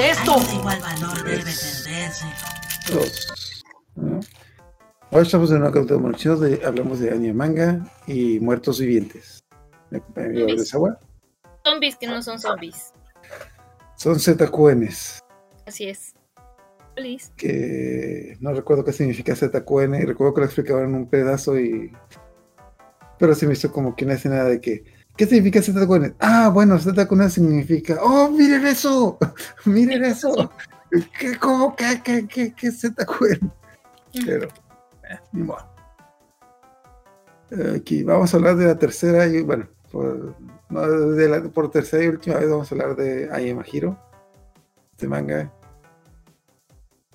de esto. igual valor debe venderse. Hoy estamos en una de de hablamos de anime manga y muertos vivientes. ¿Me acompaña mi agua? Zombies que no son zombies. Son ZQNs. Así es. Feliz. Que no recuerdo qué significa ZQN. Recuerdo que lo explicaban en un pedazo y. Pero se me hizo como que una escena de que. ¿Qué significa ZQN? Ah, bueno, ZQN significa. ¡Oh, miren eso! ¡Miren eso! ¿Qué, cómo, qué, qué, qué, qué ZQN? Pero. Eh, ni modo. Aquí vamos a hablar de la tercera y bueno, por, de la, por tercera y última vez vamos a hablar de Ayama Hiro, este manga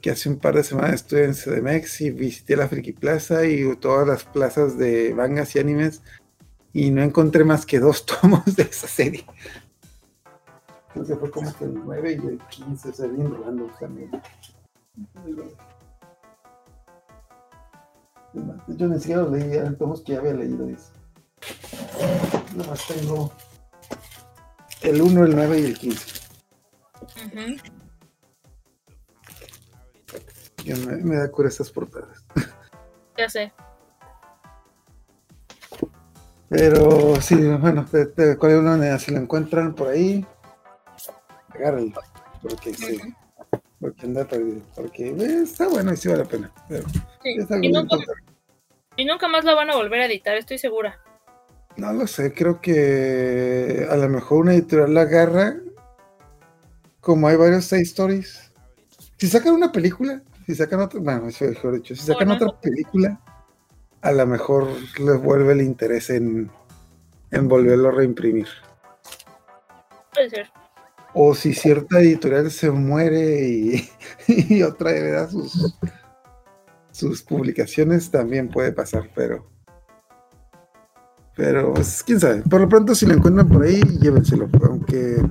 que hace un par de semanas estuve en CDMX y visité la Friki Plaza y todas las plazas de mangas y animes y no encontré más que dos tomos de esa serie. Entonces fue como que el 9 y el 15 se vienen rolando también. Yo ni siquiera lo leí, eran tomos que ya había leído. Dice. Nada más tengo el 1, el 9 y el 15. me, da cura estas portadas. Ya sé. Pero sí, bueno, de, de cuál uno si lo encuentran por ahí, agárrenlo. Porque sí. Porque anda perdido. Porque eh, está bueno y sí vale la pena. sí. y, nunca, y nunca más lo van a volver a editar, estoy segura. No lo sé, creo que a lo mejor una editorial la agarra. Como hay varios side stories. Si sacan una película, si sacan otra, bueno, mejor dicho, si sacan otra película, a lo mejor les vuelve el interés en, en volverlo a reimprimir. Puede ser. O si cierta editorial se muere y, y otra hereda sus, sus publicaciones, también puede pasar, pero pero, pues, quién sabe. Por lo pronto, si lo encuentran por ahí, llévenselo. Aunque,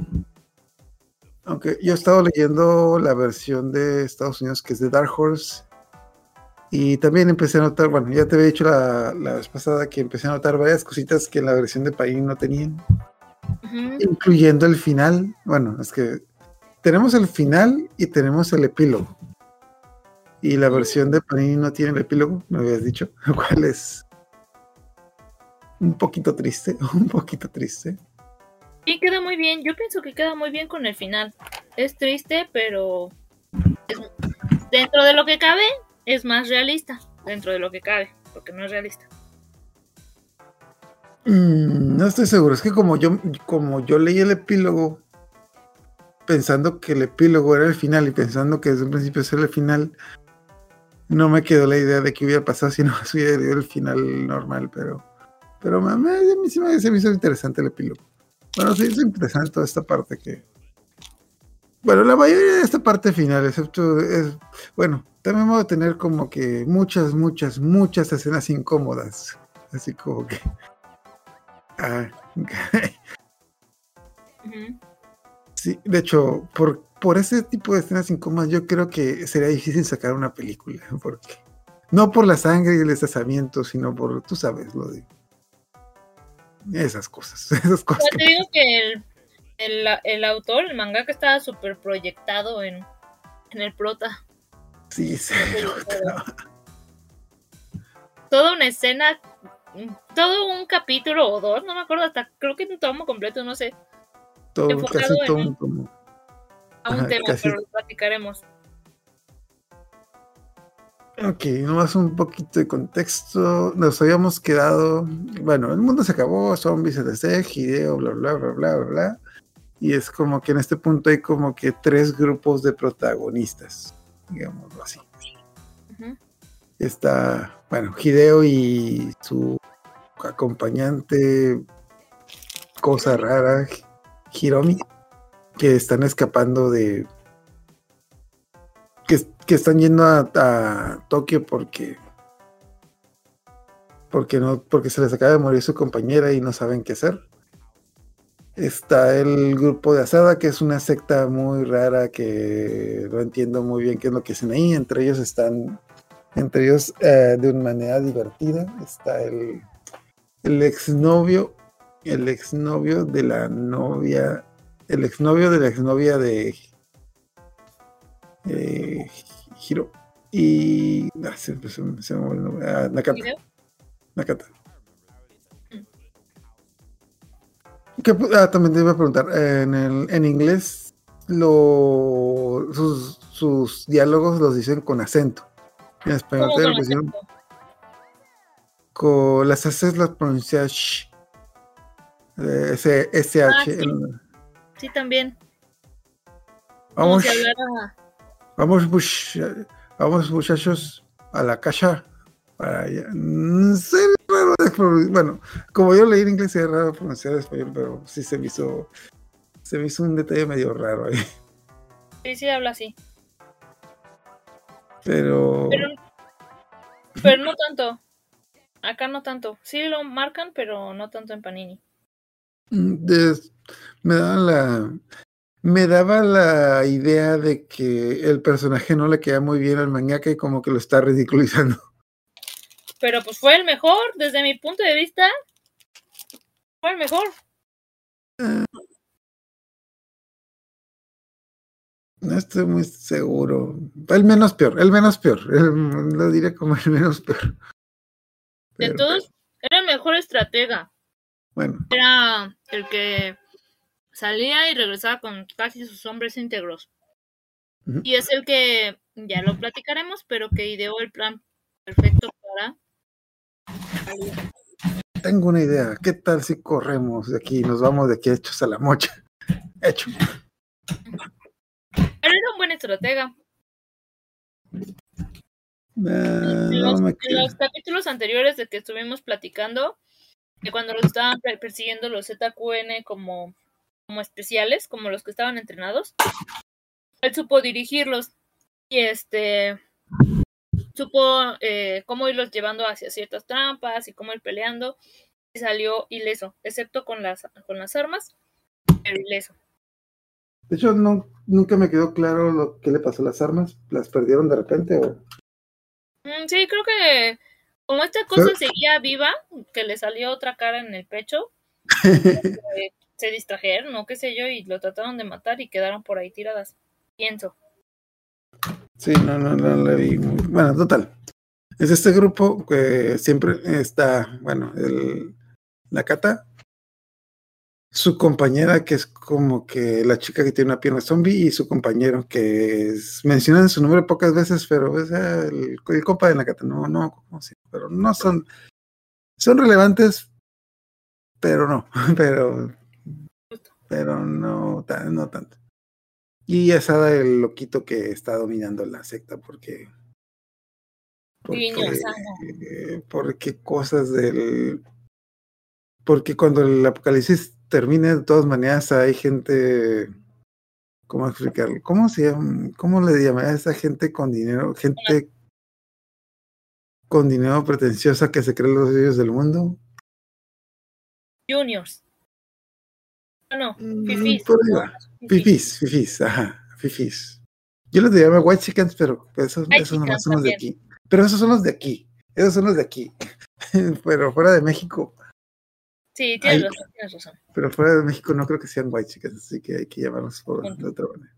aunque yo he estado leyendo la versión de Estados Unidos que es de Dark Horse. Y también empecé a notar, bueno, ya te había dicho la, la vez pasada que empecé a notar varias cositas que en la versión de país no tenían. Incluyendo el final. Bueno, es que tenemos el final y tenemos el epílogo. Y la versión de Panini no tiene el epílogo, me habías dicho, lo cual es un poquito triste, un poquito triste. Y queda muy bien, yo pienso que queda muy bien con el final. Es triste, pero dentro de lo que cabe es más realista, dentro de lo que cabe, porque no es realista. Mm, no estoy seguro, es que como yo, como yo leí el epílogo pensando que el epílogo era el final y pensando que desde un principio era el final, no me quedó la idea de que hubiera pasado si no hubiera leído el final normal, pero pero a se me hizo interesante el epílogo. Bueno, sí, es interesante toda esta parte que. Bueno, la mayoría de esta parte final, excepto. Es, bueno, también vamos a tener como que muchas, muchas, muchas escenas incómodas. Así como que. Ah, Sí, de hecho, por, por ese tipo de escenas incómodas, yo creo que sería difícil sacar una película. Porque. No por la sangre y el desazamiento, sino por, tú sabes, lo de esas cosas. Esas cosas te digo que el, el, autor, el mangaka, estaba súper proyectado en, en el prota. Sí, sí. Toda una escena, todo un capítulo o dos, no me acuerdo, hasta creo que un tomo completo, no sé. Todo, casi todo un tomo. A un tema, pero lo platicaremos. Ok, nomás un poquito de contexto. Nos habíamos quedado. Bueno, el mundo se acabó, zombies, etc., Hideo, bla, bla, bla, bla, bla, bla. Y es como que en este punto hay como que tres grupos de protagonistas, digámoslo así. Está, bueno, Hideo y su acompañante, cosa rara, Hiromi, que están escapando de que, están yendo a, Tokio porque porque no porque se les acaba de morir su compañera y no saben qué hacer. Está el grupo de Asada, que es una secta muy rara que no entiendo muy bien qué es lo que hacen ahí. Entre ellos están, entre ellos eh, de una manera divertida, está el, el exnovio, el exnovio de la novia, el exnovio de la exnovia de eh, Hiro y ah, se, se- me. Ah, Nakata. Nakata. ¿Qué pu- ah, también te iba a preguntar, en, el, en inglés lo, sus, sus diálogos los dicen con acento. En español ¿Cómo te lo pusieron con las S las pronuncia sh. Eh, S, SH. Ah, sí. en- Sí, también. Vamos, si vamos, much- vamos muchachos a la casa. Para allá. Bueno, como yo leí en inglés, es raro pronunciar español, pero sí se me hizo, se me hizo un detalle medio raro ahí. Sí, sí, habla así. Pero, Pero, pero no tanto. Acá no tanto. Sí lo marcan, pero no tanto en Panini. mm, des- me daba la, me daba la idea de que el personaje no le queda muy bien al mangaka y como que lo está ridiculizando. Pero pues fue el mejor, desde mi punto de vista. Fue el mejor. No estoy muy seguro. El menos peor, el menos peor. el- lo diré como el menos peor. De Pero, todos, era el mejor estratega. Bueno, Era el que salía y regresaba con casi sus hombres íntegros. Y es el que, ya lo platicaremos, pero que ideó el plan perfecto para... tengo una idea. ¿Qué tal si corremos de aquí y nos vamos de aquí hechos a la mocha? Hecho. Pero era un buen estratega. Ah, En los, en capítulos anteriores de que estuvimos platicando, que cuando los estaban per- persiguiendo los ZQN como, como especiales, como los que estaban entrenados, él supo dirigirlos y este supo eh, cómo irlos llevando hacia ciertas trampas y cómo ir peleando y salió ileso, excepto con las con las armas, pero ileso. De hecho, no, nunca me quedó claro lo que le pasó a las armas. ¿Las perdieron de repente o...? Mm, sí, creo que como esta cosa Pero- seguía viva, que le salió otra cara en el pecho, eh, se distrajeron, no qué sé yo, y lo trataron de matar y quedaron por ahí tiradas. Pienso. Sí, no, no, no la vi. Bueno, total. Es este grupo que siempre está, bueno, el Nakata, su compañera que es como que la chica que tiene una pierna zombie y su compañero que es, mencionan su nombre pocas veces, pero es el, el compa de Nakata, no, no, ¿cómo se llama? pero no son, son relevantes, pero no, pero, pero no, no tanto. Y Asada, el loquito que está dominando la secta, porque. Porque, eh, cosas del. Porque cuando el apocalipsis termine, de todas maneras, hay gente. ¿Cómo explicarlo? ¿Cómo se llama? ¿Cómo le llamaría a esa gente con dinero? Gente con dinero pretenciosa que se cree los dioses del mundo. Juniors. Ah, no, Mm, fifís. por ahí va. Fifis, fifis, ajá, fifis. Yo les diría white chickens, pero esos, White esos nomás son los de aquí. Pero esos son los de aquí. Esos son los de aquí. pero fuera de México, Sí, tienes Ay. razón, tienes razón. pero fuera de México no creo que sean white chickens, así que hay que llamarlos por de otra manera.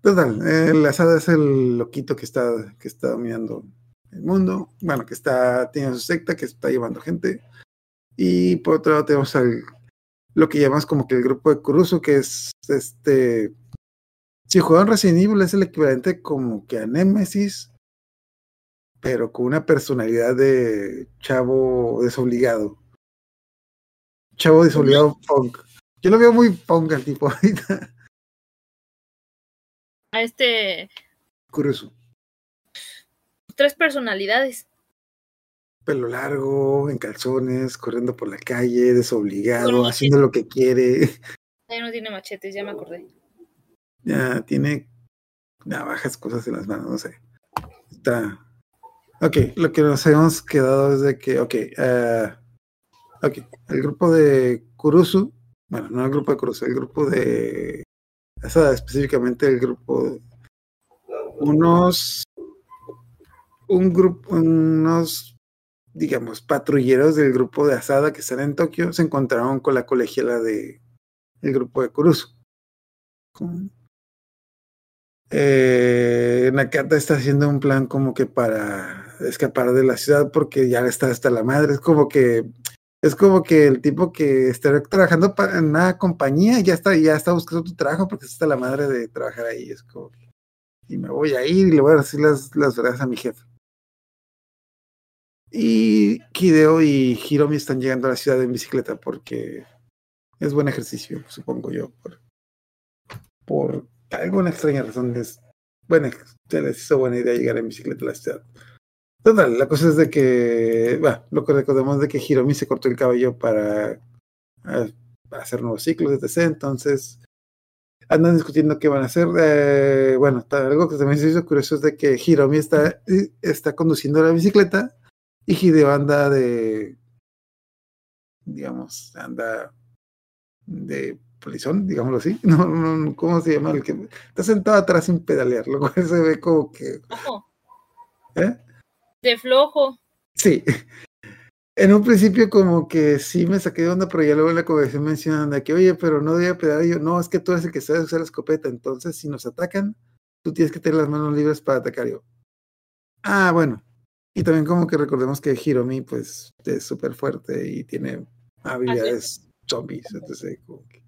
Total, el asada es el loquito que está, que está dominando el mundo, bueno, que está, tiene su secta, que está llevando gente. Y por otro lado tenemos al, lo que llamamos como que el grupo de Kurusu, que es este, si juegan Resident Evil es el equivalente como que a Nemesis, pero con una personalidad de chavo desobligado. Chavo desobligado punk. Yo lo veo muy punk al tipo ahorita. A este, Kurusu. tres personalidades. Pelo largo, en calzones, corriendo por la calle, desobligado, haciendo lo que quiere. Ya no tiene machetes, ya me acordé. Ya tiene navajas, cosas en las manos, no sé. Está. Ok, lo que nos hemos quedado es de que, ok, eh, ok, el grupo de Kurusu, bueno, no el grupo de Kurusu, el grupo de. Esa, específicamente el grupo. Unos. Un grupo, unos, digamos, patrulleros del grupo de Asada que están en Tokio se encontraron con la colegiala de el grupo de Kurusu. Eh, Nakata está haciendo un plan como que para escapar de la ciudad porque ya está hasta la madre. Es como que es como que el tipo que está trabajando en una compañía ya está, ya está buscando tu trabajo porque está la madre de trabajar ahí. Es como y me voy a ir y le voy a decir las, las verdades a mi jefe. Y Hideo y Hiromi están llegando a la ciudad en bicicleta porque es buen ejercicio, supongo yo. Por, alguna extraña razón es bueno, se les hizo buena idea llegar en bicicleta a la ciudad. Total, la cosa es de que, bueno, lo que recordemos de que Hiromi se cortó el cabello para, ah, hacer nuevos ciclos, etc. Entonces, andan discutiendo qué van a hacer. Eh, bueno, algo que también se hizo curioso es de que Hiromi está, está conduciendo la bicicleta y Hideo anda de, digamos, anda de polizón, digámoslo así. No, no, ¿cómo se llama? El que está sentado atrás sin pedalear, lo cual se ve como que, Ojo, ¿eh? de flojo. Sí. En un principio como que sí me saqué de onda, pero ya luego en la conversación mencionan de que, oye, pero no debía pedalar. Y yo, no, es que tú eres el que sabe usar la escopeta, entonces si nos atacan, tú tienes que tener las manos libres para atacar yo. Ah, bueno. Y también como que recordemos que Hiromi, pues, es súper fuerte y tiene habilidades zombies, entonces como que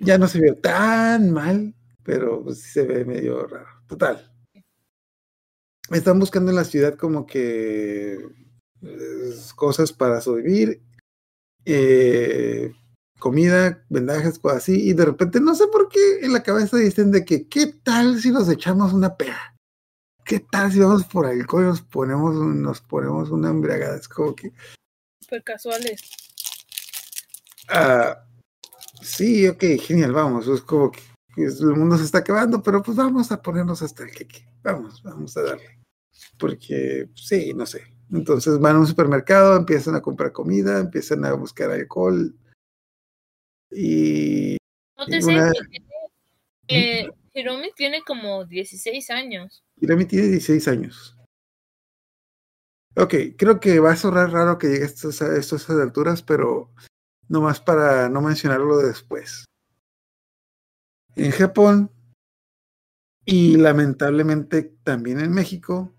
ya no se vio tan mal, pero pues, sí se ve medio raro. Total. Están buscando en la ciudad como que eh, cosas para sobrevivir, eh, comida, vendajes, cosas así, y de repente no sé por qué en la cabeza dicen de que qué tal si nos echamos una pera, qué tal si vamos por alcohol y nos ponemos, un- nos ponemos una embriagada, es como que Súper casuales. Ah, sí, ok, genial, vamos. Es como que es- el mundo se está acabando, pero pues vamos a ponernos hasta el queque. Vamos, vamos a darle. Porque, sí, no sé. Entonces van a un supermercado, empiezan a comprar comida, empiezan a buscar alcohol. Y Una- que tiene- que Hiromi tiene como 16 años. Hiromi tiene 16 años. Ok, creo que va a sonar raro que llegue a estas, a estas alturas, pero nomás para no mencionarlo después. En Japón y lamentablemente también en México,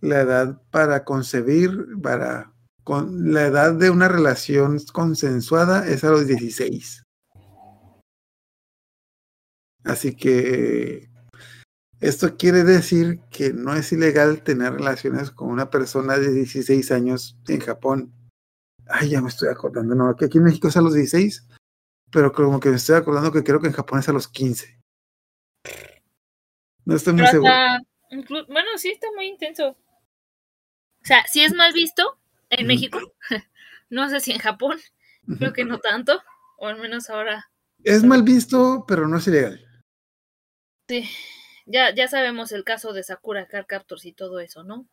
la edad para concebir, para con, la edad de una relación consensuada es a los 16. Así que esto quiere decir que no es ilegal tener relaciones con una persona de 16 años en Japón. Ay, ya me estoy acordando, no, que aquí en México es a los 16, pero como que me estoy acordando que creo que en Japón es a los 15. No estoy muy seguro. bueno, sí está muy intenso. O sea, sí es mal visto en. México. no sé si en Japón, creo que no tanto. O al menos ahora. Es mal visto, pero no es ilegal. Sí. Ya, ya sabemos el caso de Sakura Card Captors y todo eso, ¿no?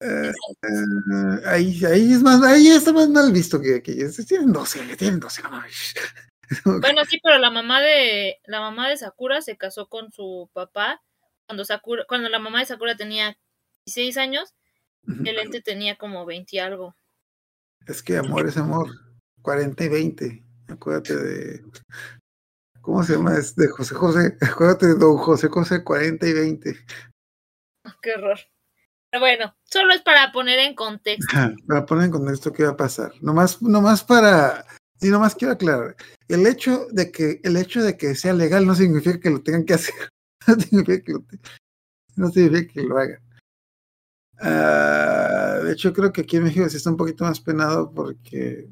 Eh, eh, ahí, ahí es más, ahí está más mal visto que aquí. Tienen 12, tienen 12, no mames. Bueno, sí, pero la mamá de la mamá de Sakura se casó con su papá cuando Sakura, cuando la mamá de Sakura tenía 16 años, el ente tenía como 20 y algo. Es que amor es amor. 40 y 20. Acuérdate de. ¿Cómo se llama? Es de José José. Acuérdate de don José José 40 y 20. Qué horror. Pero bueno, solo es para poner en contexto. Para poner en contexto qué va a pasar. Nomás, nomás para. Y nomás quiero aclarar. El hecho de que, el hecho de que sea legal no significa que lo tengan que hacer. No significa que lo, te- no significa que lo hagan. Ah, de hecho, creo que aquí en México sí está un poquito más penado porque.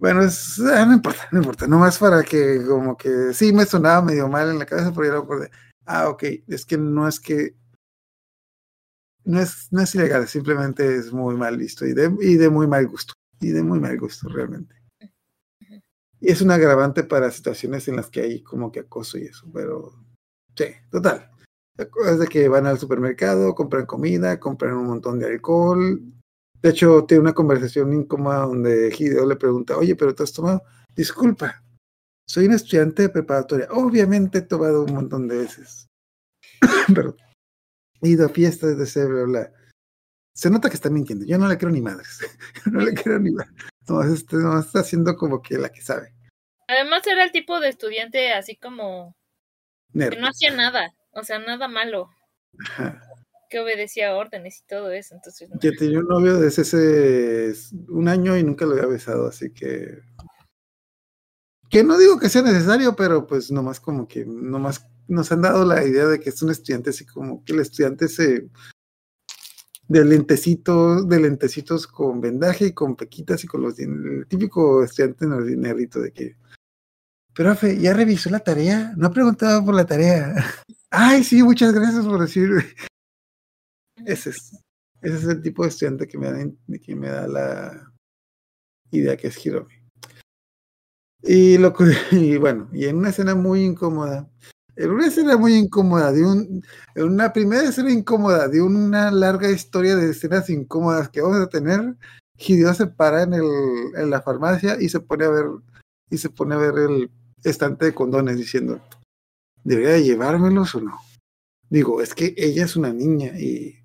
Bueno, es, ah, no importa, no importa. Nomás para que, como que sí me sonaba medio mal en la cabeza, pero ya lo acordé. Ah, ok. Es que no es que no es, no es ilegal, simplemente es muy mal visto y de, y de muy mal gusto. Y de muy mal gusto, realmente. Y es un agravante para situaciones en las que hay como que acoso y eso, pero sí, total. Es de que van al supermercado, compran comida, compran un montón de alcohol. De hecho, tiene una conversación incómoda donde Hideo le pregunta, oye, pero te has tomado, disculpa, soy un estudiante de preparatoria. Obviamente he tomado un montón de veces. pero he ido a fiestas de ese, bla, bla. Se nota que está mintiendo. Yo no le creo ni madres. No le creo ni madres. No, este, no, está haciendo como que la que sabe. Además era el tipo de estudiante así como nerd. Que no hacía nada, o sea, nada malo. Ajá. Que obedecía órdenes y todo eso. Entonces, no. Que tenía un novio desde ese un año y nunca lo había besado, así que. Que no digo que sea necesario, pero pues nomás como que nomás nos han dado la idea de que es un estudiante así como que el estudiante se de lentecitos, de lentecitos con vendaje y con pequitas y con los el típico estudiante nerdito de que profe, ¿ya revisó la tarea? No ha preguntado por la tarea. Ay, sí, muchas gracias por decir. Ese es, ese es el tipo de estudiante que me da, que me da la idea que es Hiromi. Y, lo, y bueno, y en una escena muy incómoda, en una escena muy incómoda, de un, una primera escena incómoda, de una larga historia de escenas incómodas que vamos a tener, Hideo se para en, el, en la farmacia y se pone a ver, y se pone a ver el estante de condones diciendo, ¿debería de llevármelos o no? Digo, es que ella es una niña y,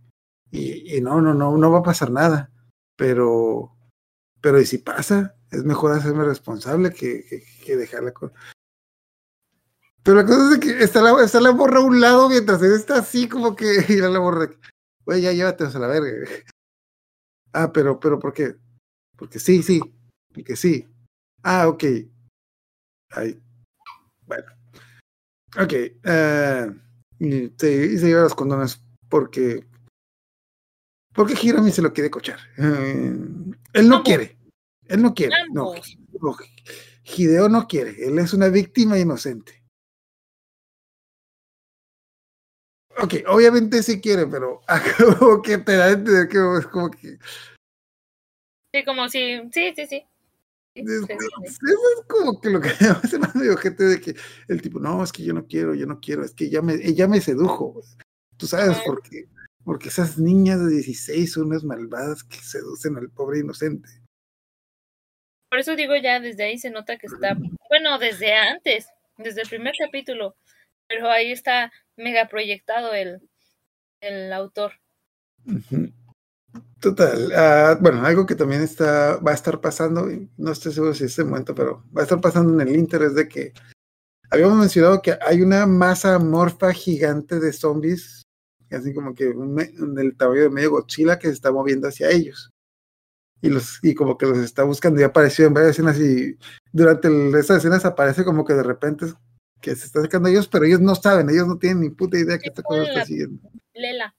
y, no, no, no, no va a pasar nada. Pero, pero y si pasa, es mejor hacerme responsable que, que, que dejarla con. Pero la cosa es que está la, está la borra a un lado mientras él está así como que y la borra. Güey, ya llévatelos a la verga. Ah, pero, pero, ¿por qué? Porque sí, sí. Porque sí. Ah, ok. Ay. Bueno. Ok. eh, y, se, se lleva los condones porque. Porque Hiromi se lo quiere cochar. Eh, él no quiere. Él no quiere. No, no, Hideo no quiere. Él es una víctima inocente. Ok, obviamente sí quiere, pero como que te da entender que es como que. Sí, como si. Sí, sí, sí. Sí, Es, sí, sí. eso es como que lo que me hace más medio gente de que el tipo, no, es que yo no quiero, yo no quiero, es que ella me, ella me sedujo. Tú sabes por qué. Porque esas niñas de 16 son unas malvadas que seducen al pobre inocente. Por eso digo ya, desde ahí se nota que está. Bueno, desde antes, desde el primer capítulo. Pero ahí está mega proyectado el, el autor. Total. ah, bueno, algo que también está, va a estar pasando, y no estoy seguro si es este momento, pero va a estar pasando en el Inter es de que habíamos mencionado que hay una masa morfa gigante de zombies, así como que un del tamaño de medio Godzilla que se está moviendo hacia ellos. Y, los, y como que los está buscando y ha aparecido en varias escenas y durante el- esas escenas aparece como que de repente que se está acercando a ellos, pero ellos no saben, ellos no tienen ni puta idea que esta cosa está siguiendo. Lela.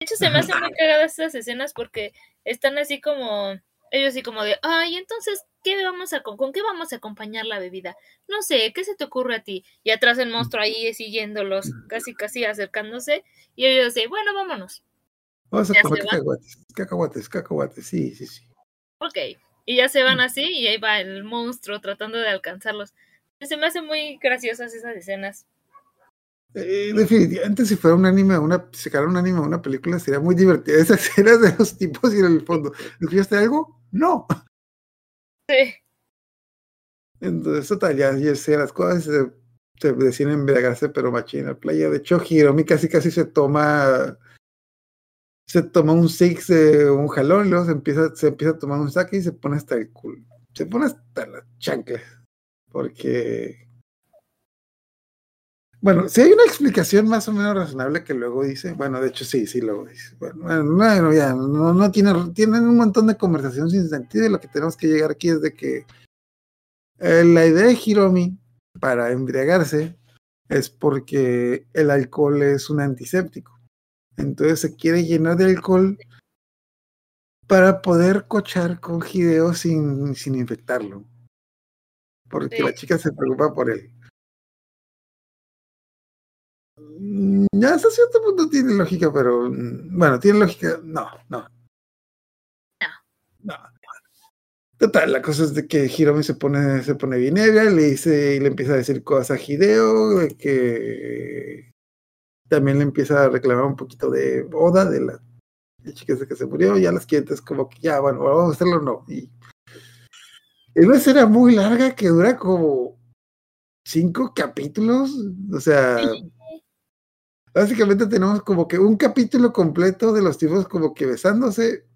De hecho, se me hacen muy cagadas estas escenas porque están así como. Ellos así como de, ay, entonces, ¿qué vamos a, con, ¿con qué vamos a acompañar la bebida? No sé, ¿qué se te ocurre a ti? Y atrás el monstruo ahí siguiéndolos, casi casi acercándose. Y ellos dicen, bueno, vámonos. Vamos a va. cacahuates, cacahuates, cacahuates, sí, sí, sí. Ok. Y ya se van así y ahí va el monstruo tratando de alcanzarlos. Se me hacen muy graciosas esas escenas. Eh, definitivamente si fuera un anime, una, si sacara un anime una película sería muy divertida. Esas escenas de los tipos y en el fondo. ¿Escuchaste algo? No. Sí. Entonces, total, ya, ya las cosas, se, se deciden embriagarse, pero machín la playa. De hecho, Hiromi casi casi se toma se toma un six de un jalón, y luego se empieza, se empieza a tomar un saque y se pone hasta el culo. Se pone hasta las chanclas. Porque Bueno, si hay una explicación más o menos razonable que luego dice, bueno, de hecho sí, sí luego dice. Bueno, bueno, ya, no, no tiene, tienen un montón de conversación sin sentido y lo que tenemos que llegar aquí es de que eh, la idea de Hiromi para embriagarse es porque el alcohol es un antiséptico. Entonces se quiere llenar de alcohol para poder cochar con Hideo sin, sin infectarlo. Porque Sí. la chica se preocupa por él. Mm, Ya hasta cierto punto tiene lógica, pero mm, bueno, tiene lógica. No, no. No. Total, la cosa es de que Hiromi se pone, se pone bien ebria, le dice y le empieza a decir cosas a Hideo, de que también le empieza a reclamar un poquito de Oda, de la, chica que se murió, ya las clientes como que ya, bueno, vamos a hacerlo o no. Y es una escena muy larga que dura como cinco capítulos, o sea, básicamente tenemos como que un capítulo completo de los tipos como que besándose,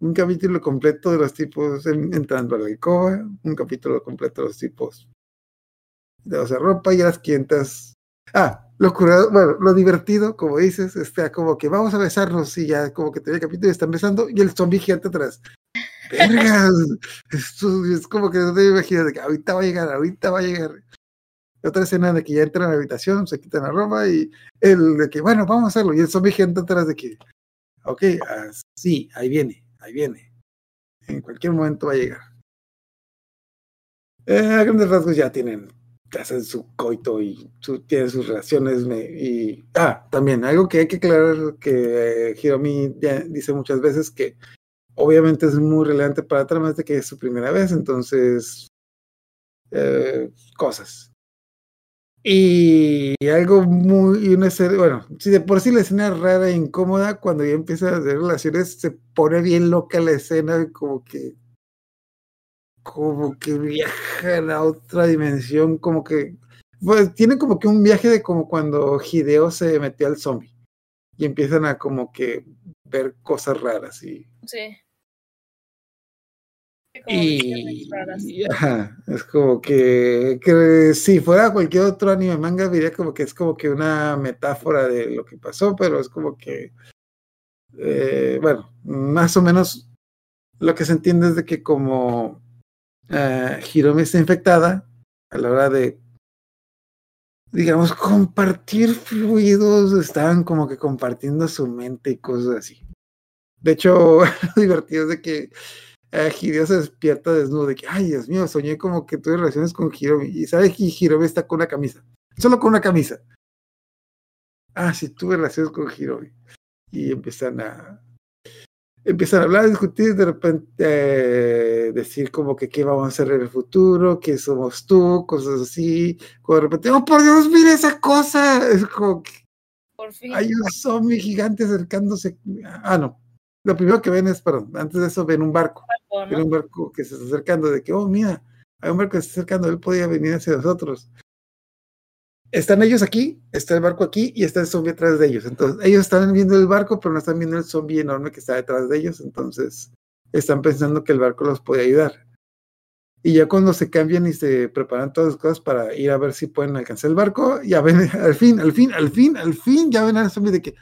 un capítulo completo de los tipos en- entrando a la alcoba, un capítulo completo de los tipos de ropa y las clientas Ah, lo curado, bueno, lo divertido, como dices, está como que vamos a besarnos y ya como que te el capítulo y están besando y el zombie gigante atrás. Vergas, esto es como que no te imaginas que ahorita va a llegar, ahorita va a llegar. Otra escena de que ya entran a la habitación, se quitan la ropa y el de que, bueno, vamos a hacerlo. Y el zombie gigante atrás de que, ok, ah, sí, ahí viene, ahí viene. En cualquier momento va a llegar. Eh, a grandes rasgos ya tienen, hacen su coito y su- tienen sus relaciones. y, ah, también, algo que hay que aclarar que eh, Hiromi ya dice muchas veces que obviamente es muy relevante para trama es de que es su primera vez, entonces, eh, cosas. Y algo muy, una escena, bueno, si de por sí la escena es rara e incómoda, cuando ya empieza a hacer relaciones se pone bien loca la escena, como que, como que viajan a otra dimensión, como que, pues tiene como que un viaje de como cuando Hideo se metió al zombie y empiezan a como que ver cosas raras y Sí. Y, ajá, es como que, que si fuera cualquier otro anime manga, diría como que es como que una metáfora de lo que pasó, pero es como que, eh, bueno, más o menos lo que se entiende es de que como eh, Hiromi está infectada, a la hora de, digamos, compartir fluidos, estaban como que compartiendo su mente y cosas así. De hecho, lo divertido es de que eh, Hideo se despierta desnudo de que, ay, Dios mío, soñé como que tuve relaciones con Hiromi. Y sabe que Hiromi está con una camisa. Solo con una camisa. Ah, sí, tuve relaciones con Hiromi. Y empiezan a. Empiezan a hablar, a discutir, de repente eh, decir como que qué vamos a hacer en el futuro, qué somos tú, cosas así. Cuando de repente, oh por Dios, mira esa cosa. Es como que Por fin. hay un zombie gigante acercándose. Ah, no. Lo primero que ven es, perdón, antes de eso ven un barco. Algo, Era un barco que se está acercando, de que, oh, mira, hay un barco que se está acercando, él podía venir hacia nosotros. Están ellos aquí, está el barco aquí y está el zombie atrás de ellos. Entonces, ellos están viendo el barco, pero no están viendo el zombie enorme que está detrás de ellos. Entonces, están pensando que el barco los puede ayudar. Y ya cuando se cambian y se preparan todas las cosas para ir a ver si pueden alcanzar el barco, ya ven, al fin, al fin, al fin, al fin, ya ven al zombie de que,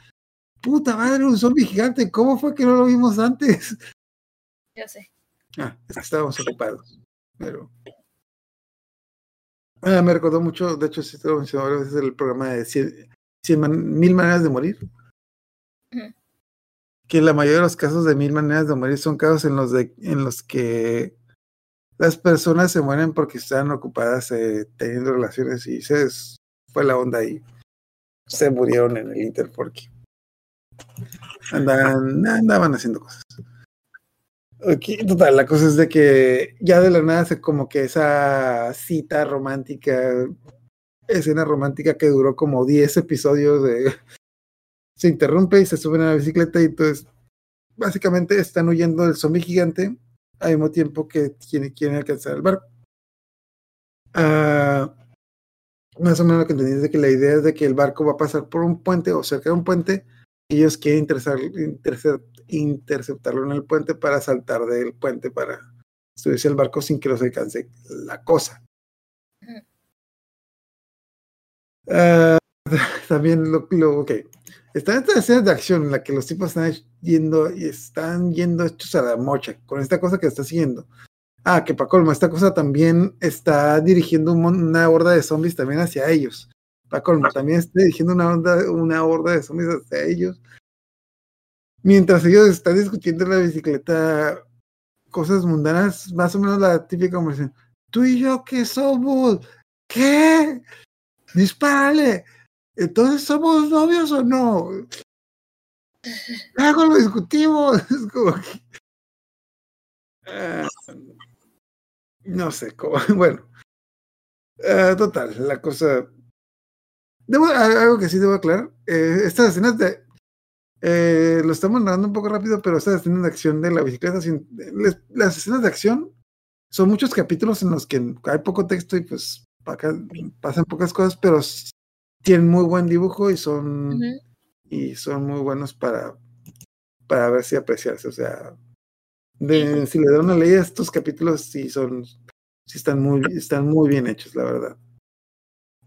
puta madre, un zombie gigante, ¿cómo fue que no lo vimos antes? Ya sé. Ah, es que estábamos ocupados. Pero. Ah, me recordó mucho, de hecho, sí te lo mencioné varias veces el programa de cien, cien man- Mil Maneras de Morir. Que la mayoría de los casos de Mil Maneras de Morir son casos en los, de, en los que las personas se mueren porque están ocupadas eh, teniendo relaciones y se fue la onda ahí. Se murieron en el Inter porque andaban, andaban haciendo cosas. Ok, total, la cosa es de que ya de la nada se como que esa cita romántica, escena romántica que duró como 10 episodios se interrumpe y se suben a la bicicleta y entonces básicamente están huyendo del zombie gigante al mismo tiempo que quieren, quieren alcanzar el barco. Ah, más o menos lo que entendí es de que la idea es de que el barco va a pasar por un puente o cerca de un puente y ellos quieren interesar, interceptarlo en el puente para saltar del puente para subirse al barco sin que los alcance la cosa. Ah, también lo, lo ok. Están estas escenas de acción en la que los tipos están yendo y están yendo hechos a la mocha con esta cosa que está siguiendo. Ah, que para colmo, esta cosa también está dirigiendo una horda de zombies también hacia ellos. Para colmo, también está dirigiendo una horda, una horda de zombies hacia ellos. Mientras ellos están discutiendo en la bicicleta cosas mundanas, más o menos la típica conversación. ¿Tú y yo qué somos? ¿Qué? Dispárale. Entonces, ¿somos novios o no? Luego lo discutimos. Es como que- Ah, no sé cómo. Bueno. Ah, total, la cosa. Debo, algo que sí debo aclarar. eh, estas escenas de. Eh, lo estamos narrando un poco rápido, pero estas escenas de acción de la bicicleta. les- las escenas de acción son muchos capítulos en los que hay poco texto y pues acá pasan pocas cosas, pero tienen muy buen dibujo y son y son muy buenos para para ver si apreciarse. O sea, de, si le dan una ley a estos capítulos, sí son, sí están muy, están muy bien hechos, la verdad.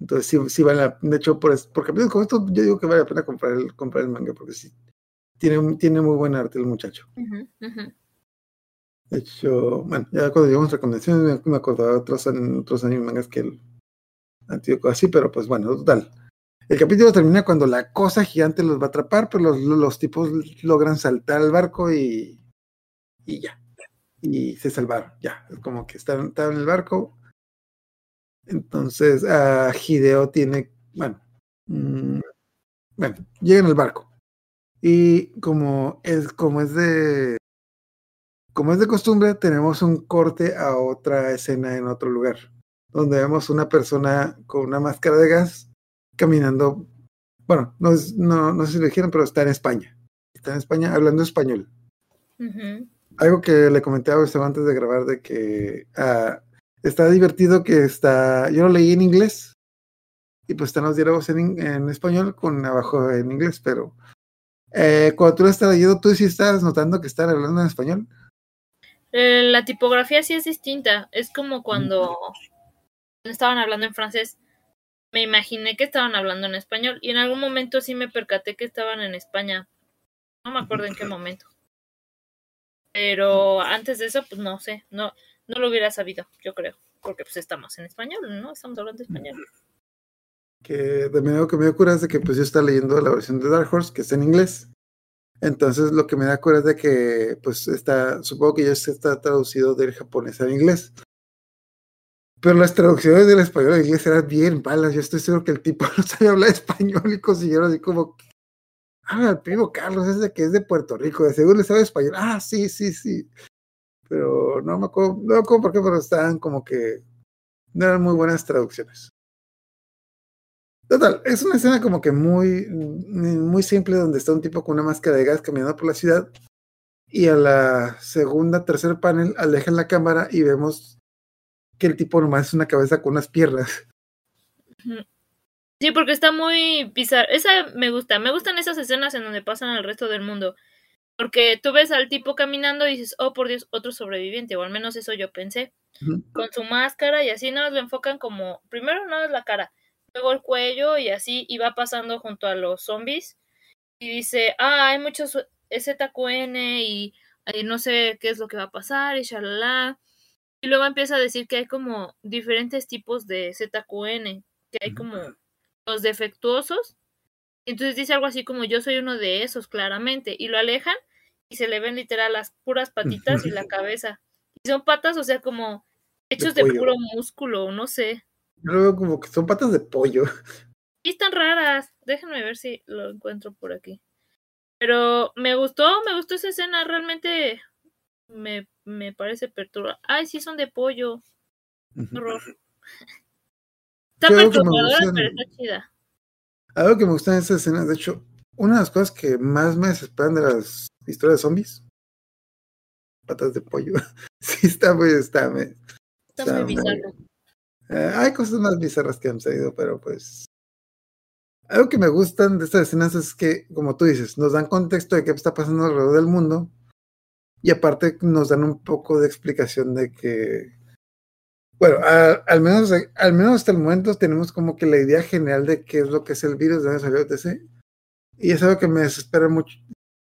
Entonces sí, sí vale la De hecho, por, por capítulos como esto, yo digo que vale la pena comprar el, comprar el manga, porque sí. Tiene, tiene muy buen arte el muchacho. De hecho, bueno, ya cuando llegamos a recomendaciones me, me acordaba de otros, otros anime mangas que el antiguo así, pero pues bueno, total. El capítulo termina cuando la cosa gigante los va a atrapar, pero los, los tipos logran saltar al barco y, y ya. Y se salvaron, ya. Es como que estaban, estaban en el barco. Entonces, ah, Hideo tiene, bueno, mm, bueno, llegan al barco. Y como es, como es de como es de costumbre, tenemos un corte a otra escena en otro lugar, donde vemos una persona con una máscara de gas caminando. Bueno, no, es- no, no sé si lo dijeron, pero está en España. Está en España hablando español. Algo que le comenté a Gustavo antes de grabar de que ah, está divertido que está. Yo lo leí en inglés y pues están los diálogos en, en español con abajo en inglés, pero eh, cuando tú lo estás leyendo, tú sí estás notando que están hablando en español. Eh, La tipografía sí es distinta. Es como cuando estaban hablando en francés. Me imaginé que estaban hablando en español. Y en algún momento sí me percaté que estaban en España. No me acuerdo en qué momento. Pero antes de eso, pues no sé. No, no lo hubiera sabido, yo creo. Porque pues estamos en español, ¿no? Estamos hablando español. que de manera que me dio cura es de que pues yo estaba leyendo la versión de Dark Horse que está en inglés entonces lo que me da cura es de que pues está supongo que ya se está traducido del japonés al inglés pero las traducciones del español al inglés eran bien malas yo estoy seguro que el tipo no sabía hablar español y consiguieron así como ah el primo Carlos es de que es de Puerto Rico de seguro le sabe español ah sí sí sí pero no me acuerdo no me acuerdo pero estaban como que no eran muy buenas traducciones Total, es una escena como que muy, muy simple donde está un tipo con una máscara de gas caminando por la ciudad y a la segunda, tercer panel alejan la cámara y vemos que el tipo nomás es una cabeza con unas piernas. Sí, porque está muy bizarro. Esa me gusta. Me gustan esas escenas en donde pasan al resto del mundo. Porque tú ves al tipo caminando y dices, oh por Dios, otro sobreviviente. O al menos eso yo pensé. Con su máscara y así nada más lo enfocan como. Primero nada más la cara. Luego el cuello y así. Y va pasando junto a los zombies. Y dice, ah, hay muchos ZQN y, y no sé qué es lo que va a pasar y shalala. Y luego empieza a decir que hay como diferentes tipos de ZQN. Que hay como los defectuosos. Entonces dice algo así como yo soy uno de esos, claramente. Y lo alejan y se le ven literal las puras patitas y la cabeza. Y son patas, o sea, como hechos de, puro músculo, no sé. Yo lo veo como que son patas de pollo. Y están raras. Déjenme ver si lo encuentro por aquí. Pero me gustó, me gustó esa escena. Realmente me, me parece perturbadora. Ay, sí, son de pollo. Horror. Está perturbadora, gustan- pero está chida. Algo que me gusta en esta escena, de hecho, una de las cosas que más me desesperan de las historias de zombies, patas de pollo. sí, está muy, está, me- Está está muy bizarro. Eh, hay cosas más bizarras que han salido, pero pues. Algo que me gustan de estas escenas es que, como tú dices, nos dan contexto de qué está pasando alrededor del mundo. Y aparte nos dan un poco de explicación de que. Bueno, a- al, menos, al menos hasta el momento tenemos como que la idea general de qué es lo que es el virus, de salió, etc. Y es algo que me desespera mucho.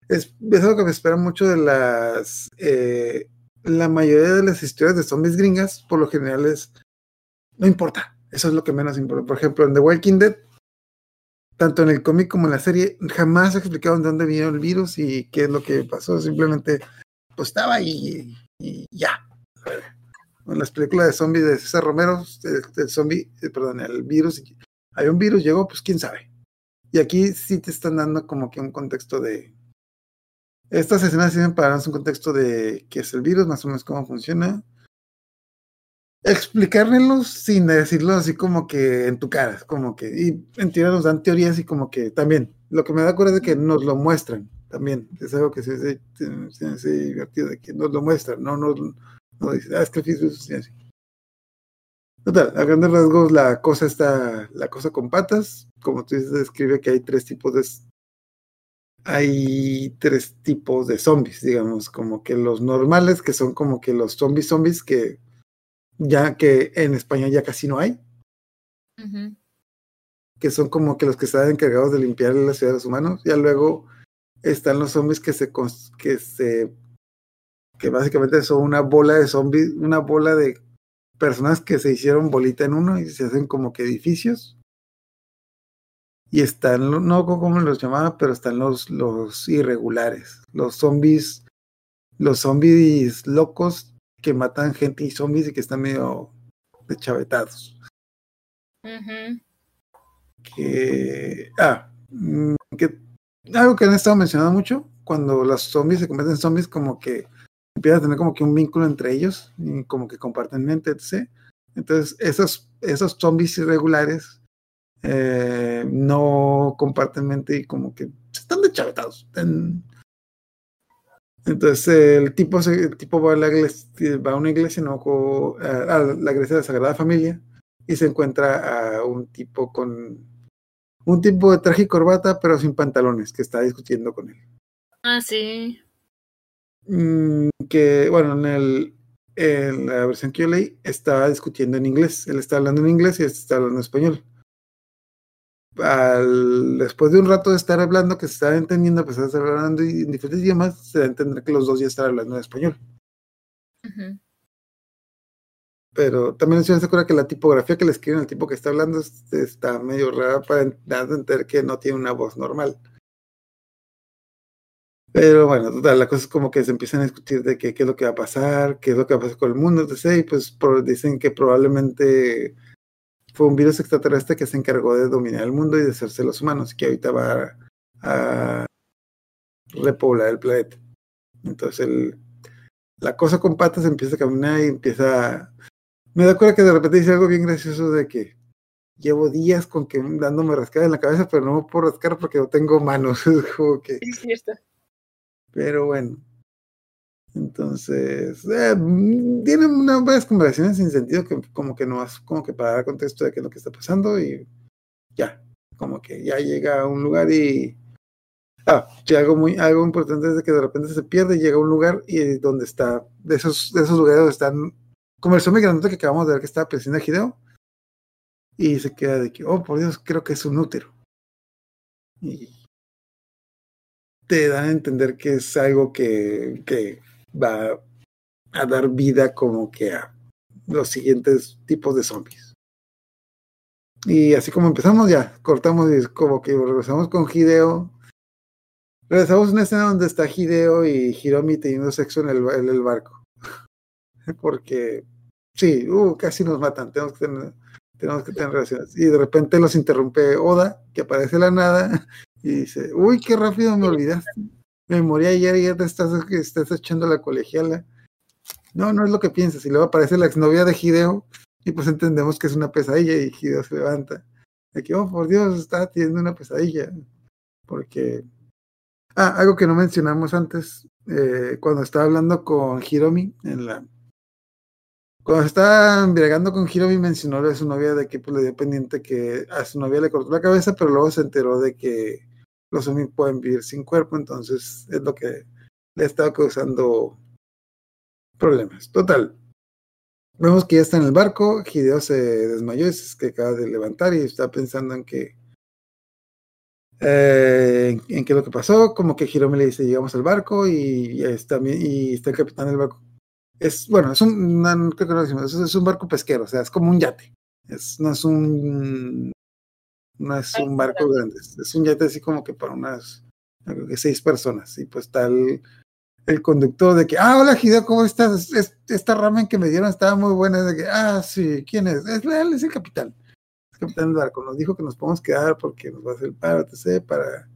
Es, es algo que me espera mucho de las. eh, la mayoría de las historias de zombies gringas, por lo general es no importa. Eso es lo que menos importa. Por ejemplo, en The Walking Dead, tanto en el cómic como en la serie, jamás explicaron de dónde vino el virus y qué es lo que pasó. Simplemente, pues estaba y, y ya. En las películas de zombies de César Romero, el, el zombie, eh, perdón, el virus, hay un virus, llegó, pues quién sabe. Y aquí sí te están dando como que un contexto de. Estas escenas sirven para darnos un contexto de qué es el virus, más o menos cómo funciona, explicármelos sin decirlo así como que en tu cara, como que, y en teoría nos dan teorías y como que también, lo que me da cuenta es que nos lo muestran también, es algo que se hace, se, divertido, de que nos lo muestran, no nos no dice, ah, es que el virus es así. Total, a grandes rasgos la cosa está, la cosa con patas, como tú dices, describe que hay tres tipos de, hay tres tipos de zombies, digamos, como que los normales, que son como que los zombies zombies que ya que en España ya casi no hay. Que son como que los que están encargados de limpiar la ciudad de los humanos. Ya luego están los zombies que se que se que básicamente son una bola de zombies, una bola de personas que se hicieron bolita en uno y se hacen como que edificios. Y están, no como los llamaba, pero están los, los irregulares, los zombies, los zombies locos que matan gente y zombies y que están medio chavetados Que, ah, mm, que algo que han estado mencionando mucho, cuando los zombies se convierten en zombies, como que empieza a tener como que un vínculo entre ellos, y como que comparten mente, etc. Entonces, esos, esos zombies irregulares eh, no comparten mente y como que están dechavetados. Entonces el tipo, el tipo va, a la iglesia, va a una iglesia, no, a la iglesia de la Sagrada Familia y se encuentra a un tipo con un tipo de traje y corbata, pero sin pantalones, que está discutiendo con él. Ah, sí. Mm, que, bueno, en, el, en la versión que yo leí, estaba discutiendo en inglés. Él está hablando en inglés y este está hablando en español. Al, después de un rato de estar hablando, que se estaba entendiendo, a pesar de estar hablando en diferentes idiomas, se da a entender que los dos ya están hablando en español. Pero también se acuerda que la tipografía que le escriben al tipo que está hablando está medio rara para dar a entender que no tiene una voz normal. Pero bueno, total, la cosa es como que se empiezan a discutir de qué, qué es lo que va a pasar, qué es lo que va a pasar con el mundo, etc. Y pues dicen que probablemente fue un virus extraterrestre que se encargó de dominar el mundo y de hacerse los humanos, que ahorita va a, repoblar el planeta. Entonces el, la cosa con patas empieza a caminar y empieza... Me da cuenta que de repente dice algo bien gracioso de que llevo días con que dándome rascada en la cabeza, pero no me puedo rascar porque no tengo manos. Es como que... Pero bueno. Entonces, eh, tienen unas varias conversaciones sin sentido que como que no como que para dar contexto de qué es lo que está pasando y ya, como que ya llega a un lugar y ah, algo muy algo importante es de que de repente se pierde y llega a un lugar y donde está de esos de esos lugares donde están como el zombie grandote que acabamos de ver que está presionando a Hideo y se queda de que oh por Dios creo que es un útero y te dan a entender que es algo que, que va a dar vida como que a los siguientes tipos de zombies. Y así como empezamos, ya cortamos y como que regresamos con Hideo. Regresamos a una escena donde está Hideo y Hiromi teniendo sexo en el, en el barco. Porque, sí, uh, casi nos matan. Tenemos que, tener, tenemos que tener relaciones. Y de repente los interrumpe Oda, que aparece la nada, y dice, uy, qué rápido me olvidaste. Me morí ayer y ya te estás, estás echando la colegiala. No, no es lo que piensas. Y luego aparece la exnovia de Hideo y pues entendemos que es una pesadilla y Hideo se levanta. De que, oh, por Dios, está teniendo una pesadilla. Porque... Ah, algo que no mencionamos antes, eh, cuando estaba hablando con Hiromi en la... Cuando estaba embriagando con Hiromi mencionó a su novia de que pues, le dio pendiente que a su novia le cortó la cabeza, pero luego se enteró de que los zombies pueden vivir sin cuerpo, entonces es lo que le estaba causando problemas. Total. Vemos que ya está en el barco, Hideo se desmayó, es que acaba de levantar y está pensando en que eh, en qué es lo que pasó, como que Hiromi le dice llegamos al barco y, está, y está el capitán del barco. Es, bueno, es un, no, creo que lo es, es un barco pesquero, o sea, es como un yate. Es, no es un no es un barco grande, es un yate así como que para unas que seis personas. Y pues está el, conductor de que, ah, hola Hideo, ¿cómo estás? esta ramen que me dieron estaba muy buena. De que, ah, sí, ¿quién es? Es, él es el capitán. El capitán del barco. Nos dijo que nos podemos quedar porque nos va a hacer el paro, para,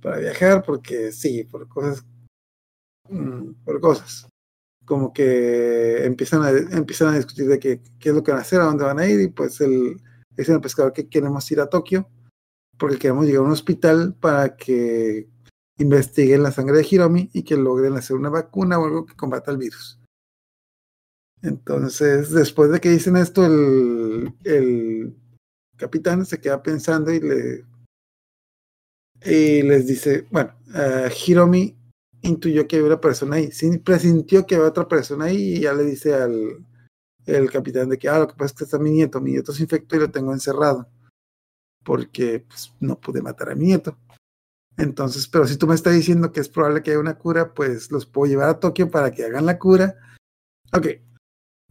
para viajar, porque sí, por cosas, mm, por cosas. Como que empiezan a, empiezan a discutir de qué, qué es lo que van a hacer, a dónde van a ir, y pues el es el pescador que queremos ir a Tokio porque queremos llegar a un hospital para que investiguen la sangre de Hiromi y que logren hacer una vacuna o algo que combata el virus. Entonces, después de que dicen esto, el, capitán se queda pensando y le y les dice, bueno, uh, Hiromi intuyó que había una persona ahí, presintió que había otra persona ahí y ya le dice al, el capitán de que, ah, lo que pasa es que está mi nieto, mi nieto se infectó y lo tengo encerrado. porque pues, no pude matar a mi nieto. Entonces, pero si tú me estás diciendo que es probable que haya una cura, pues los puedo llevar a Tokio para que hagan la cura. Ok,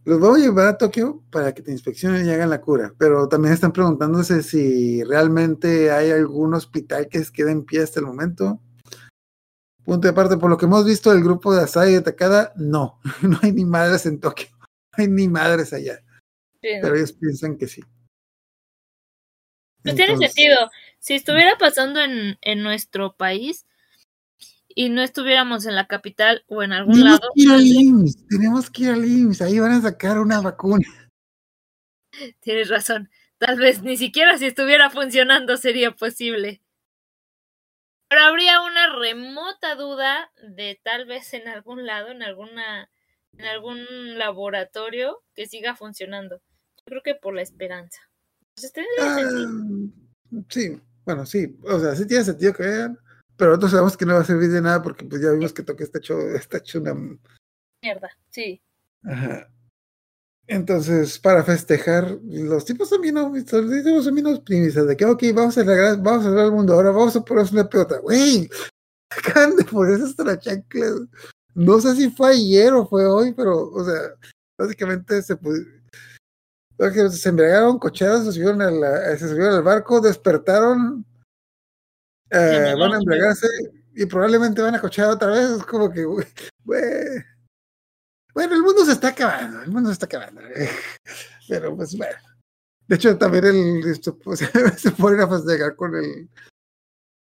los voy a llevar a Tokio para que te inspeccionen y hagan la cura, pero también están preguntándose si realmente hay algún hospital que quede en pie hasta el momento. Punto de aparte, por lo que hemos visto del grupo de Asai y Takada, no, no hay ni madres en Tokio, hay ni madres allá, Sí, ¿no? pero ellos piensan que sí. Pues tiene Entonces, sentido. Si estuviera pasando en, en nuestro país y no estuviéramos en la capital o en algún Tenemos lado, que ir al IMSS, tenemos que ir al IMSS, ahí van a sacar una vacuna. tienes razón. Tal vez ni siquiera si estuviera funcionando sería posible. Pero habría una remota duda de tal vez en algún lado, en alguna, en algún laboratorio que siga funcionando. Yo creo que por la esperanza. Entonces. Ah, sí, bueno, sí, o sea, sí tiene sentido que vean, pero nosotros sabemos que no va a servir de nada porque pues ya vimos que Tokio está hecho, está hecho una... Mierda, sí. Ajá. Entonces, para festejar, los tipos son bien, son bien optimistas de que, ok, vamos a arreglar, vamos a arreglar el mundo, ahora vamos a ponernos una pelota. Güey, acaban de ponerse hasta la chancla. No sé si fue ayer o fue hoy, pero, o sea, básicamente se se embriagaron, cocheros, se subieron, a la- se subieron al barco, despertaron, eh, van a embriagarse y probablemente van a cochear otra vez. Es como que. Bueno, el mundo se está acabando, el mundo se está acabando. Pero pues bueno. De hecho, también el, pues, se ponen a festejar con el,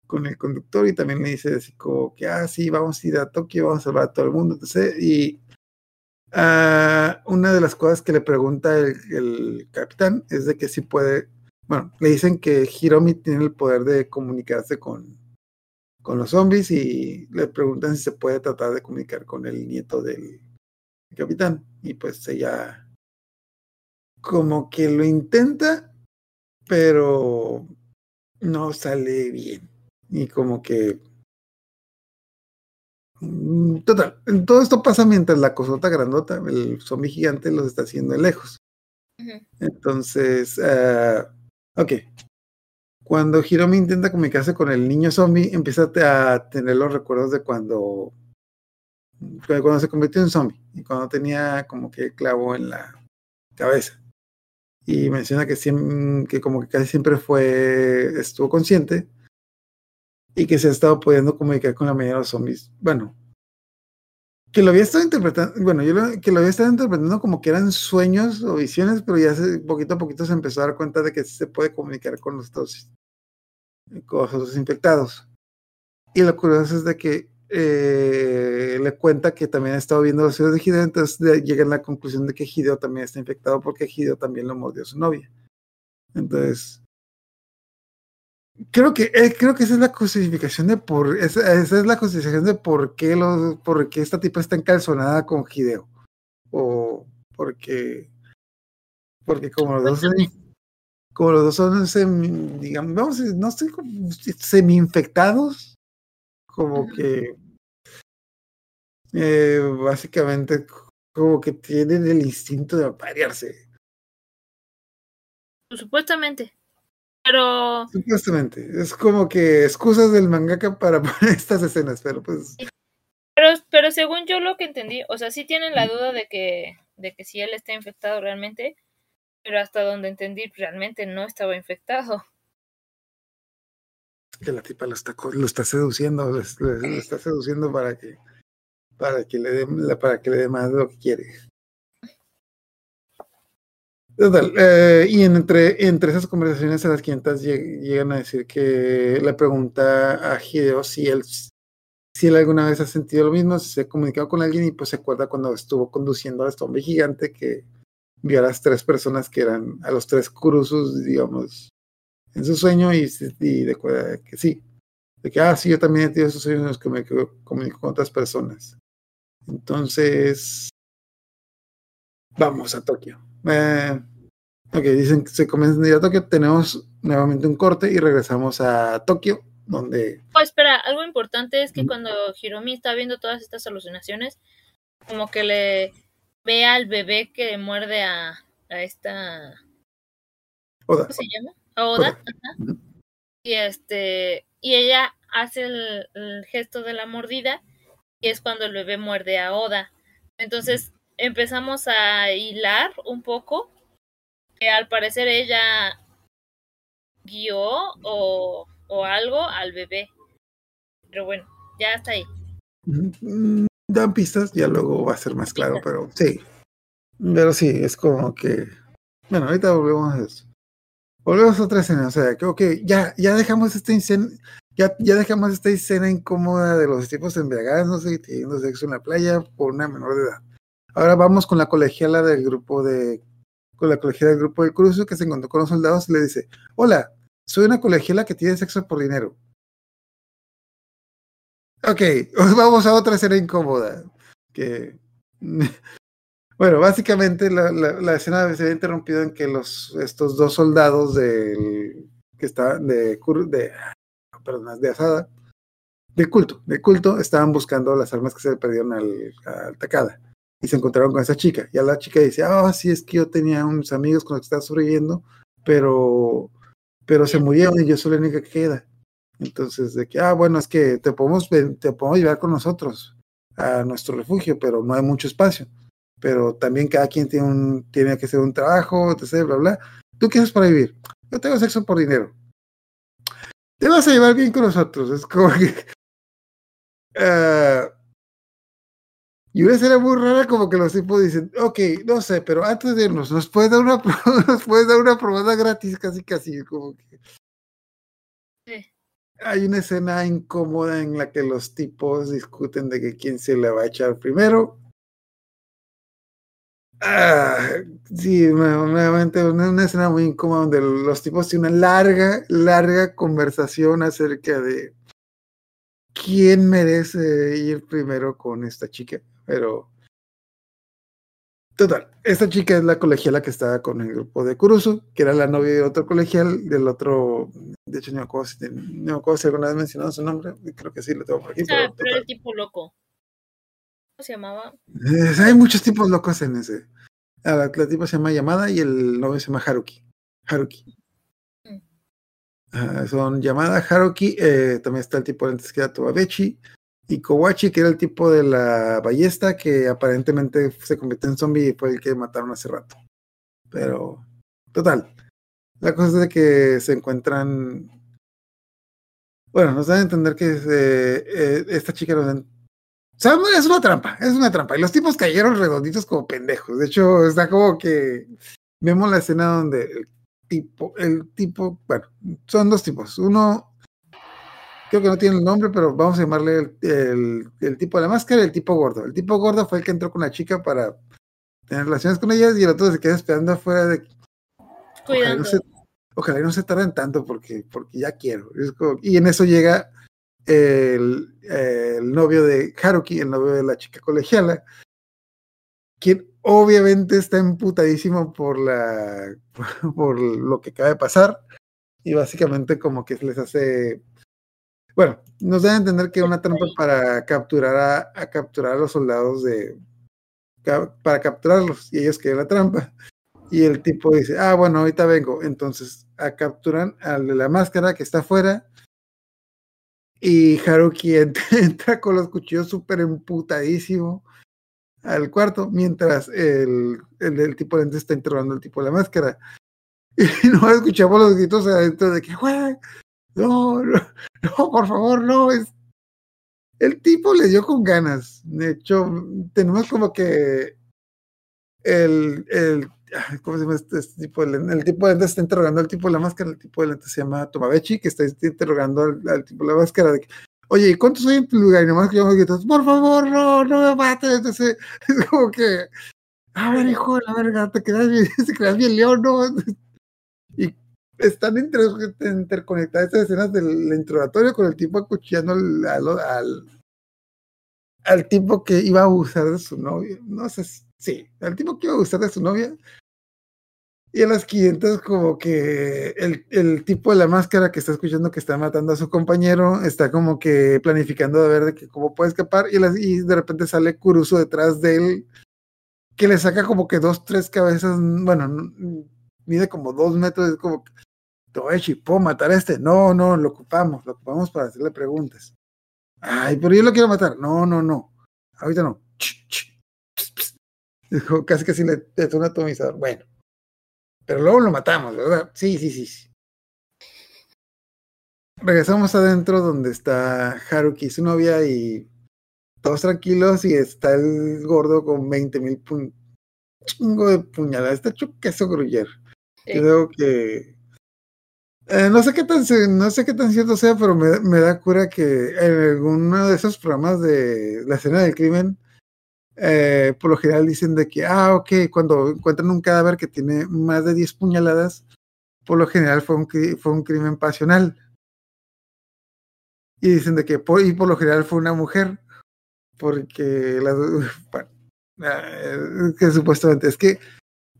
con el conductor y también le dice así como que, ah, sí, vamos a ir a Tokio, vamos a salvar a todo el mundo, etc. Y ah, una de las cosas que le pregunta el, el capitán es de que si puede, bueno, le dicen que Hiromi tiene el poder de comunicarse con, con los zombies y le preguntan si se puede tratar de comunicar con el nieto del capitán. Y pues ella como que lo intenta, pero no sale bien. Y como que... mm, Total, todo esto pasa mientras la cosota grandota, el zombie gigante, los está haciendo de lejos. Entonces, ah, ok. Cuando Hiromi intenta comunicarse con el niño zombie, empieza a tener los recuerdos de cuando, cuando se convirtió en zombie y cuando tenía como que clavo en la cabeza. Y menciona que, siem- que como que casi siempre fue, estuvo consciente y que se ha estado pudiendo comunicar con la mayoría de los zombies. Bueno, que lo había estado interpretando, bueno, yo lo, que lo había estado interpretando como que eran sueños o visiones, pero ya se, poquito a poquito se empezó a dar cuenta de que se puede comunicar con los dos, con los infectados. Y lo curioso es de que eh, le cuenta que también ha estado viendo los videos de Hideo, entonces llega a la conclusión de que Hideo también está infectado porque Hideo también lo mordió a su novia. Entonces, creo que eh, creo que esa es la justificación de por esa, esa es la justificación de por qué los por qué esta tipa está encalzonada con Hideo. O porque porque como los dos son, como los dos son semi- digamos no estoy semi infectados como que eh, básicamente como que tienen el instinto de aparearse Pues, Supuestamente. Pero supuestamente es como que excusas del mangaka para poner estas escenas pero pues Pero, pero según yo lo que entendí, o sea, sí tienen la duda de que, de que si él está infectado realmente, pero hasta donde entendí realmente no estaba infectado. que la tipa lo está, lo está seduciendo, lo, es- está seduciendo para que, para que le dé, para que le dé más de lo que quiere. Total, eh, y entre, entre esas conversaciones a las 500 lleg- llegan a decir que le pregunta a Hideo si él, si él alguna vez ha sentido lo mismo, si se ha comunicado con alguien y pues se acuerda cuando estuvo conduciendo a este hombre gigante que vio a las tres personas que eran, a los tres Kurusus, digamos, en su sueño y, y recuerda que sí, de que, ah, sí, yo también he tenido esos sueños en los que me co- comunico con otras personas. Entonces, vamos a Tokio. Eh, ok, dicen que se comienzan a Tokio, tenemos nuevamente un corte y regresamos a Tokio, donde Oh, espera, algo importante es que Ujú. cuando Hiromi está viendo todas estas alucinaciones, como que le ve al bebé que muerde a, a esta, Oda, ¿cómo se llama? A Oda, Oda. ajá. Y este, y ella hace el, el gesto de la mordida y es cuando el bebé muerde a Oda. Entonces empezamos a hilar un poco que al parecer ella guió o, o algo al bebé. Pero bueno, ya está ahí. Mm, Dan pistas, ya luego va a ser más claro, pero sí. Pero sí, es como que. Bueno, ahorita volvemos a eso. Volvemos a otra escena, o sea, que ok, ya, ya dejamos esta escena, ya, ya dejamos esta escena incómoda de los tipos embriagándose y teniendo sexo en la playa por una menor de edad. Ahora vamos con la colegiala del grupo de, con la colegiala del grupo de cruzo que se encontró con los soldados y le dice, hola, soy una colegiala que tiene sexo por dinero. Ok, vamos a otra escena incómoda. Que, bueno, básicamente la, la, la escena se ve interrumpido en que los, estos dos soldados del, que estaban de, de, perdón, de Asada, de culto, de culto, estaban buscando las armas que se le perdieron al, al Takada. Y se encontraron con esa chica. Y a la chica dice, ah, sí, es que yo tenía unos amigos con los que estaba sobreviviendo, pero, pero se murieron y yo soy la única que queda. Entonces, de que, ah, bueno, es que te podemos, te podemos llevar con nosotros a nuestro refugio, pero no hay mucho espacio. Pero también cada quien tiene, un, tiene que hacer un trabajo, etc., bla, bla. ¿Tú qué haces para vivir? Yo tengo sexo por dinero. Te vas a llevar bien con nosotros. Es como que. ah, y una escena muy rara, como que los tipos dicen, ok, no sé, pero antes de irnos, ¿nos puedes dar una, nos puedes dar una probada gratis? Casi, casi, como que Sí. hay una escena incómoda en la que los tipos discuten de que quién se la va a echar primero. Ah, sí, nue- nuevamente una, una escena muy incómoda donde los tipos tienen una larga, larga conversación acerca de quién merece ir primero con esta chica. Pero, total, esta chica es la colegiala que estaba con el grupo de Kurusu, que era la novia de otro colegial, del otro, de hecho no me acuerdo si, ten- no me acuerdo si alguna vez mencionado su nombre, creo que sí, lo tengo por aquí. O sea, pero pero el tipo loco. ¿Cómo se llamaba? Eh, hay muchos tipos locos en ese. La, la tipa se llama Yamada y el novio se llama Haruki. Haruki. Mm. Ah, son Yamada, Haruki, eh, también está el tipo de lentes que era Tobabechi, y Kowachi, que era el tipo de la ballesta que aparentemente se convirtió en zombie y fue el que mataron hace rato. Pero, total. La cosa es de que se encuentran. Bueno, nos dan a entender que eh, eh, esta chica nos dan o sea, es una trampa, es una trampa. Y los tipos cayeron redonditos como pendejos. De hecho, está como que vemos la escena donde el tipo, el tipo, bueno, son dos tipos. Uno, creo que no tiene el nombre, pero vamos a llamarle el, el, el tipo de la máscara y el tipo gordo. El tipo gordo fue el que entró con la chica para tener relaciones con ellas y el otro se queda esperando afuera de ojalá no se, ojalá no se tarden tanto porque, porque ya quiero. Como- y en eso llega el, el novio de Haruki, el novio de la chica colegiala, quien obviamente está emputadísimo por la por lo que acaba de pasar y básicamente como que les hace bueno, nos a entender que una trampa para capturar a, a capturar a los soldados de para capturarlos y ellos quedan la trampa. Y el tipo dice, ah, bueno, ahorita vengo. Entonces a capturan al de la máscara que está afuera. Y Haruki entra, entra con los cuchillos súper emputadísimo al cuarto, mientras el, el tipo de está interrogando al tipo de la máscara. Y no escuchamos los gritos adentro de que, "Güey, no, no, no, por favor, no. Es... El tipo le dio con ganas. De hecho, tenemos como que el, el ¿cómo se llama este, este tipo lente? El tipo de está interrogando al tipo de la máscara, el tipo de lente se llama Tomabechi, que está interrogando al, tipo de la máscara oye, ¿y cuántos hay en tu lugar? Y nomás que yo me grito, por favor, no, no me mates. Entonces, es como que, a ver, hijo de la verga, te quedas bien, te quedas bien león, ¿no? Están inter, interconectadas estas escenas del interrogatorio con el tipo acuchillando al, al, tipo que iba a abusar de su novia. No sé, sí, al tipo que iba a abusar de su novia. Y a las 500 como que el, el tipo de la máscara que está escuchando que está matando a su compañero está como que planificando de ver de que cómo puede escapar y, y de repente sale Kurusu detrás de él que le saca como que dos, tres cabezas, bueno, no- mide como dos metros, es como, Toechi, ¿puedo matar a este? No, no, lo ocupamos, lo ocupamos para hacerle preguntas. Ay, pero yo lo quiero matar. No, no, no. Ahorita no. Ch, ch, ps, ps. Dijo, casi casi le detonó un atomizador. Bueno. Pero luego lo matamos, ¿verdad? Sí, sí, sí. sí. Regresamos adentro donde está Haruki y su novia y todos tranquilos y está el gordo con 20 mil chingo de puñaladas. Está hecho queso gruyer. Sí. Creo que eh, no sé qué tan no sé qué tan cierto sea, pero me, me da cura que en alguno de esos programas de la escena del crimen, eh, por lo general dicen de que, ah, ok, cuando encuentran un cadáver que tiene más de 10 puñaladas, por lo general fue un, fue un crimen pasional. Y dicen de que, por, y por lo general fue una mujer, porque las, bueno, eh, que supuestamente es que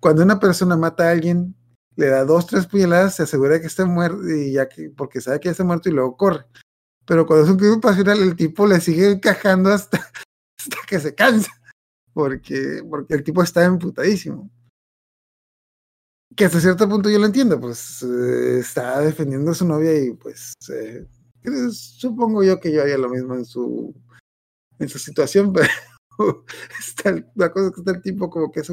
cuando una persona mata a alguien, le da dos, tres puñaladas, se asegura que está muerto, y ya que, porque sabe que ya está muerto y luego corre. Pero cuando es un crimen pasional, el tipo le sigue encajando hasta, hasta que se cansa, porque, porque el tipo está emputadísimo. Que hasta cierto punto yo lo entiendo, pues eh, está defendiendo a su novia y pues eh, supongo yo que yo haría lo mismo en su, en su situación, pero está la cosa es que está el tipo como que es.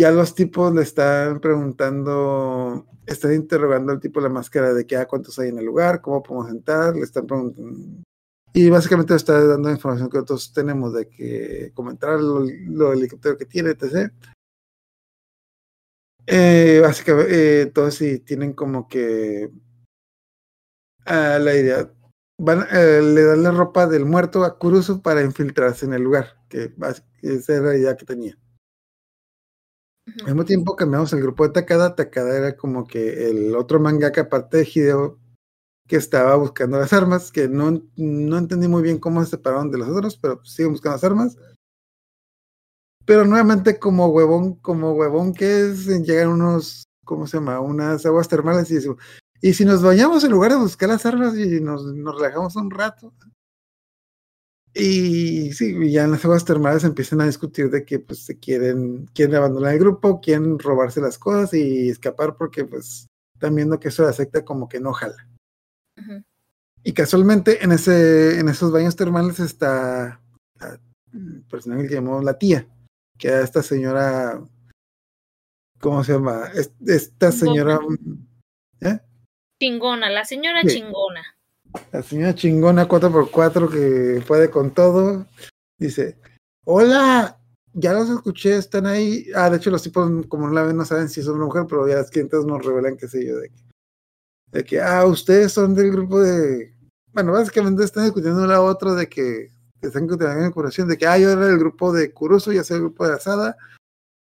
Ya los tipos le están preguntando, están interrogando al tipo de la máscara de que ah, cuántos hay en el lugar, cómo podemos entrar, le están preguntando. Y básicamente está dando información que nosotros tenemos de que comentar lo, lo helicóptero que tiene, etc. Eh, básicamente, eh, todos sí tienen como que ah, la idea. Van, eh, le dan la ropa del muerto a Kurusu para infiltrarse en el lugar, que esa era la idea que tenía. Al mismo tiempo cambiamos el grupo de Takada. Takada era como que el otro mangaka, aparte de Hideo, que estaba buscando las armas, que no, no entendí muy bien cómo se separaron de los otros, pero pues siguen buscando las armas. Pero nuevamente, como huevón, como huevón que es, llegan unos, ¿cómo se llama? Unas aguas termales y dice, y si nos bañamos en lugar de buscar las armas y nos, nos relajamos un rato. Y sí, y ya en las aguas termales empiezan a discutir de que pues se quieren, quieren abandonar el grupo, quieren robarse las cosas y escapar porque pues están viendo que eso de la secta como que no jala. Y casualmente en ese, en esos baños termales está la personaje que llamó la tía, que era esta señora, ¿cómo se llama? Es- Esta señora, ¿eh? Chingona, la señora Sí. chingona. La señora chingona 4x4 que puede con todo. Dice, hola, ya los escuché, están ahí. Ah, de hecho los tipos como no la ven no saben si es una mujer, pero ya las clientes nos revelan qué sé yo, de que, de que, ah, ustedes son del grupo de... Bueno, básicamente están discutiendo la otra de que, están en curación, de que, ah, yo era del grupo de Kurusu, ya soy el grupo de Asada.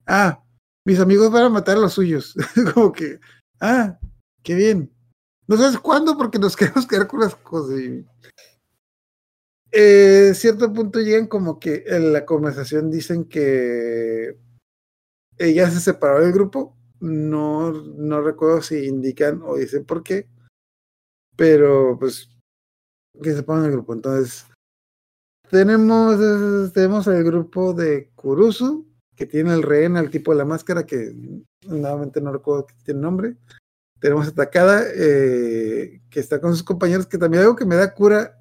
Ah, mis amigos van a matar a los suyos. como que, ah, qué bien. No sabes cuándo porque nos queremos quedar con las cosas. Y... Eh, cierto punto llegan como que en la conversación dicen que ella se separó del grupo. No, no recuerdo si indican o dicen por qué. Pero pues que se pongan el grupo. Entonces, tenemos, tenemos el grupo de Kurusu, que tiene el rehén al tipo de la máscara, que nuevamente no recuerdo qué tiene nombre tenemos a Takada, eh, que está con sus compañeros, que también algo que me da cura,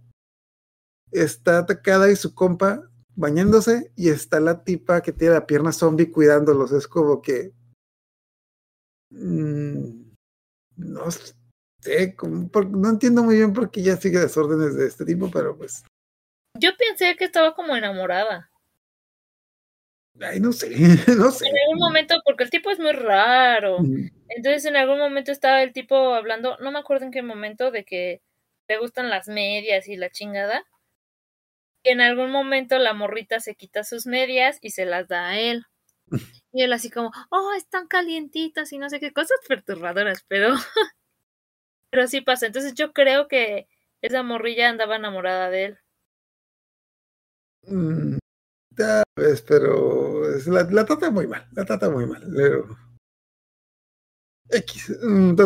está Takada y su compa bañándose, y está la tipa que tiene la pierna zombie cuidándolos, es como que... mm, no sé, no entiendo muy bien por qué ella sigue desórdenes de este tipo, pero pues, Yo pensé que estaba como enamorada. Ay, no sé, no sé. En algún momento, porque el tipo es muy raro. Entonces en algún momento estaba el tipo hablando, no me acuerdo en qué momento, de que le gustan las medias y la chingada. Y en algún momento la morrita se quita sus medias y se las da a él. Y él así como, oh, están calientitas y no sé qué cosas perturbadoras, pero... pero sí pasa. Entonces yo creo que esa morrilla andaba enamorada de él. Mm, Pero la, la trata muy mal, la trata muy mal. Pero... X, mm.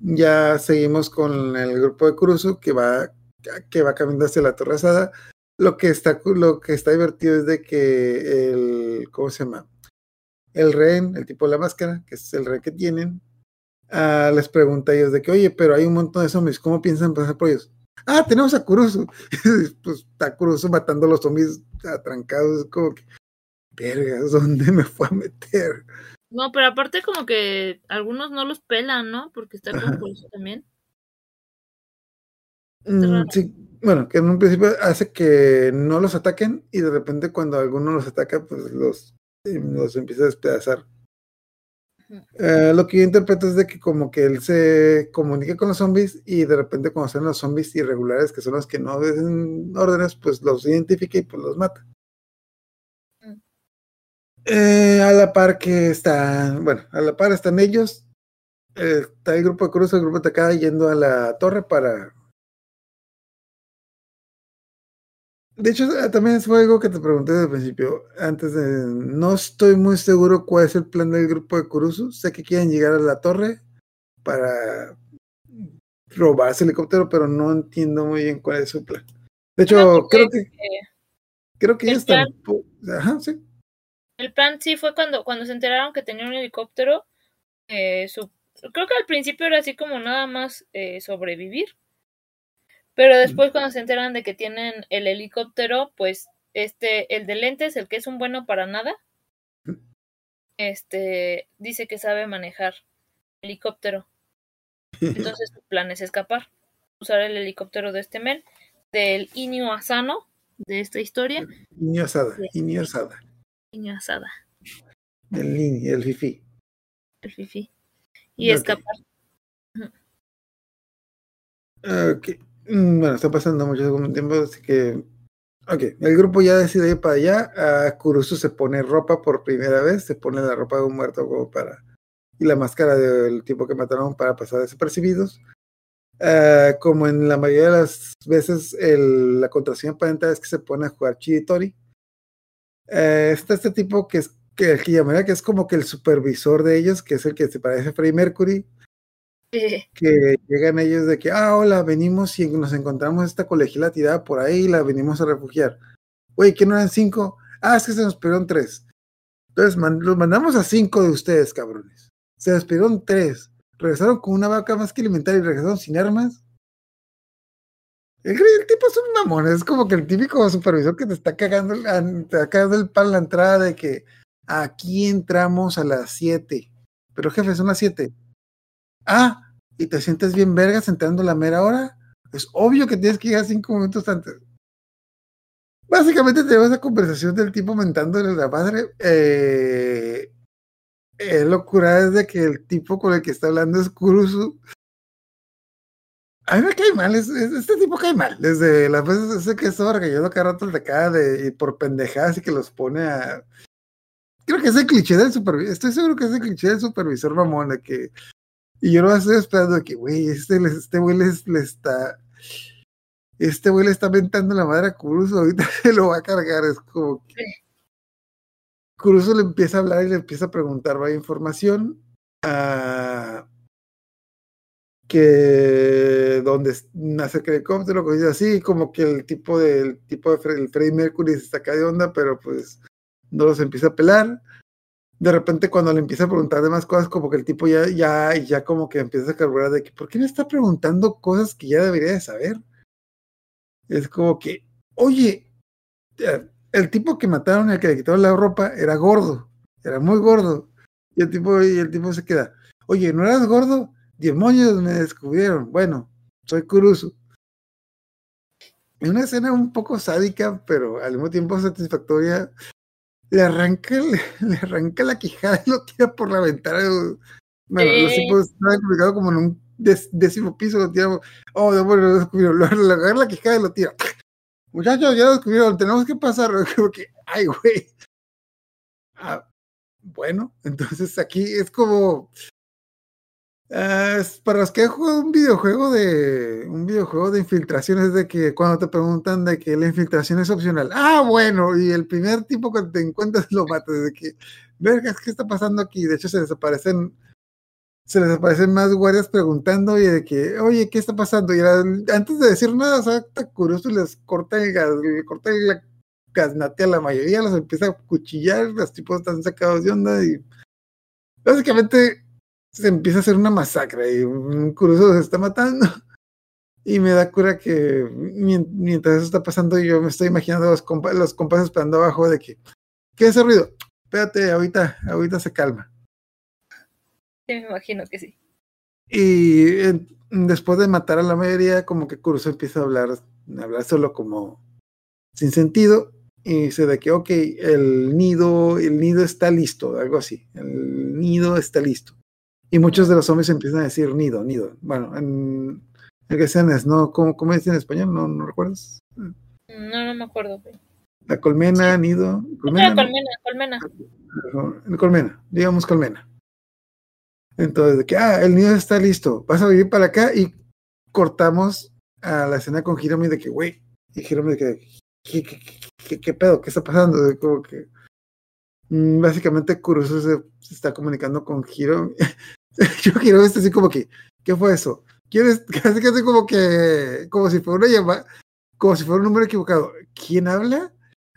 Ya seguimos con el grupo de Kurusu que va, que va caminando hacia la Torre Asada. Lo que está, lo que está divertido es de que el, ¿cómo se llama? El rehén, el tipo de la máscara, que es el rehén que tienen, ah, les pregunta a ellos de que, oye, pero hay un montón de zombies, ¿cómo piensan pasar por ellos? Ah, tenemos a Kurusu. pues está Kurusu matando a los zombies atrancados, es como que, vergas, ¿dónde me fue a meter? No, pero aparte como que algunos no los pelan, ¿no? Porque está con Kurusu también. Mm, sí, bueno, que en un principio hace que no los ataquen y de repente cuando alguno los ataca, pues los, eh, los empieza a despedazar. Eh, lo que yo interpreto es de que como que él se comunica con los zombies y de repente cuando salen los zombies irregulares, que son los que no obedecen órdenes, pues los identifica y pues los mata. Eh, a la par que están, bueno, a la par están ellos, eh, está el grupo de Cruz, el grupo de Takada yendo a la torre para... De hecho, eh, también fue algo que te pregunté desde el principio. Antes de. No estoy muy seguro cuál es el plan del grupo de Kurusu. Sé que quieren llegar a la torre para robarse el helicóptero, pero no entiendo muy bien cuál es su plan. De hecho, porque, creo que creo que plan- tampoco. Ajá, sí. el plan sí fue cuando, cuando se enteraron que tenía un helicóptero. eh, su- creo que al principio era así como nada más eh, sobrevivir. Pero después cuando se enteran de que tienen el helicóptero, pues este, el de lentes, el que es un bueno para nada, este, dice que sabe manejar helicóptero. Entonces su plan es escapar, usar el helicóptero de este men, del Inio Asano de esta historia, Niño Asada, Niño Asada. Inio Asada, El Nini, el Fifi. el fifi, y Ok. escapar. Ok. Mm, Bueno, está pasando mucho tiempo, así que. Ok, el grupo ya decide ir para allá. A Kurusu se pone ropa por primera vez, se pone la ropa de un muerto como para. y la máscara del tipo que mataron para pasar desapercibidos. Ah, como en la mayoría de las veces, el- la contraseña para entrar es que se pone a jugar Chiditori. Eh, está este tipo que es que, que llamaría que es como que el supervisor de ellos, que es el que se parece a Freddie Mercury Que llegan ellos de que, ah, hola, venimos y nos encontramos esta colegiala tirada por ahí y la venimos a refugiar. Oye, ¿que no eran cinco? Ah, es que se nos pidieron tres. Entonces, los mandamos a cinco de ustedes, cabrones. Se despidieron tres. Regresaron con una vaca más que alimentar y regresaron sin armas. El, tipo es un mamón, es como que el típico supervisor que te está cagando, te cagando el pan a la entrada de que aquí entramos a las siete. Pero jefe, son las siete. Ah, y te sientes bien vergas entrando la mera hora, es obvio que tienes que llegar cinco minutos antes. Básicamente tenemos esa conversación del tipo mentándole la madre. Eh, eh, locura es de que el tipo con el que está hablando es Kurusu. A mí me cae mal, es- es- este tipo cae mal. Desde las veces que estaba regañando cada rato de acá de, y por pendejadas y que los pone a. Creo que es el cliché del supervisor. Estoy seguro que es el cliché del supervisor mamón de que y yo lo estoy esperando que, güey, este, les- este güey les, le está. Este güey le está mentando la madre a Kurusu, ahorita se lo va a cargar. Es como que. Kurusu le empieza a hablar y le empieza a preguntar vaya información. a que donde nace el helicóptero, cosas así, como que el tipo de, el tipo de Fre- el Freddie Mercury se saca de onda, pero pues no los empieza a pelar de repente cuando le empieza a preguntar demás cosas, como que el tipo ya, ya, ya como que empieza a carburar de que, ¿por qué me está preguntando cosas que ya debería de saber? Es como que, oye, eh, el tipo que mataron, el que le quitaron la ropa, era gordo, era muy gordo. Y el tipo, y el tipo se queda, oye, ¿no eras gordo? Demonios me descubrieron. Bueno, soy Kurusu. Es una escena un poco sádica, pero al mismo tiempo satisfactoria le arranca, le, le arranca la quijada y lo tira por la ventana. Bueno, los tipos estaban ubicados como en un décimo piso, lo tira. Oh, no, bueno, lo descubrieron. Lo, le agarra la quijada y lo tira. Muchachos, ya lo descubrieron, tenemos que pasar. Como que, ay, güey. Ah, bueno, entonces aquí es como. Es para los que jugado un videojuego de un videojuego de infiltraciones de que cuando te preguntan de que la infiltración es opcional, ah bueno, y el primer tipo que te encuentras lo matas, de que, vergas, ¿qué está pasando aquí? De hecho se desaparecen, se les aparecen más guardias preguntando y de que, oye, ¿qué está pasando? Y antes de decir nada, o sea, está curioso les corta el gas, corta la gaznate a la mayoría, los empieza a cuchillar, los tipos están sacados de onda y básicamente se empieza a hacer una masacre y un se está matando. Y me da cura que mientras eso está pasando, yo me estoy imaginando los, compa los compas esperando abajo de que, ¿qué es ese ruido? Espérate, ahorita, ahorita se calma. Sí, me imagino que sí. Y después de matar a la mayoría, como que Kurusu empieza a hablar, a hablar solo como sin sentido. Y dice de que, ok, el nido, el nido está listo, algo así. El nido está listo. Y muchos de los hombres empiezan a decir nido, nido. Bueno, en, el que sean es, ¿no? ¿Cómo, ¿Cómo dice en español? ¿No, ¿No recuerdas? No, no me acuerdo. La colmena, nido. Colmena, colmena, colmena. Colmena, digamos colmena. Entonces, de que, ah, el nido está listo, vas a venir para acá y cortamos a la escena con Hiromi de que, güey, y Hiromi de que, ¿qué, qué, qué, qué pedo? ¿Qué está pasando? De como que, mm, básicamente Kurusu se, se, está comunicando con Hiromi. Yo Hiromi está así como que, ¿qué fue eso? ¿Quieres? Casi casi como que, como si fuera una llamada, como si fuera un número equivocado. ¿Quién habla?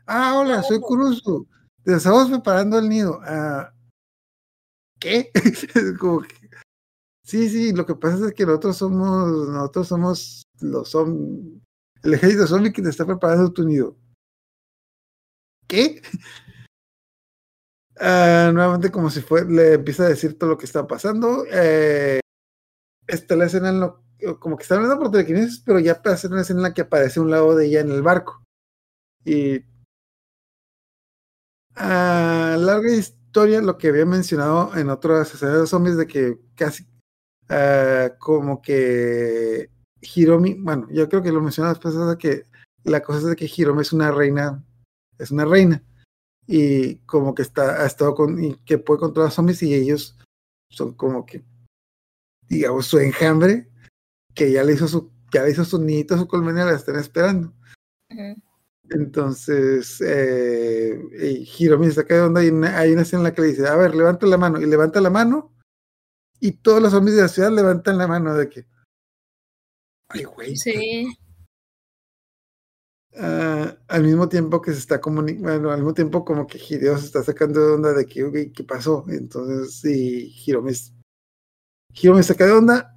Ah, hola, soy Kurusu. Te estamos preparando el nido. Ah, ¿Qué? como que, sí, sí, lo que pasa es que nosotros somos, nosotros somos los zombies, el ejército zombie que te está preparando tu nido. ¿Qué? Uh, nuevamente como si fue, le empieza a decir todo lo que está pasando. Eh, está la escena en lo, como que está hablando por telequinesis, pero ya hacer una escena en la que aparece un lado de ella en el barco. Y a uh, larga historia, lo que había mencionado en otras escenas de zombies, de que casi uh, como que Hiromi, bueno, yo creo que lo mencionaba después de que la cosa es de que Hiromi es una reina, es una reina, y como que está, ha estado con, y que puede controlar zombies y ellos son como que digamos, su enjambre, que ya le hizo su, ya le hizo su nido, su colmena, la están esperando. Uh -huh. Entonces, eh, Hiromi se saca de onda y hay una escena en la que le dice, a ver, levanta la mano, y levanta la mano, y todos los zombies de la ciudad levantan la mano de que, ay, güey. Sí. Uh, al mismo tiempo que se está comunicando, bueno, al mismo tiempo como que Hideo se está sacando de onda de que, ¿qué pasó? Entonces, sí, Hiromi Giro me saca de onda.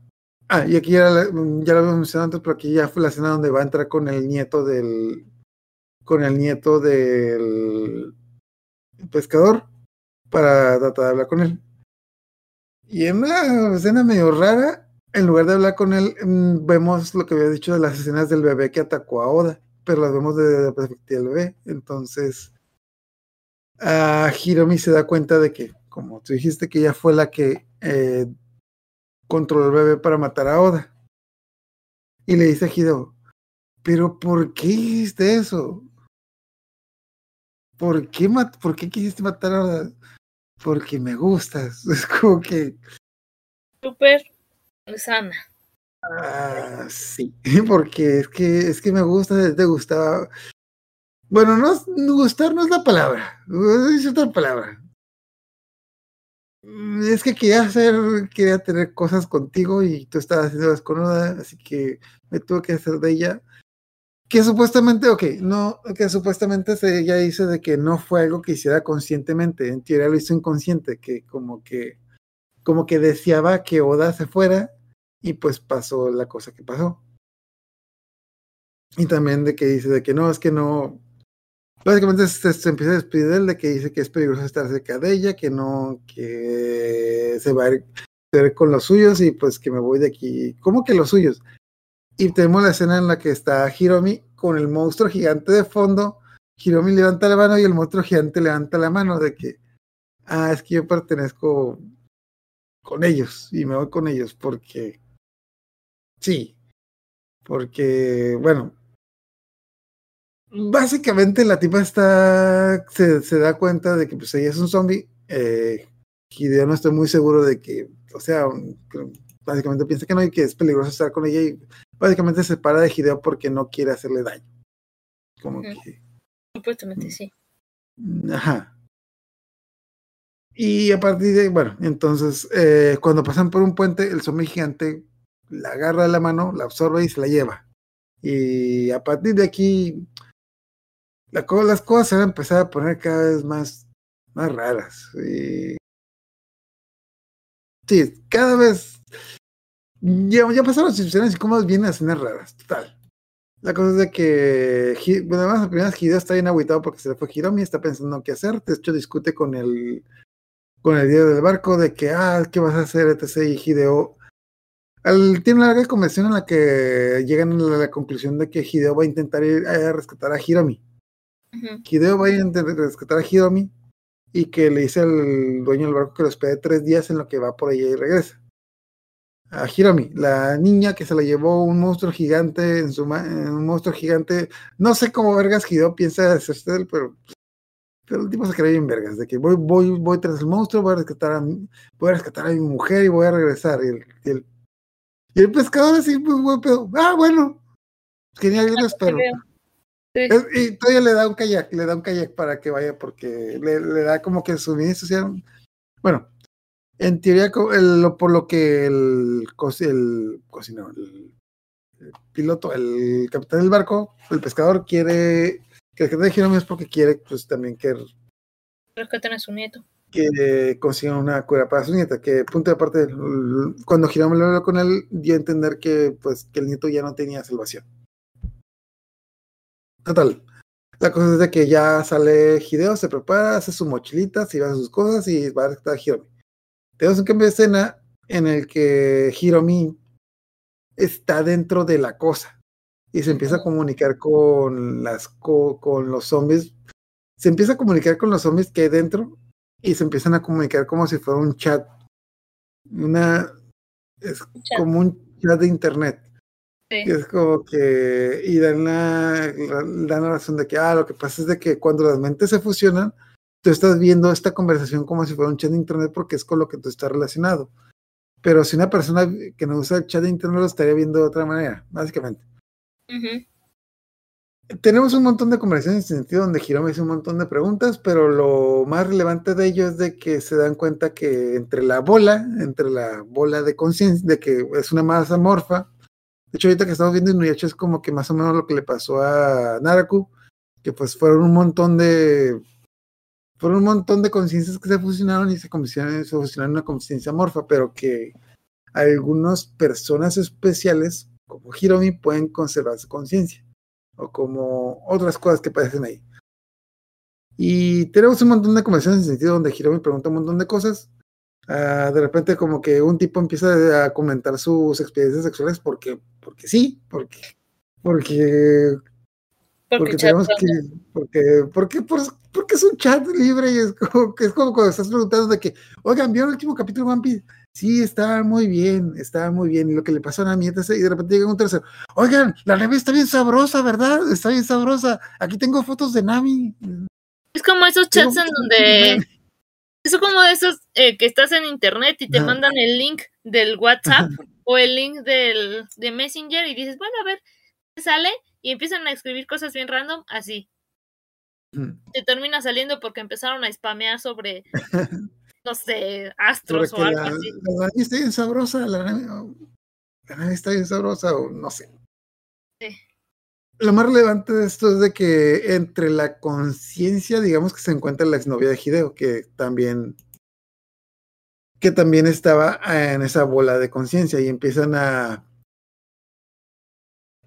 Ah, y aquí ya, ya lo habíamos mencionado antes, pero aquí ya fue la escena donde va a entrar con el nieto del. con el nieto del pescador para tratar de hablar con él. Y en una escena medio rara, en lugar de hablar con él, vemos lo que había dicho de las escenas del bebé que atacó a Oda, pero las vemos desde la perspectiva del bebé. Entonces, uh, Hiromi se da cuenta de que, como tú dijiste, que ella fue la que eh, controló al bebé para matar a Oda. Y le dice a Hideo, pero ¿por qué hiciste eso? ¿Por qué, mat ¿Por qué quisiste matar a Oda? Porque me gustas. Es como que... Súper sana. Ah, sí, porque es que, es que me gusta, te gustaba. Bueno, no, gustar no es la palabra, es otra palabra. Es que quería hacer, quería tener cosas contigo y tú estabas haciendo las con Oda, así que me tuve que hacer de ella. Que supuestamente, ok, no, que supuestamente ella dice de que no fue algo que hiciera conscientemente, en teoría lo hizo inconsciente, que como que, como que deseaba que Oda se fuera y pues pasó la cosa que pasó. Y también de que dice de que no, es que no, Básicamente se, se, empieza a despedir de él de que dice que es peligroso estar cerca de ella, que no, que se va a ir, a ir con los suyos y pues que me voy de aquí. ¿Cómo que los suyos? Y tenemos la escena en la que está Hiromi con el monstruo gigante de fondo. Hiromi levanta la mano y el monstruo gigante levanta la mano de que, ah, es que yo pertenezco con ellos y me voy con ellos porque, sí, porque, bueno, básicamente la tipa está se, se, da cuenta de que pues ella es un zombie eh, Hideo no estoy muy seguro de que o sea básicamente piensa que no y que es peligroso estar con ella y básicamente se separa de Hideo porque no quiere hacerle daño. Como que Supuestamente sí. ajá. Y a partir de bueno entonces eh, cuando pasan por un puente el zombie gigante la agarra de la mano la absorbe y se la lleva y a partir de aquí la, las cosas se van a empezar a poner cada vez más, más raras. Y... Sí, cada vez. Ya, ya pasaron y cómo vienen a escenas raras, total. La cosa es de que, bueno, además, la primera Hideo está bien agüitado porque se le fue Hiromi, está pensando qué hacer. De hecho, discute con el, con el líder del barco de que, ah, ¿qué vas a hacer, etc. Y Hideo, al- tiene una larga conversación en la que llegan a la, conclusión de que Hideo va a intentar ir a rescatar a Hiromi. Ujú. Hideo va a intentar rescatar a Hiromi y que le dice al dueño del barco que lo espere tres días en lo que va por allá y regresa. A Hiromi, la niña que se la llevó un monstruo gigante en su un monstruo gigante. No sé cómo vergas Hideo piensa hacerse él, pero, pero el tipo se cree bien vergas, de que voy, voy, voy tras el monstruo, voy a rescatar a mi, voy a rescatar a mi mujer y voy a regresar. Y el, y el, y el pescador así, pues, buen pedo, ah, bueno, genial, yo lo Te espero. Sí. Y todavía le da un kayak, le da un kayak para que vaya porque le, le da como que suministro. sea, bueno, en teoría, el- lo- por lo que el, el cocinero, el, el piloto, el capitán del barco, el pescador quiere que el que de Hiromi es porque quiere pues también que, Rescatan a su nieto. Que consigan una cura para su nieta, que punto de aparte, cuando Hiromi lo habló con él, dio a entender que pues que el nieto ya no tenía salvación. Total. La cosa es de que ya sale Hideo, se prepara, hace su mochilita, se lleva sus cosas y va a rescatar a Hiromi. Tenemos un cambio de escena en el que Hiromi está dentro de la cosa y se empieza a comunicar con las co- con los zombies. Se empieza a comunicar con los zombies que hay dentro y se empiezan a comunicar como si fuera un chat. Una es chat. como un chat de internet. Sí. Y es como que, y dan la, dan la razón de que, ah, lo que pasa es de que cuando las mentes se fusionan, tú estás viendo esta conversación como si fuera un chat de internet porque es con lo que tú estás relacionado. Pero si una persona que no usa el chat de internet lo estaría viendo de otra manera, básicamente. Ujú. Tenemos un montón de conversaciones en sentido donde Hiromi hace un montón de preguntas, pero lo más relevante de ello es de que se dan cuenta que entre la bola, entre la bola de conciencia, de que es una masa morfa, de hecho ahorita que estamos viendo Inuyasha es como que más o menos lo que le pasó a Naraku, que pues fueron un montón de fueron un montón de conciencias que se fusionaron y se, convirtieron- se fusionaron en una conciencia morfa, pero que algunas personas especiales, como Hiromi, pueden conservar su conciencia o como otras cosas que aparecen ahí. Y tenemos un montón de conversaciones en el sentido donde Hiromi pregunta un montón de cosas. Ah, de repente como que un tipo empieza a comentar sus experiencias sexuales porque, porque sí, porque, porque, Porque porque tenemos que, porque, porque, pues, porque es un chat libre y es como, que es como cuando estás preguntando de que, oigan, ¿vieron el último capítulo de One Piece? Sí, está muy bien, está muy bien. Y lo que le pasó a Nami, etc. y de repente llega un tercero, oigan, la nave está bien sabrosa, ¿verdad? Está bien sabrosa. Aquí tengo fotos de Nami. Es como esos chats en donde. Es como de esos eh, que estás en internet y te mandan el link del WhatsApp o el link del, de Messenger y dices, bueno, a ver, ¿qué sale? Y empiezan a escribir cosas bien random, así. Te termina saliendo porque empezaron a spamear sobre, no sé, astros Porque o algo la, así. la está bien sabrosa, la oh, la está bien sabrosa, o no sé. Sí. Lo más relevante de esto es de que entre la conciencia, digamos que se encuentra la exnovia de Hideo, que también que también estaba en esa bola de conciencia y empiezan a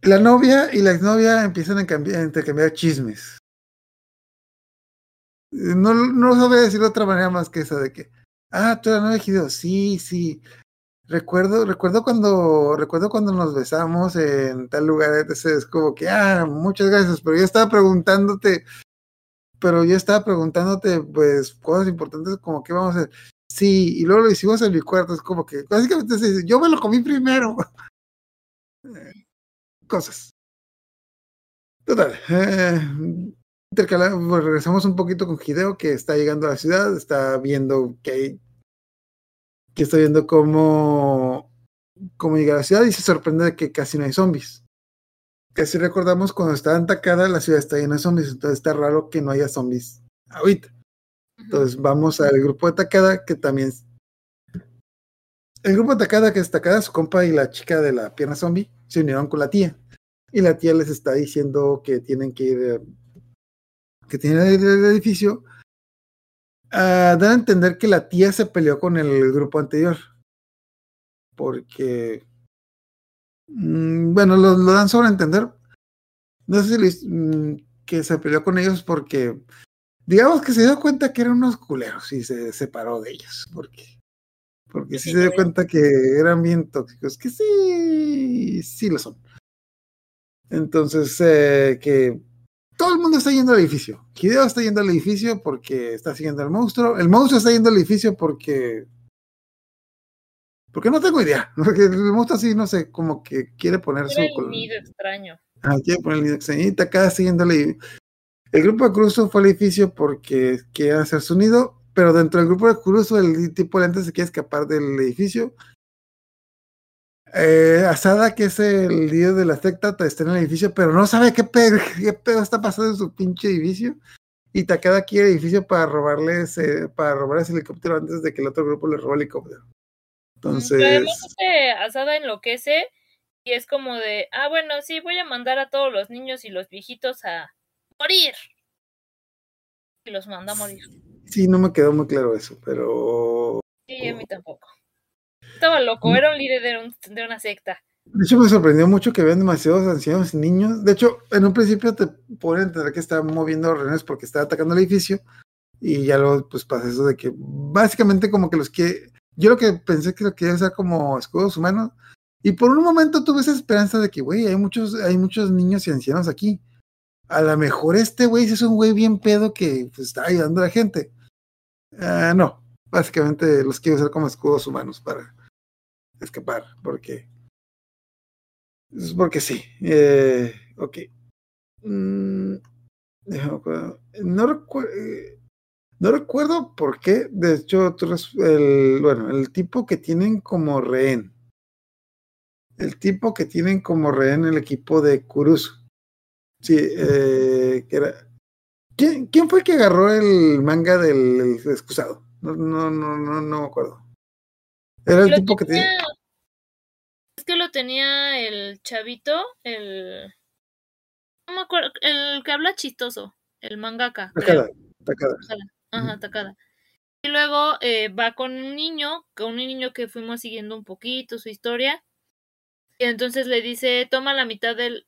la novia y la exnovia empiezan a, cambiar, a intercambiar chismes. No, no sabía decir de otra manera más que esa de que, ah, tú eras de Hideo, sí, sí. Recuerdo, recuerdo cuando, recuerdo cuando nos besamos en tal lugar, entonces es como que, ah, muchas gracias, pero yo estaba preguntándote, pero yo estaba preguntándote, pues, cosas importantes como qué vamos a hacer. Sí, y luego lo hicimos en mi cuarto, es como que, básicamente se dice, yo me lo comí primero. Cosas. Total. Eh, intercala- pues, regresamos un poquito con Hideo, que está llegando a la ciudad, está viendo que hay que está viendo cómo, cómo llega a la ciudad y se sorprende de que casi no hay zombies. Que si recordamos cuando está en Takada, la ciudad está llena de zombies, entonces está raro que no haya zombies ahorita. Entonces vamos al grupo de Takada, que también... El grupo de Takada, que es Takada, su compa y la chica de la pierna zombie, se unieron con la tía. Y la tía les está diciendo que tienen que ir, eh, que ir al edificio Ah, dan a entender que la tía se peleó con el grupo anterior. porque, mm, bueno, lo, lo dan sobre entender. No sé si les- mm, que se peleó con ellos porque, digamos que se dio cuenta que eran unos culeros y se separó de ellos, porque, porque sí se dio cuenta que eran bien tóxicos, que sí, sí lo son. Entonces, eh, que todo el mundo está yendo al edificio. Hideo está yendo al edificio porque está siguiendo al monstruo. El monstruo está yendo al edificio porque. Porque no tengo idea. Porque el monstruo así, no sé, como que quiere poner su. Era el nido extraño. Ah, quiere poner el nido y acá siguiendo el El grupo de Cruzo fue al edificio porque quiere hacer su nido, pero dentro del grupo de Cruzo el tipo de lente se quiere escapar del edificio. Eh, Asada, que es el líder de la secta, está en el edificio, pero no sabe qué pedo, qué pedo está pasando en su pinche edificio. Y Takada quiere el edificio para robarle ese, para robar ese helicóptero antes de que el otro grupo le robe el helicóptero. Pero Entonces, además Asada enloquece y es como de, ah, bueno, sí, voy a mandar a todos los niños y los viejitos a morir. Y los manda a morir. sí, no me quedó muy claro eso, pero Sí, a mí tampoco. Estaba loco, era un líder de, un- de una secta. De hecho, me sorprendió mucho que vean demasiados ancianos y niños. De hecho, en un principio te pueden entender que estaba moviendo rehenes porque estaba atacando el edificio. Y ya luego, pues pasa eso de que básicamente como que los que. Yo lo que pensé que lo quería usar como escudos humanos. Y por un momento tuve esa esperanza de que, güey, hay muchos, hay muchos niños y ancianos aquí. A lo mejor este güey es un güey bien pedo que pues, está ayudando a la gente. Ah, no, básicamente los quiero usar como escudos humanos para escapar, porque es porque sí. Eh, ok. Mm. No, recuer- eh, no recuerdo por qué. De hecho, el, bueno, el tipo que tienen como rehén. El tipo que tienen como rehén el equipo de Kurusu. Sí, eh, que era. ¿Quién, quién fue el que agarró el manga del el excusado? No, no, no, no, no me acuerdo. Era el tipo que tenía. Es que lo tenía el chavito, el... No me acuerdo, el que habla chistoso, el mangaka. Takada, Takada. Ajá, Takada. Y luego eh, va con un niño, con un niño que fuimos siguiendo un poquito su historia. Y entonces le dice, toma la mitad del...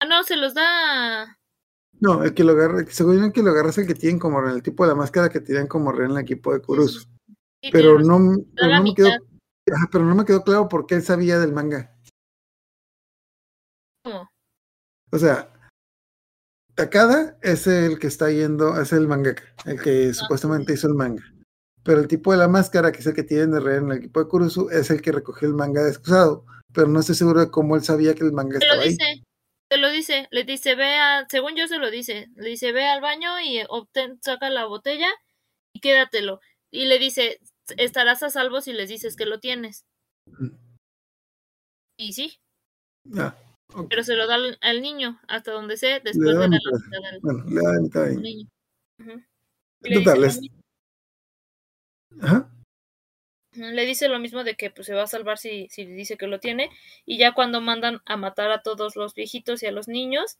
Ah, no, se los da... No, el que lo agarra, según yo, el que lo agarra es el que tienen como el tipo de la máscara que tienen como en el equipo de Kurusu. Sí, Pero no, pero no me quedó. Ajá, pero no me quedó claro por qué él sabía del manga. razón. O sea, Takada es el que está yendo, es el mangaka, el que supuestamente hizo el manga. Pero el tipo de la máscara, que es el que tienen de rehén en el equipo de Kurusu, es el que recogió el manga de excusado. Pero no estoy seguro de cómo él sabía que el manga Se lo estaba ahí. dice, se lo dice, le dice, ve a, según yo se lo dice, le dice, ve al baño y obtén, saca la botella y quédatelo. Y le dice, estarás a salvo si les dices que lo tienes. Ujú. Y sí, Ah, pero se lo da al, al niño, hasta donde sé, Le después da de la mitad. mitad del Bueno, le da la mitad niño. Y le Total, dice es- lo mismo- Ajá. le dice lo mismo de que pues se va a salvar si, si dice que lo tiene y ya cuando mandan a matar a todos los viejitos y a los niños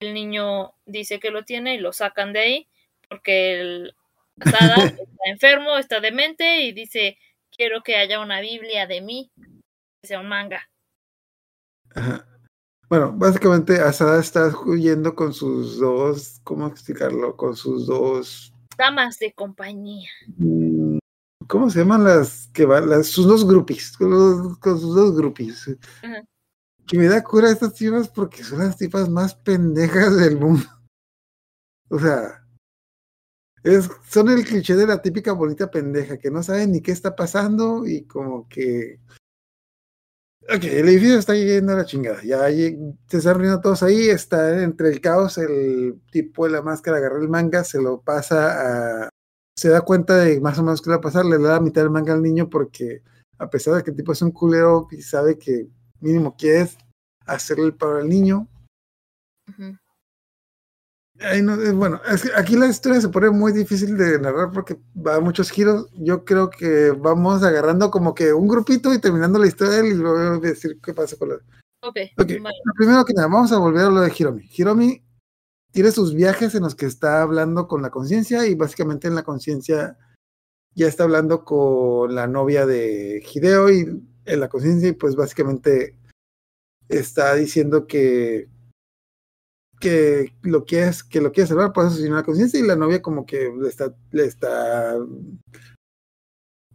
el niño dice que lo tiene y lo sacan de ahí porque el Asada está enfermo, está demente y dice quiero que haya una Biblia de mí que sea un manga Ajá. Bueno, básicamente Asada está huyendo con sus dos, ¿cómo explicarlo? Con sus dos, damas de compañía mm, ¿cómo se llaman las que van? Las, sus dos groupies, con, los- con sus dos groupies. Ajá. Que me da cura estas tipas porque son las tipas más pendejas del mundo. O sea, es, son el cliché de la típica bonita pendeja que no sabe ni qué está pasando y como que Ok, el edificio está yendo a la chingada. Ya se están riendo todos ahí. Está entre el caos. El tipo de la máscara agarra el manga, se lo pasa a. Se da cuenta de más o menos qué le va a pasar. Le da la mitad del manga al niño porque, a pesar de que el tipo es un culero y sabe que mínimo quiere hacerle el paro al niño. Ujú. Ay, no, eh, bueno, es que aquí la historia se pone muy difícil de narrar porque va a muchos giros. Yo creo que vamos agarrando como que un grupito y terminando la historia y luego voy a decir qué pasa con la. ok, Ok, vale. primero que nada, vamos a volver a lo de Hiromi. Hiromi tiene sus viajes en los que está hablando con la conciencia y básicamente en la conciencia ya está hablando con la novia de Hideo y en la conciencia y pues básicamente está diciendo que que lo quiere, que lo quiere salvar, por tiene la conciencia y la novia como que le está, le está,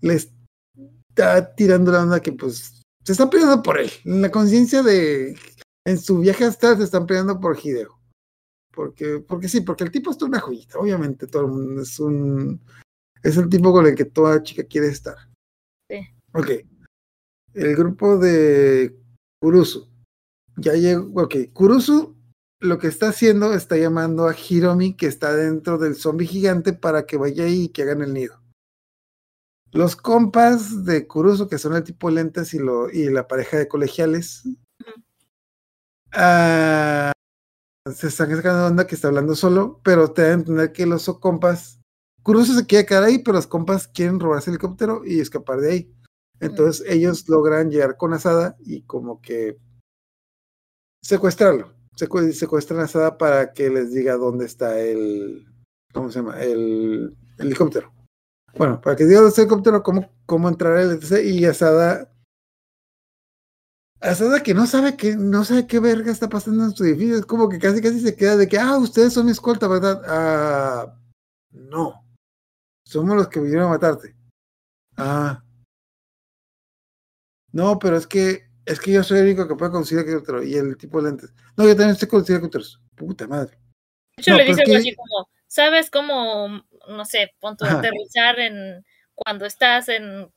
le está tirando la onda que pues se están peleando por él. En la conciencia de, en su viaje astral se están peleando por Hideo. Porque, porque sí, porque el tipo es una joyita, obviamente todo el mundo es un, es el tipo con el que toda chica quiere estar. Sí. Ok. El grupo de Kurusu. Ya llegó, ok, Kurusu lo que está haciendo está llamando a Hiromi, que está dentro del zombie gigante, para que vaya ahí y que hagan el nido. Los compas de Kurusu, que son el tipo lentes y, lo, y la pareja de colegiales, ah, se están sacando onda que está hablando solo, pero te da a entender que los compas, Kurusu se quiere quedar ahí, pero los compas quieren robarse el helicóptero y escapar de ahí. Entonces ellos logran llegar con Asada y como que secuestrarlo secuestran a Sada para que les diga dónde está el. ¿Cómo se llama? El, helicóptero. Bueno, para que diga dónde está el helicóptero, cómo, cómo entrar al ETC y Asada. Asada que no sabe que no sabe qué verga está pasando en su edificio, es como que casi casi se queda de que, ah, ustedes son mi escolta, ¿verdad? Ah, no. Somos los que vinieron a matarte. Ah. No, pero es que es que yo soy el único que puede conducir helicóptero y el tipo de lentes. No, yo también estoy conduciendo helicópteros. Puta madre. De hecho, No, le dice algo que- así como, ¿sabes cómo, no sé, punto de aterrizar en cuando estás en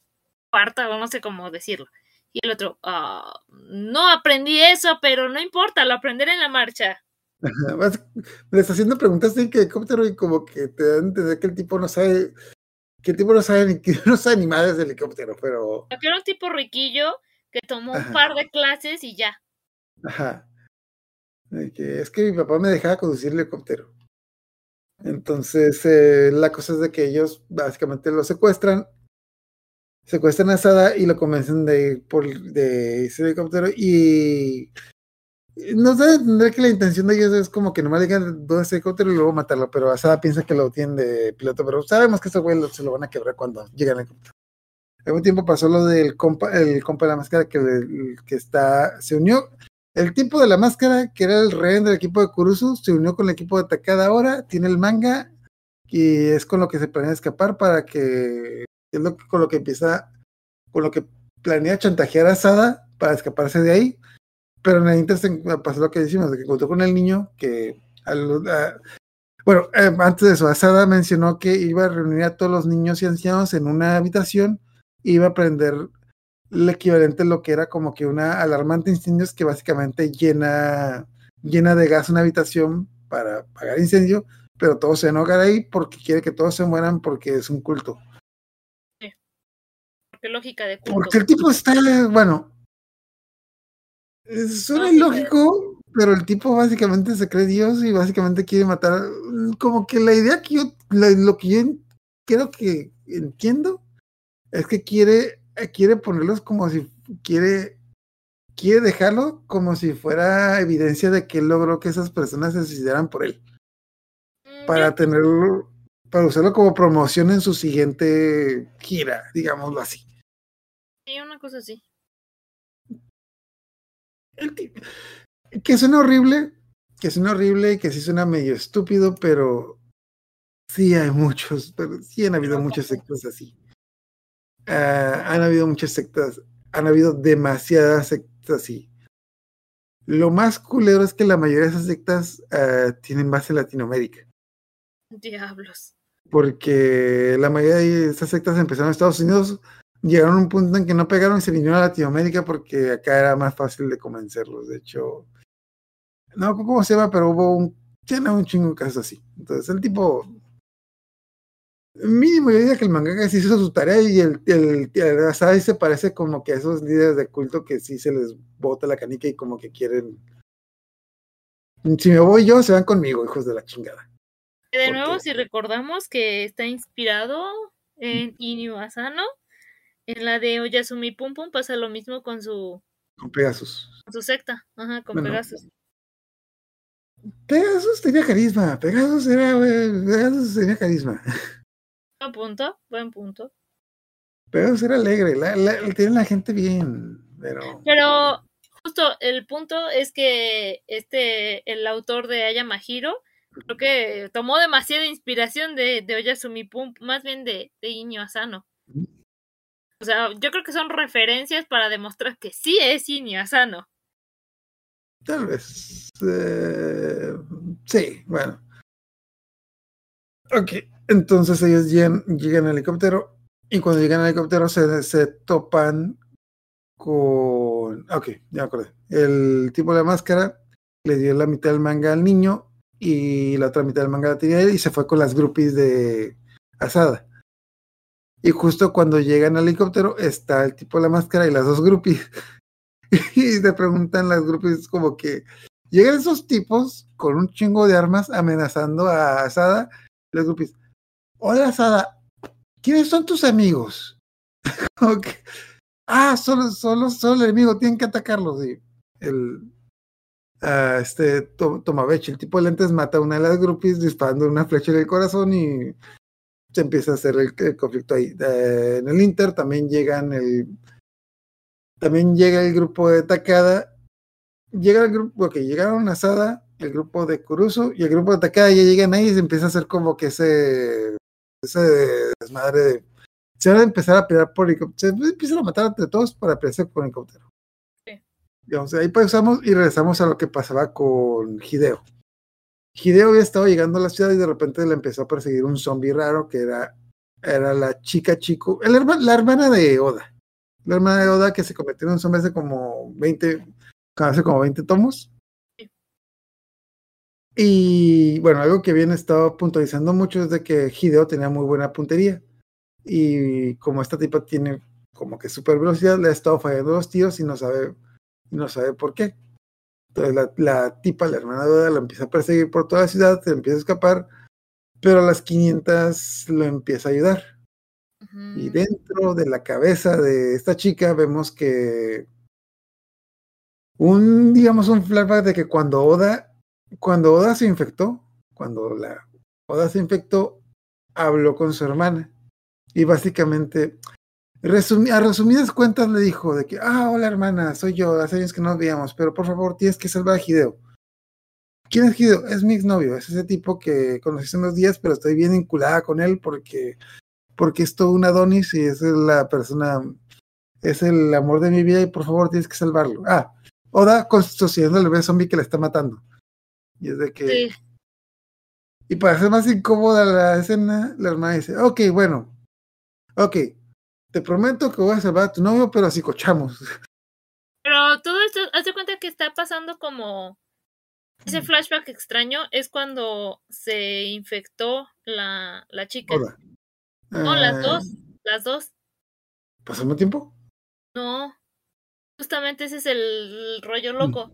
cuarta o no sé cómo decirlo? Y el otro, "Ah, no aprendí eso, pero no importa, lo aprenderé en la marcha. Vas- Le está haciendo preguntas de helicóptero y como que te dan a entender que el tipo no sabe, que el tipo no sabe ni, que no sabe ni madres del helicóptero, pero Yo era un tipo riquillo que tomó un par de clases y ya. ajá. Es que mi papá me dejaba conducir el helicóptero. Entonces, eh, la cosa es de que ellos básicamente lo secuestran, secuestran a Sada y lo convencen de ir por de ese helicóptero y nos da a entender que la intención de ellos es como que nomás le digan dónde está el helicóptero y luego matarlo, pero Asada piensa que lo tienen de piloto, pero sabemos que ese güey se lo van a quebrar cuando llegan al helicóptero. Al mismo tiempo pasó lo del compa, el compa de la máscara que, que está, se unió, el tipo de la máscara, que era el rehén del equipo de Kurusu, se unió con el equipo de Takada ahora, tiene el manga y es con lo que se planea escapar para que, es lo que- con lo que empieza, con lo que planea chantajear a Sada para escaparse de ahí. Pero en el Inter pasó lo que decimos, de que encontró con el niño que al- bueno, eh, antes de eso, Asada mencionó que iba a reunir a todos los niños y ancianos en una habitación, iba a prender el equivalente a lo que era como que una alarmante incendios que básicamente llena, llena de gas una habitación para apagar incendio, pero todos se ahogar ahí porque quiere que todos se mueran porque es un culto. Qué lógica de culto. Porque el tipo está, bueno, eh, suena No, sí, ilógico, pero el tipo básicamente se cree Dios y básicamente quiere matar. Como que la idea que yo, la- lo que yo creo que entiendo es que quiere, eh, quiere ponerlos como si quiere, quiere dejarlo como si fuera evidencia de que él logró que esas personas se suicidaran por él, Mm, para tenerlo, para usarlo como promoción en su siguiente gira, digámoslo así. sí, una cosa así. que suena horrible, que suena horrible y que sí suena medio estúpido, pero sí hay muchos, pero sí han habido muchas sectas así. Ah, han habido muchas sectas, han habido demasiadas sectas así. Lo más culero es que la mayoría de esas sectas ah, tienen base en Latinoamérica, Diablos. porque la mayoría de esas sectas empezaron en Estados Unidos, llegaron a un punto en que no pegaron y se vinieron a Latinoamérica porque acá era más fácil de convencerlos. De hecho, no cómo se llama, pero hubo un, un chingo de casos así. Entonces, el tipo, mínimo, yo diría que el mangaka sí hizo su tarea y el, el, el Asai se parece como que a esos líderes de culto que sí se les bota la canica y como que quieren. Si me voy yo, se van conmigo, hijos de la chingada. De ¿Por nuevo, si recordamos que está inspirado en Inyu Asano, en la de Oyasumi Pum Pum pasa lo mismo con su, Con Pegasus. con su secta, ajá, con Bueno. Pegasus. Pegasus tenía carisma. Pegasus era, Pegasus tenía carisma. Buen punto, buen punto. Pero ser alegre, la, la, tiene la gente bien, pero... Pero justo el punto es que este, el autor de Ayamahiro, creo que tomó demasiada inspiración de, de Oyasumi Pum, más bien de, de Iño Asano. O sea, yo creo que son referencias para demostrar que sí es Iño Asano. Tal vez. Eh, sí, bueno. Ok, entonces ellos llegan, al helicóptero y cuando llegan al helicóptero se, se topan con... Ok, ya me acordé. El tipo de la máscara le dio la mitad del manga al niño y la otra mitad del manga la tenía él y se fue con las groupies de Asada. Y justo cuando llegan al helicóptero está el tipo de la máscara y las dos groupies. y te preguntan las groupies como que llegan esos tipos con un chingo de armas amenazando a Asada. Las groupies, hola Asada, ¿quiénes son tus amigos? Ah, solo, solo, solo el enemigo, tienen que atacarlos. Y el, uh, este Tomavech, el tipo de lentes, mata a una de las groupies disparando una flecha en el corazón y se empieza a hacer el, conflicto ahí. en el Inter también llegan el. También llega el grupo de Takada. Llega el grupo, ok, llegaron a Asada, el grupo de Kurusu y el grupo de Takada ya llegan ahí y se empieza a hacer como que ese. Ese desmadre de. Se van a empezar a pelear por helicóptero. Se empiezan a matar entre todos para pelearse por helicóptero. Sí. Digamos, ahí pasamos y regresamos a lo que pasaba con Hideo. Hideo había estado llegando a la ciudad y de repente le empezó a perseguir un zombie raro que era, era la chica chico, la hermana de Oda. La hermana de Oda que se convirtió en un zombie hace como 20, hace como 20 tomos. Y bueno, algo que bien estado puntualizando mucho es de que Hideo tenía muy buena puntería. Y como esta tipa tiene como que super velocidad, le ha estado fallando los tiros y no sabe, no sabe por qué. Entonces la, tipa, la hermana de Oda, la empieza a perseguir por toda la ciudad, se empieza a escapar, pero a las 500 lo empieza a ayudar. Y dentro de la cabeza de esta chica vemos que un, digamos, un flashback de que cuando Oda, cuando Oda se infectó, cuando la Oda se infectó, habló con su hermana. Y básicamente a resumidas cuentas le dijo de que, ah, hola hermana, soy yo, hace años que no nos veíamos, pero por favor tienes que salvar a Hideo. ¿Quién es Hideo? Es mi exnovio, es ese tipo que conocí hace unos días, pero estoy bien vinculada con él porque, porque es todo un Adonis y es la persona, es el amor de mi vida y por favor tienes que salvarlo. Ah, Oda sucediendo el bebé zombie que le está matando. Y es de que... Y para hacer más incómoda la escena, la hermana dice, ok, bueno, ok, te prometo que voy a salvar a tu novio, pero así cochamos. Pero todo esto, haz de cuenta que está pasando como ese mm. flashback extraño es cuando se infectó la, la chica. No, las eh, dos, las dos. ¿Pasó un tiempo? No, justamente ese es el rollo loco.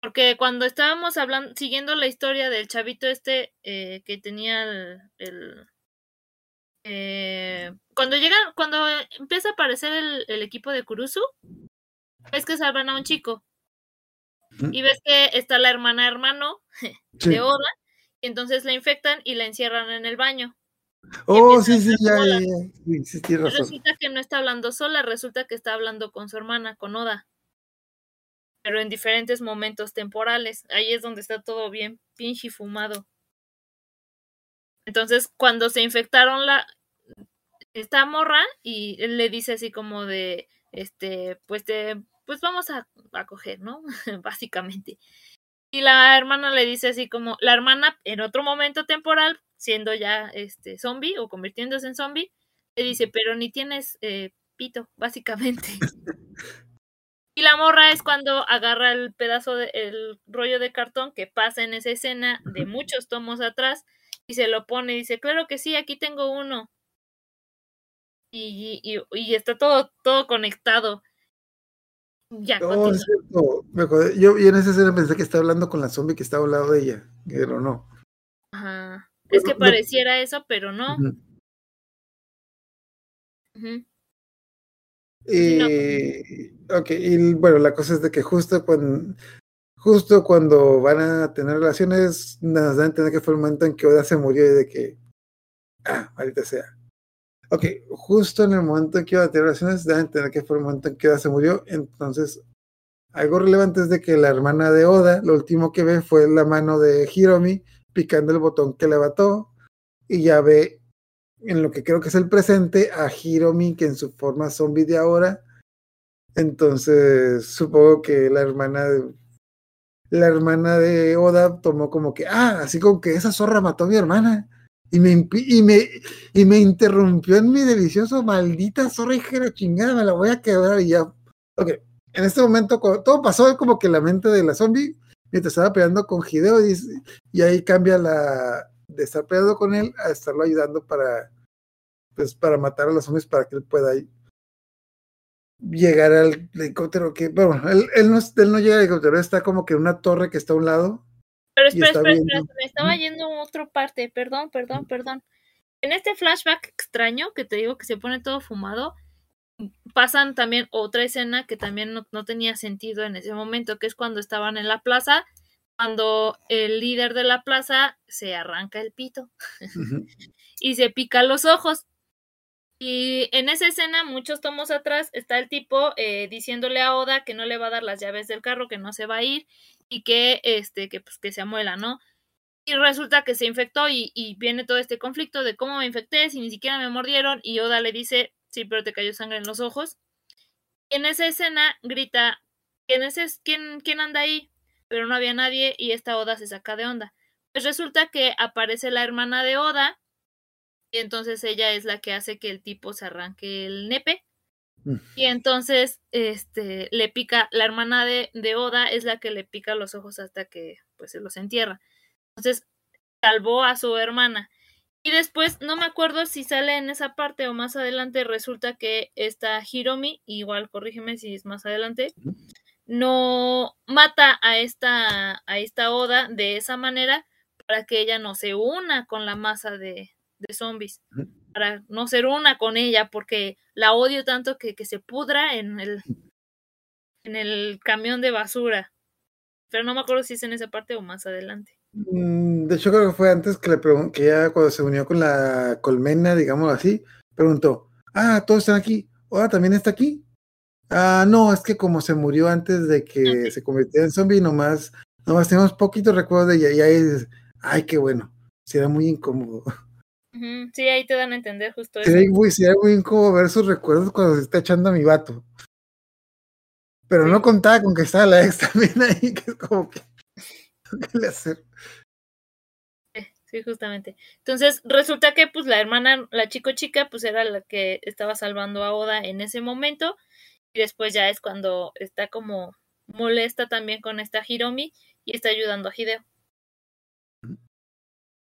Porque cuando estábamos hablando, siguiendo la historia del chavito este eh, que tenía el, eh, cuando llega, cuando empieza a aparecer el, equipo de Kurusu, ves que salvan a un chico. Y ves que está la hermana hermano de Oda, y entonces la infectan y la encierran en el baño. Oh, sí, sí, ya, ya, Resulta que no está hablando sola, resulta que está hablando con su hermana, con Oda. Pero en diferentes momentos temporales. Ahí es donde está todo bien pinche fumado. Entonces, cuando se infectaron la esta morra y él le dice así como de este, pues te, pues vamos a, a coger, ¿no? Básicamente. Y la hermana le dice así como, la hermana en otro momento temporal, siendo ya este zombie o convirtiéndose en zombie, le dice, pero ni tienes eh, pito, básicamente. y la morra es cuando agarra el pedazo de, el rollo de cartón que pasa en esa escena de muchos tomos atrás y se lo pone y dice, claro que sí, aquí tengo uno. Y, y, y está todo, todo conectado. Ya, es cierto. Yo, yo en esa escena pensé que estaba hablando con la zombie que estaba al lado de ella, pero no. Ajá. Es que pareciera eso, pero no. Y, ok, y bueno, la cosa es de que justo cuando justo cuando van a tener relaciones, nos dan a entender que fue el momento en que Oda se murió y de que, ah, ahorita sea. Ok, justo en el momento en que iba a tener relaciones, da a entender que fue el momento en que Oda se murió. Entonces, algo relevante es de que la hermana de Oda, lo último que ve fue la mano de Hiromi picando el botón que levantó y ya ve en lo que creo que es el presente a Hiromi que en su forma zombie de ahora. Entonces, supongo que la hermana de la hermana de Oda tomó como que, ah, así como que esa zorra mató a mi hermana y me, y me, y me interrumpió en mi delicioso maldita zorra la chingada, me la voy a quebrar y ya. Ok, en este momento todo pasó como que la mente de la zombie, mientras estaba peleando con Hideo, y ahí cambia la de estar peleando con él a estarlo ayudando para, pues, para matar a los zombies para que él pueda llegar al helicóptero que, bueno, él, él, no, él no llega al helicóptero, está como que en una torre que está a un lado. Pero espera, espera, viendo. espera, me estaba yendo a otra parte, perdón, perdón, perdón. En este flashback extraño que te digo que se pone todo fumado, pasan también otra escena que también no, no tenía sentido en ese momento, que es cuando estaban en la plaza, cuando el líder de la plaza se arranca el pito y se pica los ojos. Y en esa escena, muchos tomos atrás, está el tipo eh, diciéndole a Oda que no le va a dar las llaves del carro, que no se va a ir y que este que pues que se amuela, ¿no? Y resulta que se infectó y, y viene todo este conflicto de cómo me infecté si ni siquiera me mordieron y Oda le dice, sí, pero te cayó sangre en los ojos. Y en esa escena grita, ¿quién, es es- quién, quién anda ahí? Pero no había nadie y esta Oda se saca de onda. Pues resulta que aparece la hermana de Oda y entonces ella es la que hace que el tipo se arranque el nepe. Mm. Y entonces, este, le pica, la hermana de, de Oda es la que le pica los ojos hasta que, pues, se los entierra. Entonces, salvó a su hermana. Y después, no me acuerdo si sale en esa parte o más adelante, resulta que esta Hiromi, igual corrígeme si es más adelante. No mata a esta, a esta Oda de esa manera para que ella no se una con la masa de, de zombies para no ser una con ella porque la odio tanto que, que se pudra en el en el camión de basura. Pero no me acuerdo si es en esa parte o más adelante. Mm, De hecho, creo que fue antes que le que ya cuando se unió con la colmena, digamos así, preguntó, ah, todos están aquí, ahora también está aquí. Ah, no, es que como se murió antes de que se convirtiera en zombie, nomás, nomás tenemos poquitos recuerdos de ella, y ahí dices, ay, qué bueno, será muy incómodo. Sí, ahí te dan a entender justo eso. Sería muy, muy incómodo ver sus recuerdos cuando se está echando a mi vato. Pero Sí. no contaba con que estaba la ex también ahí, que es como que, ¿qué le hacer? Sí, justamente. Entonces, resulta que pues la hermana, la chico chica, pues era la que estaba salvando a Oda en ese momento. Y después ya es cuando está como molesta también con esta Hiromi y está ayudando a Hideo.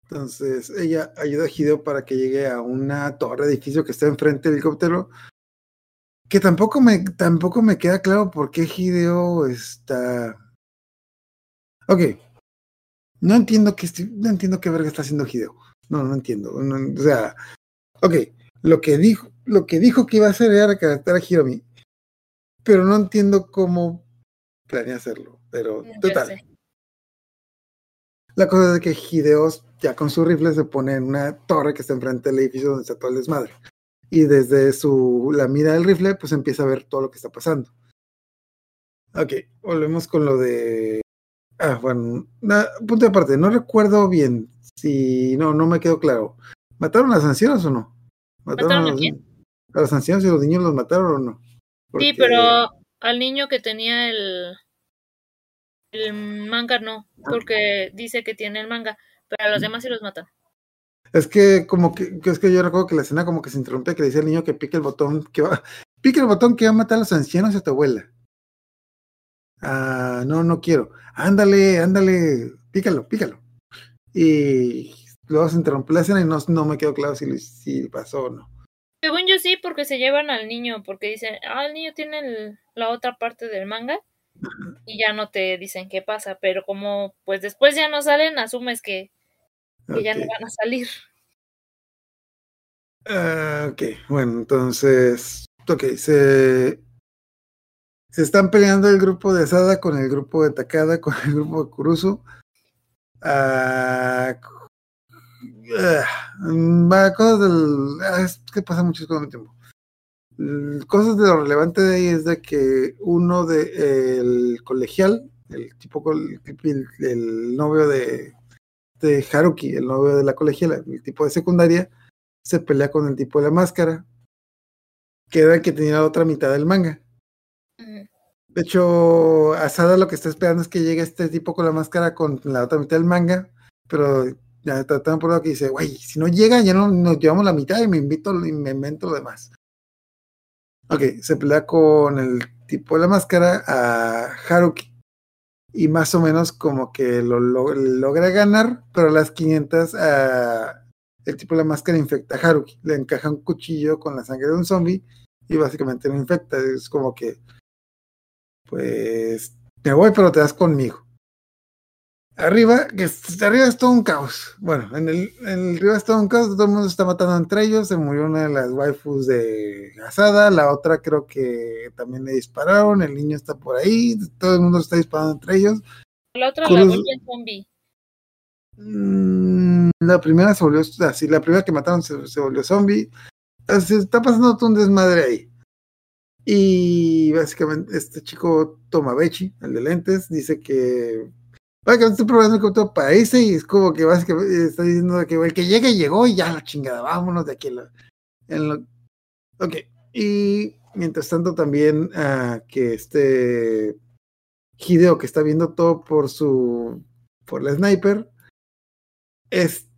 Entonces ella ayuda a Hideo para que llegue a una torre edificio que está enfrente del helicóptero. Que tampoco me, tampoco me queda claro por qué Hideo está. Ok. No entiendo qué no entiendo qué verga está haciendo Hideo. No, no entiendo. o sea, ok. Lo que dijo, lo que dijo que iba a hacer era rescatar a Hiromi. Pero no entiendo cómo planea hacerlo. Pero total. La cosa es que Hideo, ya con su rifle, se pone en una torre que está enfrente del edificio donde está todo el desmadre. Y desde su, la mira del rifle, pues empieza a ver todo lo que está pasando. Ok, volvemos con lo de. Ah, bueno, na- punto de aparte. No recuerdo bien si. No, no me quedó claro. ¿Mataron a los ancianos o no? ¿Mataron a los, quién? a los ancianos y los niños los mataron o no? Sí, pero al niño que tenía el, el manga no, porque dice que tiene el manga, pero a los demás sí los matan. Es que como que, que es que yo recuerdo que la escena como que se interrumpe, que le dice al niño que pique el botón, que va, pique el botón que va a matar a los ancianos y a tu abuela. Ah, no, no quiero. Ándale, ándale, pícalo, pícalo. Y luego se interrumpe la escena y no, no me quedó claro si, si pasó o no. Según yo sí, porque se llevan al niño, porque dicen, ah, el niño tiene el- la otra parte del manga y ya no te dicen qué pasa, pero como pues después ya no salen, asumes que, que ya no van a salir. Ah, ok, bueno, entonces, ok, se, se están peleando el grupo de Asada con el grupo de Takada, con el grupo de Kurusu. Ah, uh, cosas del. ah, Es que pasa muchas cosas al tiempo. Mm, Cosas de lo relevante de ahí es de que uno de el colegial, el tipo el, el novio de, de Haruki, el novio de la colegiala, el tipo de secundaria, se pelea con el tipo de la máscara, que era el que tenía la otra mitad del manga. De hecho, Asada lo que está esperando es que llegue este tipo con la máscara con la otra mitad del manga, pero ya está tan por que dice, güey, si no llega, ya no nos llevamos la mitad y me invito y me invento lo demás. Ok, se pelea con el tipo de la máscara a Haruki. Y más o menos como que lo, lo- logra ganar, pero a las 500 ah, el tipo de la máscara infecta a Haruki. Le encaja un cuchillo con la sangre de un zombie y básicamente lo infecta. Es como que pues me voy, pero te das conmigo. Arriba, que arriba es todo un caos. Bueno, en el, en el arriba es todo un caos, todo el mundo se está matando entre ellos. Se murió una de las waifus de Asada, la otra creo que también le dispararon, el niño está por ahí, todo el mundo está disparando entre ellos. La otra la Cruz- vuelve zombie. Mm, la primera se volvió, así, la primera que mataron se, se volvió zombie. Se está pasando todo un desmadre ahí. Y básicamente este chico Tomabechi, el de lentes, dice que básicamente estoy probando control para irse y es como que básicamente está diciendo que el que llegue llegó y ya la chingada, vámonos de aquí. en ok, y mientras tanto también ah, que este Hideo que está viendo todo por su por la sniper es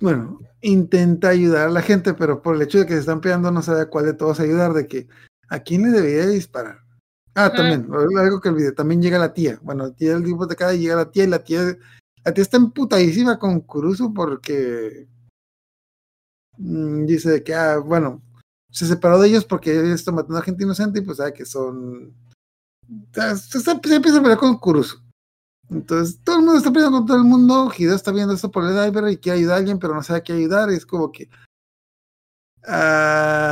bueno intenta ayudar a la gente pero por el hecho de que se están peleando no sabe a cuál de todos ayudar de que a quién le debería disparar ah Ajá. también algo que olvidé también llega la tía bueno tía el tipo de cada llega la tía y la tía la tía está emputadísima con Kurusu porque mm, dice que ah bueno se separó de ellos porque ellos están matando a gente inocente y pues sabe que son o sea, se, empieza a pelear con Kurusu. Entonces, todo el mundo está peleando con todo el mundo. Hideo está viendo esto por el diver y quiere ayudar a alguien, pero no sabe a qué ayudar. Es como que. ah,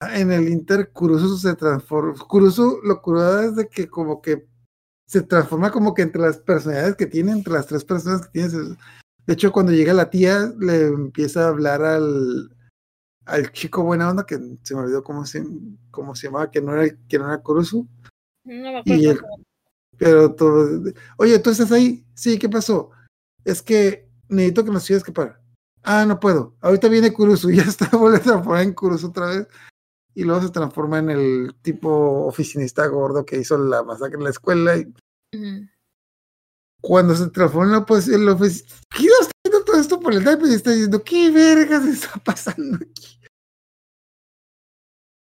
en el Inter, Kurusu se transforma. Kurusu, lo curado es de que, como que se transforma como que entre las personalidades que tiene, entre las tres personas que tiene. De hecho, cuando llega la tía, le empieza a hablar al, al chico buena onda, que se me olvidó cómo se, cómo se llamaba, que no era, que no era Kurusu. No me Y pero todo, oye, ¿tú estás ahí? Sí, ¿qué pasó? Es que necesito que nos ayudes a escapar. Ah, no puedo. Ahorita viene Kurusu, ya está, vuelve a transformar en Kurusu otra vez. Y luego se transforma en el tipo oficinista gordo que hizo la masacre en la escuela. Y cuando se transforma en la pues, el oficinista, está viendo todo esto por el type y está diciendo, ¿qué vergas está pasando aquí?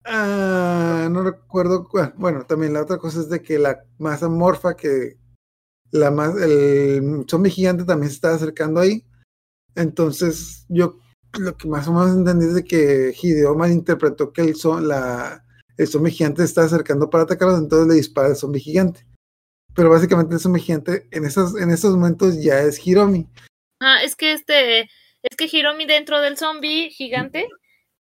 Ah, no recuerdo. cuál. Bueno, también la otra cosa es de que la masa morfa que la más el zombie gigante también se está acercando ahí. Entonces, yo lo que más o menos entendí es de que Hideo malinterpretó que el, zo- la, el zombie gigante está acercando para atacarlos, entonces le dispara el zombie gigante. Pero básicamente el zombie gigante en esos, en esos momentos ya es Hiromi. Ah, es que este, es que Hiromi dentro del zombie gigante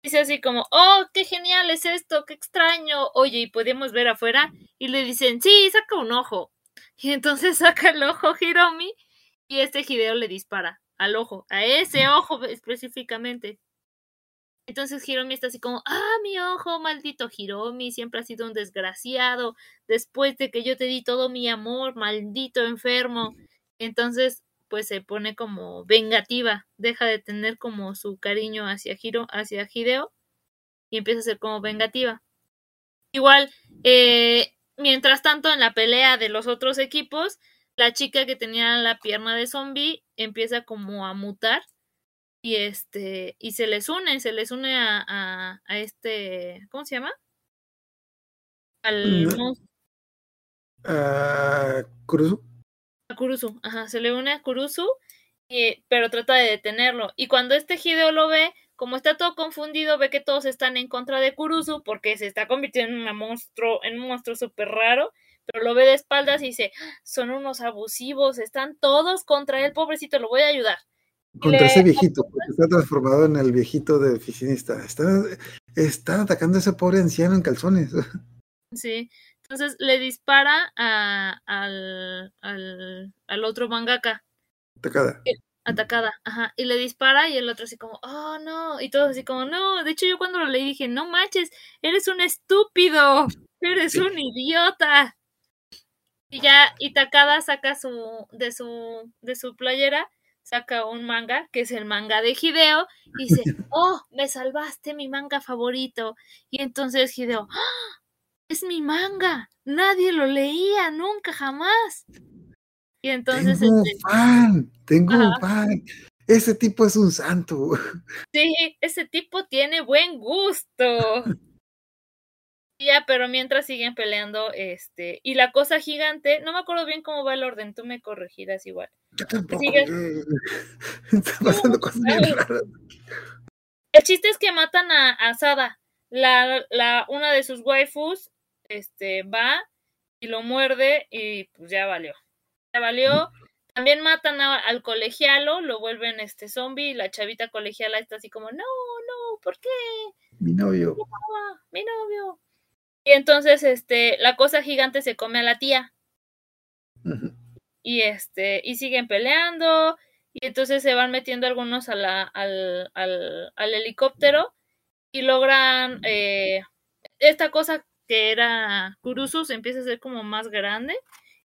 dice así como, oh, qué genial es esto, qué extraño. Oye, ¿y podemos ver afuera? Y le dicen, sí, saca un ojo. Y entonces saca el ojo Hiromi y este Hideo le dispara al ojo, a ese ojo específicamente. Entonces Hiromi está así como, ah, mi ojo, maldito Hiromi, siempre ha sido un desgraciado, después de que yo te di todo mi amor, maldito enfermo. Entonces, pues se pone como vengativa, deja de tener como su cariño hacia Hiro, hacia Hideo, y empieza a ser como vengativa. Igual, eh, mientras tanto, en la pelea de los otros equipos, la chica que tenía la pierna de zombie empieza como a mutar y este y se les une, se les une a, a, a este, ¿cómo se llama? Al Mm. monstruo. Ah, Kurusu. a Kurusu, ajá, se le une a Kurusu, y, pero trata de detenerlo. Y cuando este Hideo lo ve, como está todo confundido, ve que todos están en contra de Kurusu porque se está convirtiendo en un monstruo, en un monstruo súper raro, pero lo ve de espaldas y dice, "Ah, son unos abusivos, están todos contra él, pobrecito, lo voy a ayudar. Contra le ese viejito, porque está transformado en el viejito de oficinista. Están, están atacando a ese pobre anciano en calzones. Sí, entonces le dispara a, al, al, al otro mangaka. Atacada. Atacada, ajá. Y le dispara y el otro así como, oh no. Y todos así como, no. De hecho, yo cuando lo leí dije, no manches, eres un estúpido. Eres un idiota. Y ya, y Takada saca su, de su, de su playera, saca un manga, que es el manga de Hideo, y dice, oh, me salvaste mi manga favorito. Y entonces Hideo, ¡Ah! es mi manga. Nadie lo leía, nunca, jamás. Y entonces. Tengo un este, fan, tengo un fan. Ese tipo es un santo. Sí, ese tipo tiene buen gusto. Ya, pero mientras siguen peleando, este, y la cosa gigante, no me acuerdo bien cómo va el orden, tú me corregirás igual. Yo tampoco. Está pasando cosas bien raras. El chiste es que matan a, a Sada. La, la, una de sus waifus, este, va y lo muerde y pues ya valió. Ya valió. También matan a- al colegialo, lo vuelven este zombie y la chavita colegiala está así como, no, no, ¿por qué? Mi novio. Mi novio. Y entonces, este, la cosa gigante se come a la tía. Y este, y siguen peleando. Y entonces se van metiendo algunos a la, al, al, al helicóptero. Y logran eh, esta cosa que era Kurusu se empieza a hacer como más grande.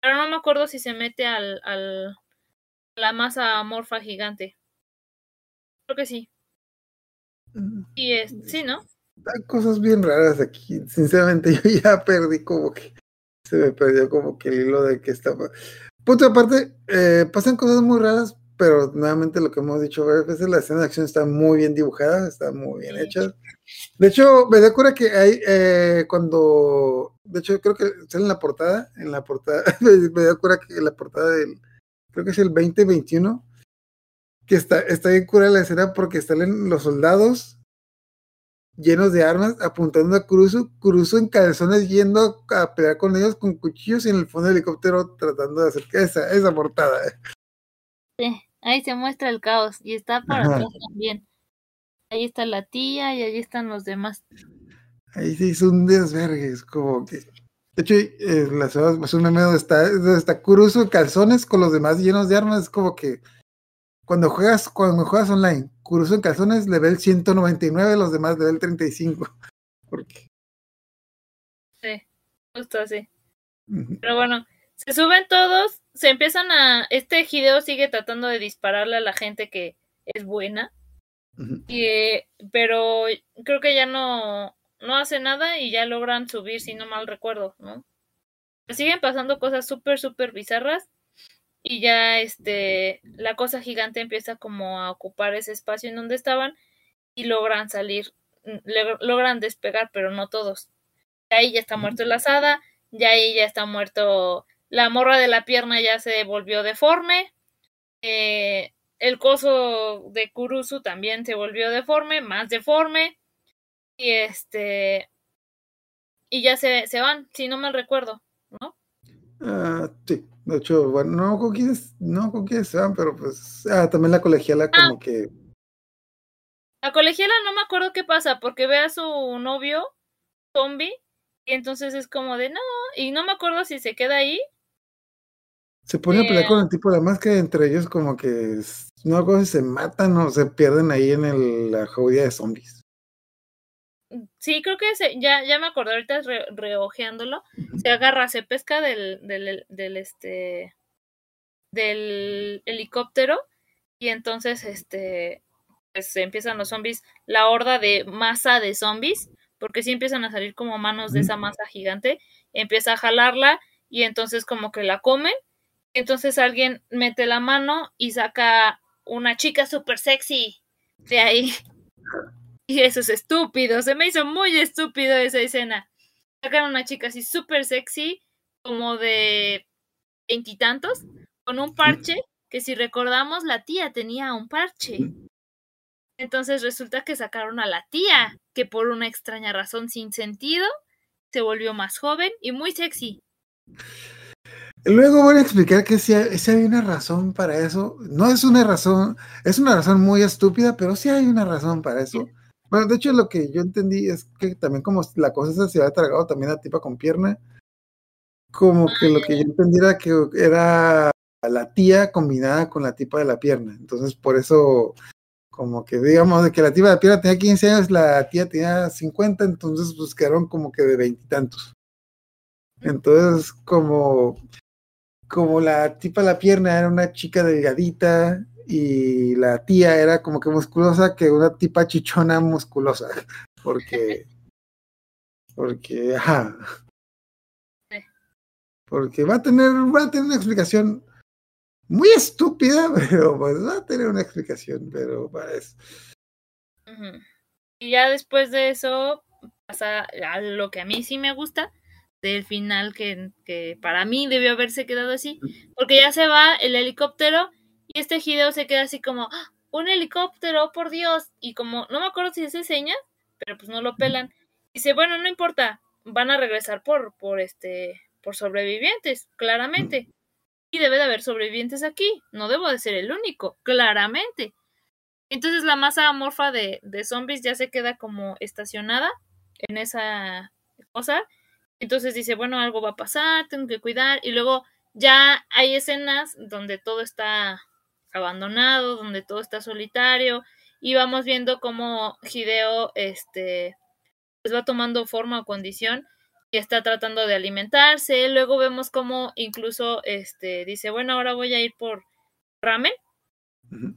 Pero no me acuerdo si se mete al, al la masa amorfa gigante. Creo que sí. Y es, sí, ¿no? Hay cosas bien raras aquí. Sinceramente, yo ya perdí como que. Se me perdió como que el hilo de que estaba. Punto aparte, eh, pasan cosas muy raras, pero nuevamente lo que hemos dicho varias veces, la escena de acción está muy bien dibujada, está muy bien hecha. De hecho, me da cura que hay eh, cuando. De hecho, creo que sale en la portada. En la portada. me, me da cura que la portada del. Creo que es el 2021. Que está, está bien cura la escena porque salen los soldados llenos de armas apuntando a Cruzo, Cruzo en calzones yendo a pelear con ellos con cuchillos y en el fondo del helicóptero tratando de acercar esa, esa portada. Sí, ahí se muestra el caos y está para Ajá. atrás también. Ahí está la tía y ahí están los demás. Ahí se hizo un desvergue, es como que. De hecho, eh, la ciudad es un meme donde está, donde está Cruzo en calzones con los demás llenos de armas. Es como que cuando juegas, cuando juegas online, Cruzo en calzones, level 199, los demás level 35. Porque. Sí, justo así. Pero bueno, se suben todos, se empiezan a... Este Hideo sigue tratando de dispararle a la gente que es buena, y, eh, pero creo que ya no, no hace nada y ya logran subir, si no mal recuerdo, ¿no? Siguen pasando cosas súper, súper bizarras y ya este, la cosa gigante empieza como a ocupar ese espacio en donde estaban y logran salir, mm, logran despegar, pero no todos. Ahí ya está muerto el asada, ya ahí ya está muerto la morra de la pierna ya se volvió deforme, eh, el coso de Kurusu también se volvió deforme, más deforme, y este, y ya se, se van, si no mal recuerdo, ¿no? Ah, sí, de hecho, bueno, no con quiénes, no con quiénes se van, pero pues, ah, también la colegiala como que, La colegiala no me acuerdo qué pasa, porque ve a su novio zombie, y entonces es como de no, y no me acuerdo si se queda ahí. se pone a pelear Eh. con el tipo de la máscara, entre ellos como que, no si se matan o se pierden ahí en el- la jauría de zombies. Sí, creo que se, ya, ya me acordé ahorita re- reojeándolo. Se agarra, se pesca del, del, del este del helicóptero y entonces este pues empiezan los zombies, la horda de masa de zombies, porque sí empiezan a salir como manos de esa masa gigante, empieza a jalarla y entonces como que la comen, y entonces alguien mete la mano y saca una chica súper sexy de ahí. Y eso es estúpido, se me hizo muy estúpido esa escena. Sacan una chica así súper sexy, como de veintitantos, con un parche, que si recordamos la tía tenía un parche. Entonces resulta que sacaron a la tía, que por una extraña razón sin sentido, se volvió más joven y muy sexy. Luego voy a explicar que sí, hay sí hay una razón para eso. No es una razón, es una razón muy estúpida, pero sí hay una razón para eso. Bueno, de hecho lo que yo entendí es que también como la cosa esa se había tragado también a tipa con pierna, como que lo que yo entendí era que era la tía combinada con la tipa de la pierna. Entonces, por eso, como que digamos de que la tipa de la pierna tenía 15 años, la tía tenía 50, entonces pues quedaron como que de veintitantos. Entonces, como, como la tipa de la pierna era una chica delgadita y la tía era como que musculosa, que una tipa chichona musculosa. Porque, porque, ajá. Porque va a tener, va a tener una explicación muy estúpida, pero pues va a tener una explicación, pero para eso. Y ya después de eso pasa a lo que a mí sí me gusta, del final que, que para mí debió haberse quedado así, porque ya se va el helicóptero este Hideo se queda así como, "¡Ah! un helicóptero, por Dios, y como, no me acuerdo si es seña, pero pues no lo pelan. Dice, bueno, no importa, van a regresar por, por este, por sobrevivientes, claramente. Y debe de haber sobrevivientes aquí, no debo de ser el único, claramente. Entonces la masa amorfa de, de zombies ya se queda como estacionada en esa cosa. Entonces dice, bueno, algo va a pasar, tengo que cuidar. Y luego ya hay escenas donde todo está abandonado, donde todo está solitario. Y vamos viendo cómo Hideo este, pues va tomando forma o condición y está tratando de alimentarse. Luego vemos cómo incluso este, dice, bueno, ahora voy a ir por ramen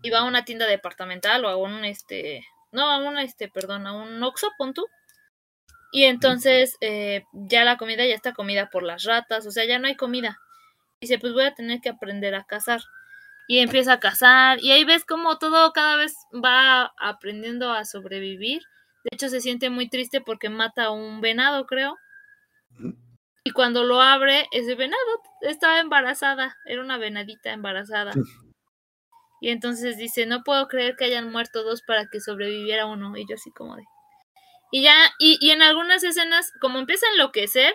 y va a una tienda departamental o a un este no a un este perdón a un Oxxo pon y entonces eh, ya la comida ya está comida por las ratas o sea ya no hay comida. Dice pues voy a tener que aprender a cazar y empieza a cazar y ahí ves como todo cada vez va aprendiendo a sobrevivir. De hecho se siente muy triste porque mata a un venado creo. Y cuando lo abre ese venado estaba embarazada era una venadita embarazada. Y entonces dice, no puedo creer que hayan muerto dos para que sobreviviera uno. Y yo así como de... Y ya, y, y en algunas escenas, como empieza a enloquecer,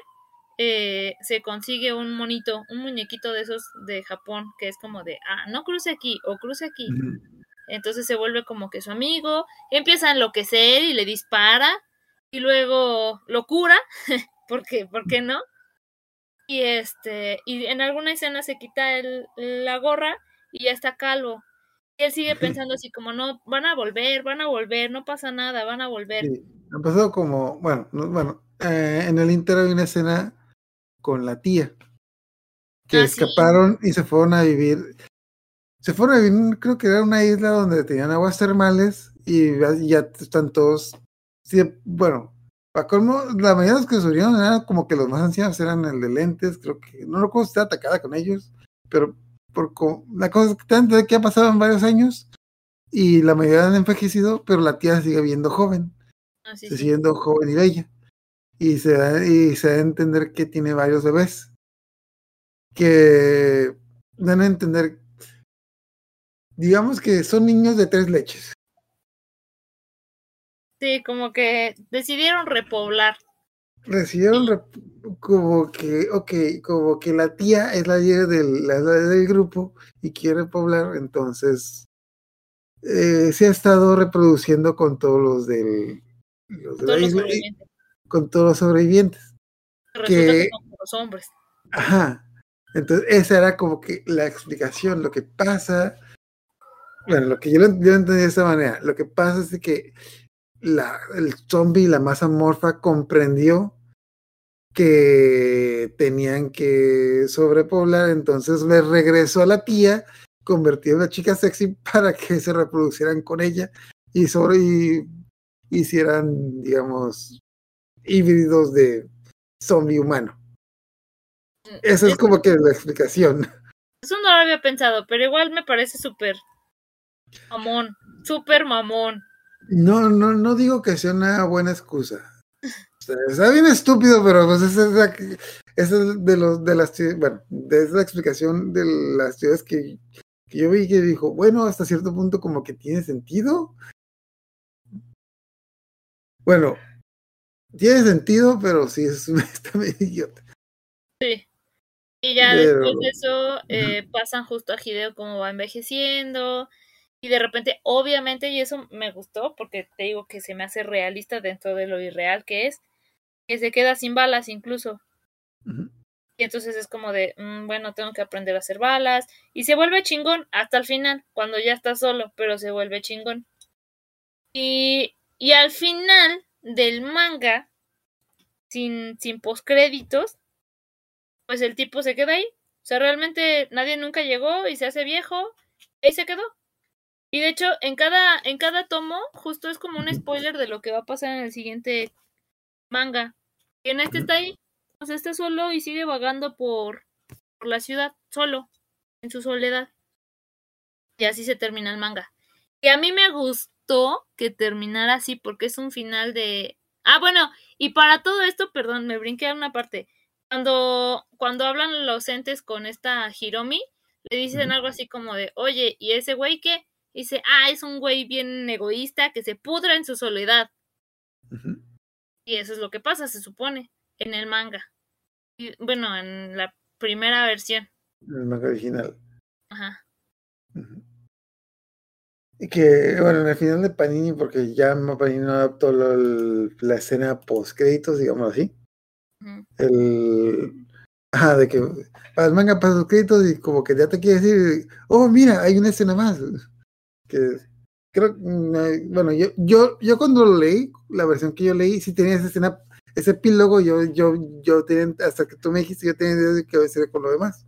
eh, se consigue un monito, un muñequito de esos de Japón, que es como de, ah, no cruce aquí o cruce aquí. Entonces se vuelve como que su amigo, empieza a enloquecer y le dispara, y luego lo cura, porque, ¿por qué no? Y este, y en alguna escena se quita el, la gorra y ya está calvo. Y él sigue pensando así como, no, van a volver, van a volver, no pasa nada, van a volver. Sí, han pasado como, bueno, no- bueno, eh, en el Inter hay una escena con la tía que Ah, sí. escaparon y se fueron a vivir. Se fueron a vivir, creo que era una isla donde tenían aguas termales y ya, están todos. Bueno, para colmo, la mayoría de los que subieron eran como que los más ancianos eran el de lentes, creo que no recuerdo si estaba atacada con ellos, pero por la cosa es que que ha pasado en varios años y la mayoría han envejecido, pero la tía sigue viendo joven Así se sí. siendo joven y bella. Y se, da, y se da a entender que tiene varios bebés. Que dan a entender, digamos que son niños de tres leches. Sí, como que decidieron repoblar. Recibieron rep- como que, ok, como que la tía es la líder del, la del grupo y quiere poblar, entonces eh, se ha estado reproduciendo con todos los del los de la Todos los isla. Con todos los sobrevivientes. Resulta que- que son los hombres. Ajá. Entonces, esa era como que la explicación. Lo que pasa, bueno, lo que yo lo, yo lo entendí de esta manera, lo que pasa es que la, el zombie, la masa morfa, comprendió que tenían que sobrepoblar, entonces le regresó a la tía, convirtió en una chica sexy para que se reproducieran con ella y sobre y hicieran, digamos, híbridos de zombie humano. Esa es Eso- como que la explicación. Eso no lo había pensado, pero igual me parece súper mamón, súper mamón. No, no, no digo que sea una buena excusa. O sea, está bien estúpido, pero pues esa es, la, esa es de los de las bueno, de esa explicación de las teorías que, que yo vi que dijo, bueno, hasta cierto punto como que tiene sentido. Bueno, tiene sentido, pero sí es está medio idiota. Sí. Y ya Pero- después de eso eh, pasan justo a Hideo como va envejeciendo. Y de repente, obviamente, y eso me gustó porque te digo que se me hace realista dentro de lo irreal que es, que se queda sin balas incluso. Y entonces es como de, mm, bueno, tengo que aprender a hacer balas. Y se vuelve chingón hasta el final, cuando ya está solo, pero se vuelve chingón. Y, y al final del manga, sin, sin postcréditos, pues el tipo se queda ahí. O sea, realmente nadie nunca llegó y se hace viejo. Y ahí se quedó. Y de hecho, en cada, en cada tomo, justo es como un spoiler de lo que va a pasar en el siguiente manga. Y en este está ahí. O sea, está solo y sigue vagando por, por la ciudad, solo, en su soledad. Y así se termina el manga. Y a mí me gustó que terminara así porque es un final de... Ah, bueno, y para todo esto, perdón, me brinqué a una parte. Cuando, cuando hablan los entes con esta Hiromi, le dicen algo así como de, oye, ¿y ese güey qué? dice, ah, es un güey bien egoísta que se pudra en su soledad. Y eso es lo que pasa, se supone, en el manga. Y, bueno, en la primera versión. En el manga original. Ajá. Y que, bueno, en el final de Panini, porque ya Panini no adaptó lo, la escena post créditos, digamos así. El. Ajá, de que para el manga pasa los créditos y como que ya te quiere decir, oh, mira, hay una escena más que creo, mm, bueno, yo, yo, yo cuando lo leí, la versión que yo leí, sí tenía esa escena, ese epílogo, yo, yo, yo tenía, hasta que tú me dijiste, yo tenía de que a con lo demás.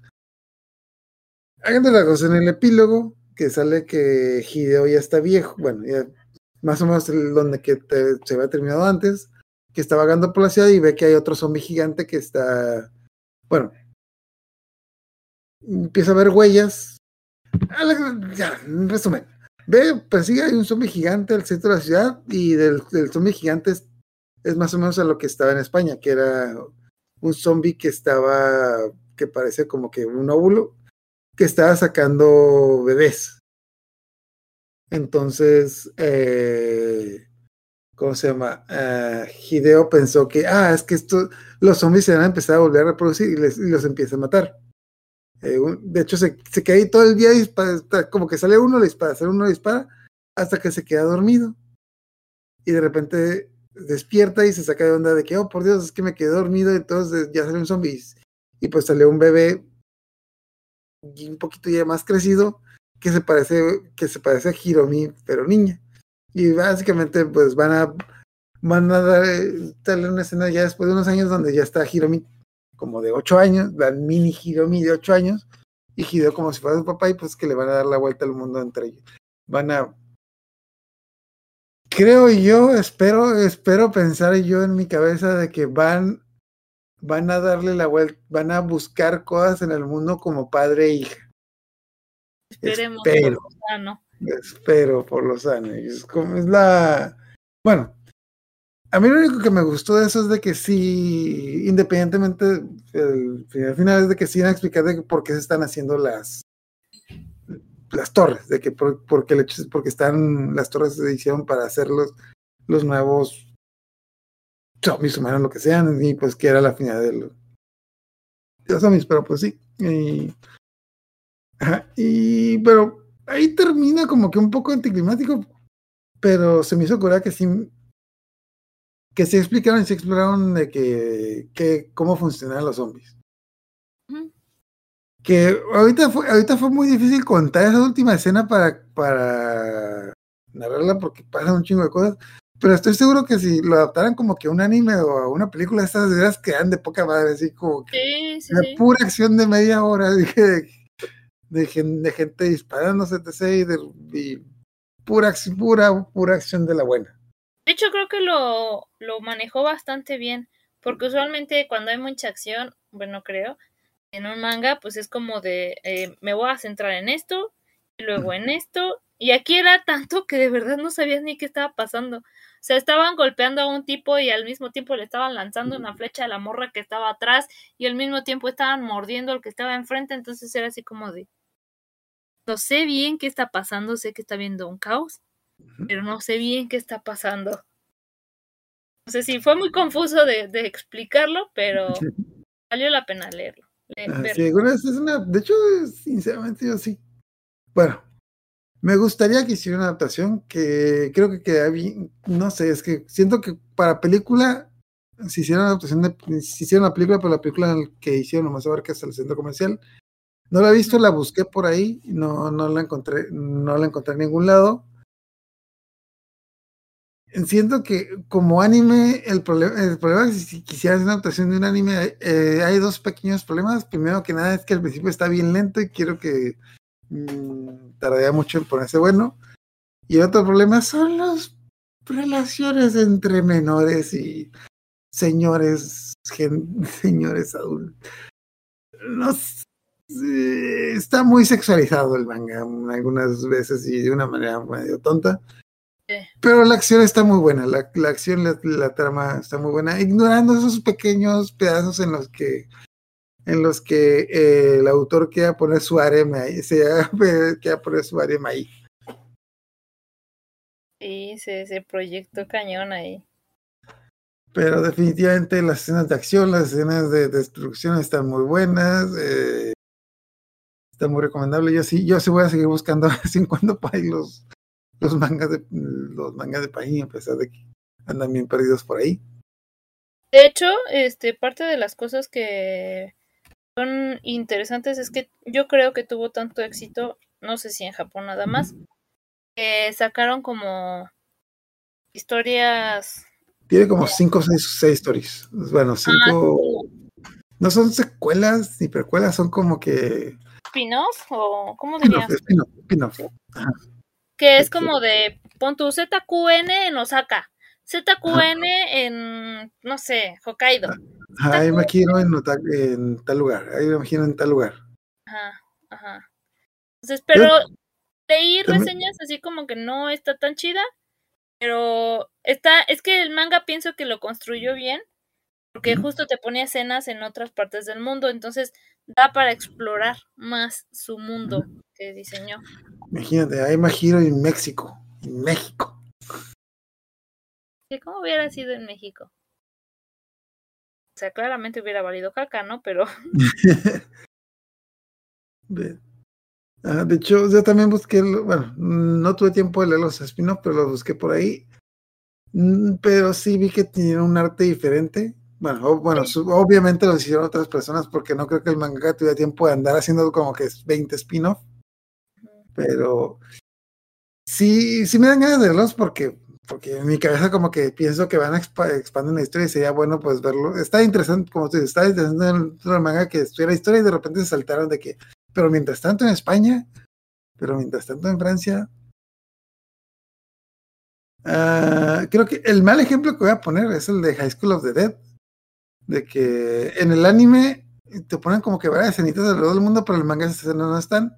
Hagan la cosa, en el epílogo, que sale que Hideo ya está viejo, bueno, ya más o menos donde que se había terminado antes, que está vagando por la ciudad y ve que hay otro zombie gigante que está, bueno, empieza a ver huellas. Ya, en resumen, Ve, pues sí, hay un zombie gigante al centro de la ciudad y del, del zombie gigante es, es, más o menos a lo que estaba en España, que era un zombie que estaba, que parece como que un óvulo, que estaba sacando bebés. Entonces, eh, ¿cómo se llama? Uh, Hideo pensó que, ah, es que esto, los zombies se van a empezar a volver a reproducir y, les, y los empieza a matar. Eh, de hecho, se, se queda ahí todo el día, y como que sale uno, le dispara, sale uno, le dispara, hasta que se queda dormido. Y de repente despierta y se saca de onda de que, oh, por Dios, es que me quedé dormido, entonces ya sale un zombie. Y pues sale un bebé un poquito ya más crecido que se parece, que se parece a Hiromi, pero niña. Y básicamente, pues van a, van a dar, darle una escena ya después de unos años donde ya está Hiromi como de ocho años, la mini Hiromi de ocho años, y Hideo como si fuera su papá, y pues que le van a dar la vuelta al mundo entre ellos. Van a. Creo yo, espero, espero pensar yo en mi cabeza de que van, van a darle la vuelta, van a buscar cosas en el mundo como padre e hija. Esperemos espero, por lo sano. Espero por los años. Como es la. Bueno, a mí lo único que me gustó de eso es de que sí, independientemente, el, final es de que sí van a explicar de por qué se están haciendo las las torres, de que por, porque, porque están las torres se hicieron para hacer los, los nuevos zombies humanos, lo que sean, y pues que era la final de los, de los zombies, pero pues sí. Y, ajá, y pero ahí termina como que un poco anticlimático, pero se me hizo curar que sí que se explicaron y se exploraron de que, que cómo funcionan los zombies. Que ahorita fue, ahorita fue muy difícil contar esa última escena para, para narrarla porque pasan un chingo de cosas. Pero estoy seguro que si lo adaptaran como que a un anime o a una película, estas ideas quedan de poca madre, así como que Sí, sí, una pura acción de media hora de, de, de, gen- de gente disparándose, etc. Y, de, y pura, acción- pura, pura acción de la buena. De hecho, creo que lo, lo manejó bastante bien, porque usualmente cuando hay mucha acción, bueno, creo, en un manga, pues es como de, eh, me voy a centrar en esto, y luego en esto, y aquí era tanto que de verdad no sabías ni qué estaba pasando. O sea, estaban golpeando a un tipo y al mismo tiempo le estaban lanzando una flecha a la morra que estaba atrás y al mismo tiempo estaban mordiendo al que estaba enfrente, entonces era así como de, no sé bien qué está pasando, sé que está viendo un caos, pero no sé bien qué está pasando. No sé si fue muy confuso de, de explicarlo, pero valió la pena leerlo. Ah, sí, bueno, es una, de hecho, sinceramente yo sí. Bueno, me gustaría que hiciera una adaptación que creo que queda bien, no sé, es que siento que para película si hicieron una adaptación de, si hicieron la película, pero la película que hicieron nomás a ver que es el centro comercial. No la he visto, la busqué por ahí, no, no la encontré, no la encontré en ningún lado. Siento que como anime, el problema, el problema es que si quisieras una adaptación de un anime, eh, hay dos pequeños problemas. Primero que nada es que al principio está bien lento y quiero que mm, tardaría mucho en ponerse bueno. Y el otro problema son las relaciones entre menores y señores, señores adultos. No está muy sexualizado el manga algunas veces y de una manera medio tonta. Pero la acción está muy buena, la, la acción, la, la, trama está muy buena, ignorando esos pequeños pedazos en los que en los que eh, el autor quiera poner su arema ahí, se quiera poner su arema ahí. Sí, se, se proyectó cañón ahí. Pero definitivamente las escenas de acción, las escenas de destrucción están muy buenas. Eh, está muy recomendable. Yo sí, yo sí voy a seguir buscando a vez en cuando para los, los mangas de los mangas de país, a pesar de que andan bien perdidos por ahí. De hecho, este, parte de las cosas que son interesantes es que yo creo que tuvo tanto éxito, no sé si en Japón nada más, que sacaron como historias tiene como cinco o seis, seis stories. Bueno, cinco. Ah, no son secuelas ni precuelas, son como que. ¿Spin-off? ¿O cómo dirías? Spin-off. Que es como de. Pon tu ZQN en Osaka. ZQN en. No sé, Hokkaido. Ajá, ahí me imagino en, en, tal lugar. Ahí me imagino en tal lugar. Ajá, ajá. Entonces, pero. Leí reseñas así como que no está tan chida pero está, es que el manga pienso que lo construyó bien, porque justo te ponía escenas en otras partes del mundo, entonces da para explorar más su mundo que diseñó. Imagínate, hay Magiro en México, en México. ¿Cómo hubiera sido en México? O sea, claramente hubiera valido caca, ¿no? Pero. Ah, de hecho, yo también busqué, bueno, no tuve tiempo de leer los spin pero los busqué por ahí. Mm, pero sí vi que tenían un arte diferente. Bueno, bueno, obviamente lo hicieron otras personas porque no creo que el manga tuviera tiempo de andar haciendo como que 20 spin-off. Pero sí, sí me dan ganas de verlos porque, porque en mi cabeza como que pienso que van a expandir la historia y sería bueno pues verlo. Está interesante, como tú dices, está interesante el manga que estuviera historia y de repente se saltaron de que pero mientras tanto en España, pero mientras tanto en Francia, uh, creo que el mal ejemplo que voy a poner es el de High School of the Dead, de que en el anime te ponen como que varias escenitas alrededor del mundo, pero en el manga esas escenas no están.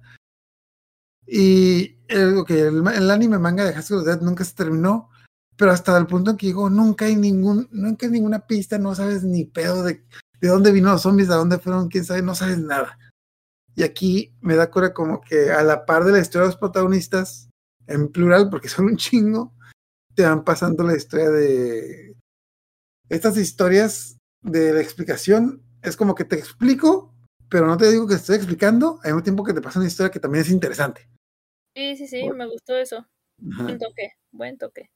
Y el, el, anime manga de High School of the Dead nunca se terminó, pero hasta el punto en que digo, nunca hay ningún, nunca hay ninguna pista, no sabes ni pedo de, de dónde vino los zombies, de dónde fueron, quién sabe, no sabes nada. Y aquí me da cura como que a la par de la historia de los protagonistas, en plural, porque son un chingo, te van pasando la historia de estas historias de la explicación. Es como que te explico, pero no te digo que estoy explicando, al mismo tiempo que te pasa una historia que también es interesante. Sí, sí, sí, me gustó eso. Buen toque, buen toque.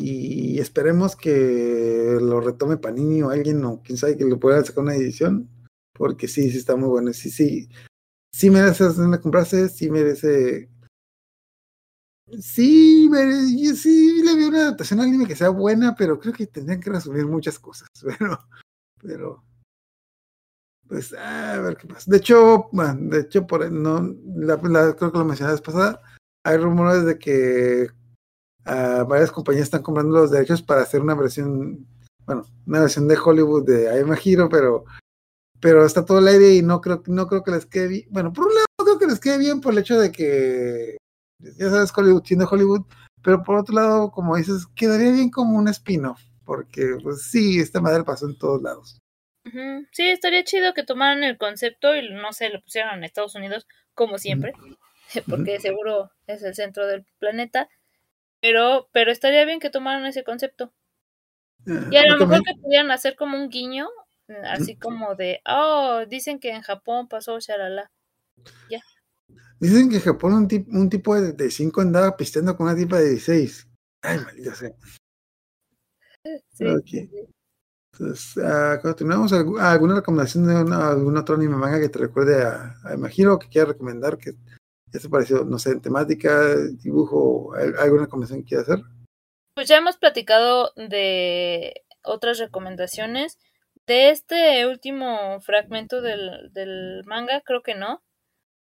Y esperemos que lo retome Panini o alguien, o quién sabe que lo pueda sacar una edición porque sí, sí está muy bueno. Sí, sí, sí merece comprarse, sí merece. Sí, merece, sí le veo una adaptación al anime que sea buena, pero creo que tendrían que resumir muchas cosas. Pero, pero pues a ver qué pasa. De hecho, bueno, de hecho, por no, la, creo que lo mencioné la pasada, hay rumores de que uh, varias compañías están comprando los derechos para hacer una versión, bueno, una versión de Hollywood de Hero, pero pero está todo el aire y no creo, no creo que les quede bien. Bueno, por un lado creo que les quede bien por el hecho de que, ya sabes, Hollywood siendo Hollywood, pero por otro lado, como dices, quedaría bien como un spin-off, porque pues sí, esta madre pasó en todos lados. Sí, estaría chido que tomaran el concepto y no sé, lo pusieran en Estados Unidos, como siempre, porque seguro es el centro del planeta, pero, pero estaría bien que tomaran ese concepto. Ah, y a lo mejor que pudieran hacer como un guiño Así como de, oh, dicen que en Japón pasó shalala. Ya. Dicen que en Japón un, tip, un tipo de 5 andaba pisteando con una tipa de 16. Ay, maldita sea. Sí. Entonces, ah, continuamos. ¿Algu- ¿Alguna recomendación de una- algún otro anime manga que te recuerde a, a Imagino que quieras recomendar? Que ya se pareció, no sé, en temática, dibujo, al- alguna recomendación que quieras hacer? Pues ya hemos platicado de otras recomendaciones. De este último fragmento del, del manga, creo que no.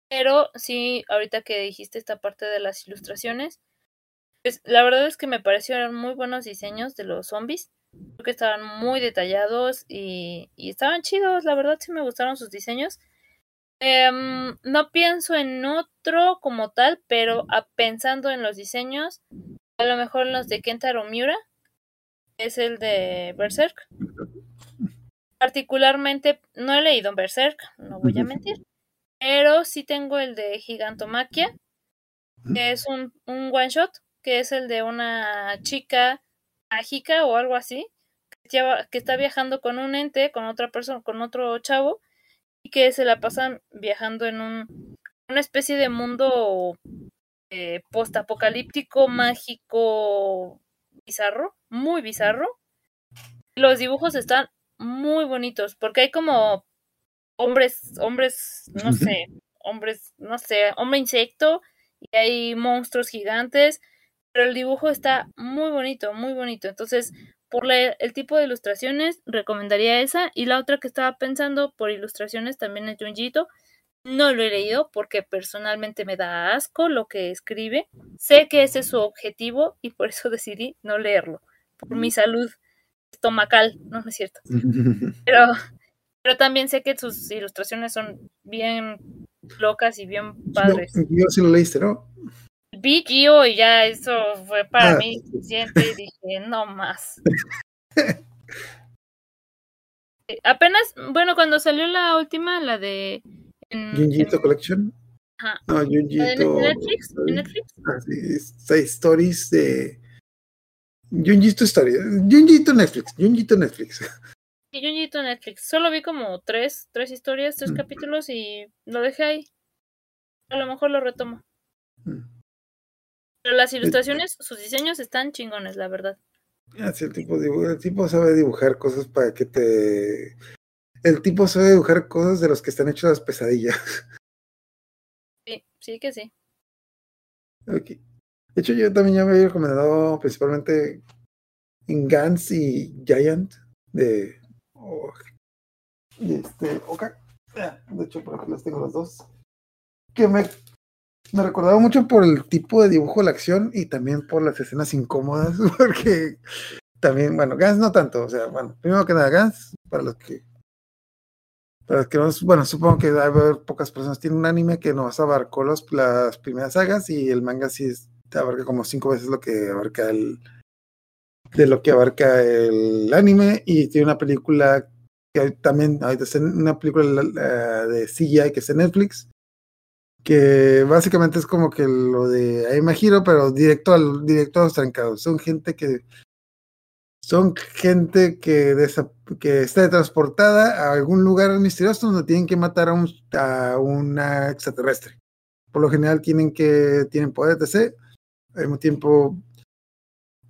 Pero sí, ahorita que dijiste esta parte de las ilustraciones, pues la verdad es que me parecieron muy buenos diseños de los zombies. Creo que estaban muy detallados y, y estaban chidos. La verdad sí me gustaron sus diseños. Em, no pienso en otro como tal, pero a- pensando en los diseños, a lo mejor los de Kentaro Miura, es el de Berserk. Particularmente, no he leído Berserk, no voy a mentir, pero sí tengo el de Gigantomaquia, que es un, un one shot, que es el de una chica mágica o algo así, que, lleva- que está viajando con un ente, con otra persona, con otro chavo, y que se la pasan viajando en un, una especie de mundo eh, postapocalíptico, mágico, bizarro, muy bizarro. Los dibujos están muy bonitos, porque hay como hombres, hombres, no sé, hombres, no sé, hombre insecto, y hay monstruos gigantes, pero el dibujo está muy bonito, muy bonito. Entonces, por la- el tipo de ilustraciones, recomendaría esa. Y la otra que estaba pensando por ilustraciones también es Junjito. No lo he leído porque personalmente me da asco lo que escribe. Sé que ese es su objetivo y por eso decidí no leerlo. Por mi salud estomacal, no, no es cierto. Pero, pero también sé que sus ilustraciones son bien locas y bien padres. Yo sí lo leíste, ¿no? Vi Gio y ya eso fue para Ah, mí suficiente. y Dije, no más. Apenas, bueno, cuando salió la última, la de. Junjito Collection. ajá, No, Junjito. Netflix. Ah, sí, seis stories de. Junjito Story. Junjito Netflix. Junjito Netflix. Y Junjito Netflix. Solo vi como tres, tres historias, tres Mm. capítulos y lo dejé ahí. A lo mejor lo retomo. Mm. Pero las ilustraciones, sus diseños están chingones, la verdad. Así el tipo, dibu- el tipo sabe dibujar cosas para que te. El tipo sabe dibujar cosas de los que están hechos las pesadillas. Sí, sí que sí. De hecho, yo también ya me había recomendado principalmente en Gans y Giant de. oh, y este. Oka. Ah, De hecho, por aquí las tengo las dos. Que me, me recordaba mucho por el tipo de dibujo de la acción y también por las escenas incómodas, porque también, bueno, Gans no tanto. O sea, bueno, primero que nada, Gans, para los que. Para los que no, bueno, supongo que a haber pocas personas. Tiene un anime que nos abarcó los, las primeras sagas y el manga sí es- abarca como cinco veces lo que abarca el. de lo que abarca el anime y tiene una película que también ahorita está en una película eh, de CGI que está en Netflix que básicamente es como que lo de Aima Hiro pero directo al directo a los trancados son gente que son gente que, que está transportada a algún lugar misterioso donde tienen que matar a, un, a una extraterrestre. Por lo general tienen que tienen poder etc. Al mismo tiempo,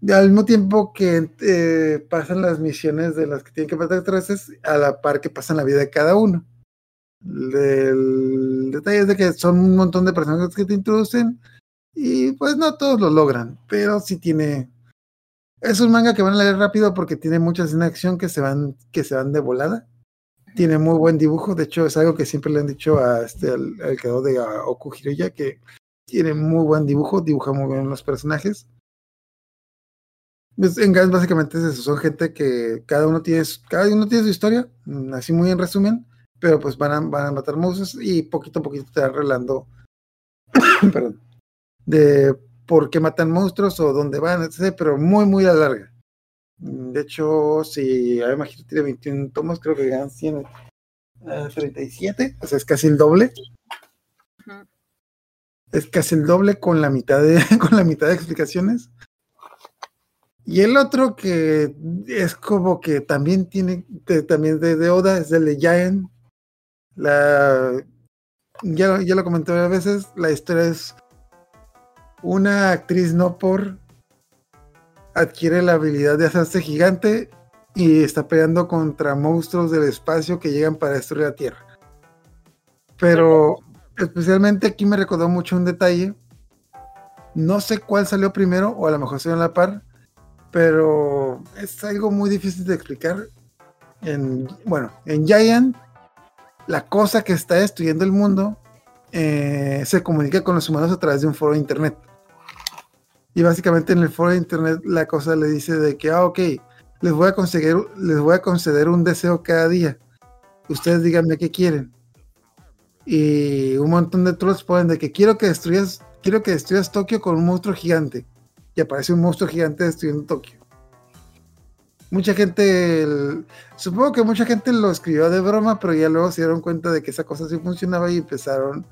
al mismo tiempo que eh, pasan las misiones de las que tienen que matar extraterrestres, a la par que pasan la vida de cada uno. El detalle es de que son un montón de personajes que te introducen y pues no todos lo logran, pero sí tiene es un manga que van a leer rápido porque tiene muchas de acción que se van, que se van de volada. Tiene muy buen dibujo. De hecho, es algo que siempre le han dicho a este, al, al creador de Oku Hiroya, que tiene muy buen dibujo, dibuja muy bien los personajes. Pues, en Gans básicamente son gente que cada uno tiene, cada uno tiene su historia, mm, así muy en resumen, pero pues van a, van a matar monstruos y poquito a poquito te van revelando perdón, de por qué matan monstruos o dónde van, etc., pero muy, muy a la larga. De hecho, si Además tiene 21 tomos, creo que Gans tiene eh, 37, o sea, es casi el doble. Es casi el doble con la mitad de, con la mitad de explicaciones. Y el otro que es como que también tiene, también de, de Oda, es el de Giant. La, ya, ya lo comenté varias veces, la historia es una actriz no por adquiere la habilidad de hacerse gigante y está peleando contra monstruos del espacio que llegan para destruir la Tierra. Pero especialmente aquí me recordó mucho un detalle. No sé cuál salió primero, o a lo mejor salió en la par, pero es algo muy difícil de explicar. En, bueno, en Giant, la cosa que está destruyendo el mundo eh, se comunica con los humanos a través de un foro de internet. Y básicamente en el foro de internet la cosa le dice de que, ah, ok, les voy a les voy a conceder un deseo cada día. Ustedes díganme qué quieren. Y un montón de trolls ponen de que quiero que destruyas, quiero que destruyas Tokio con un monstruo gigante. Y aparece un monstruo gigante destruyendo Tokio. Mucha gente, supongo que mucha gente lo escribió de broma, pero ya luego se dieron cuenta de que esa cosa sí funcionaba y empezaron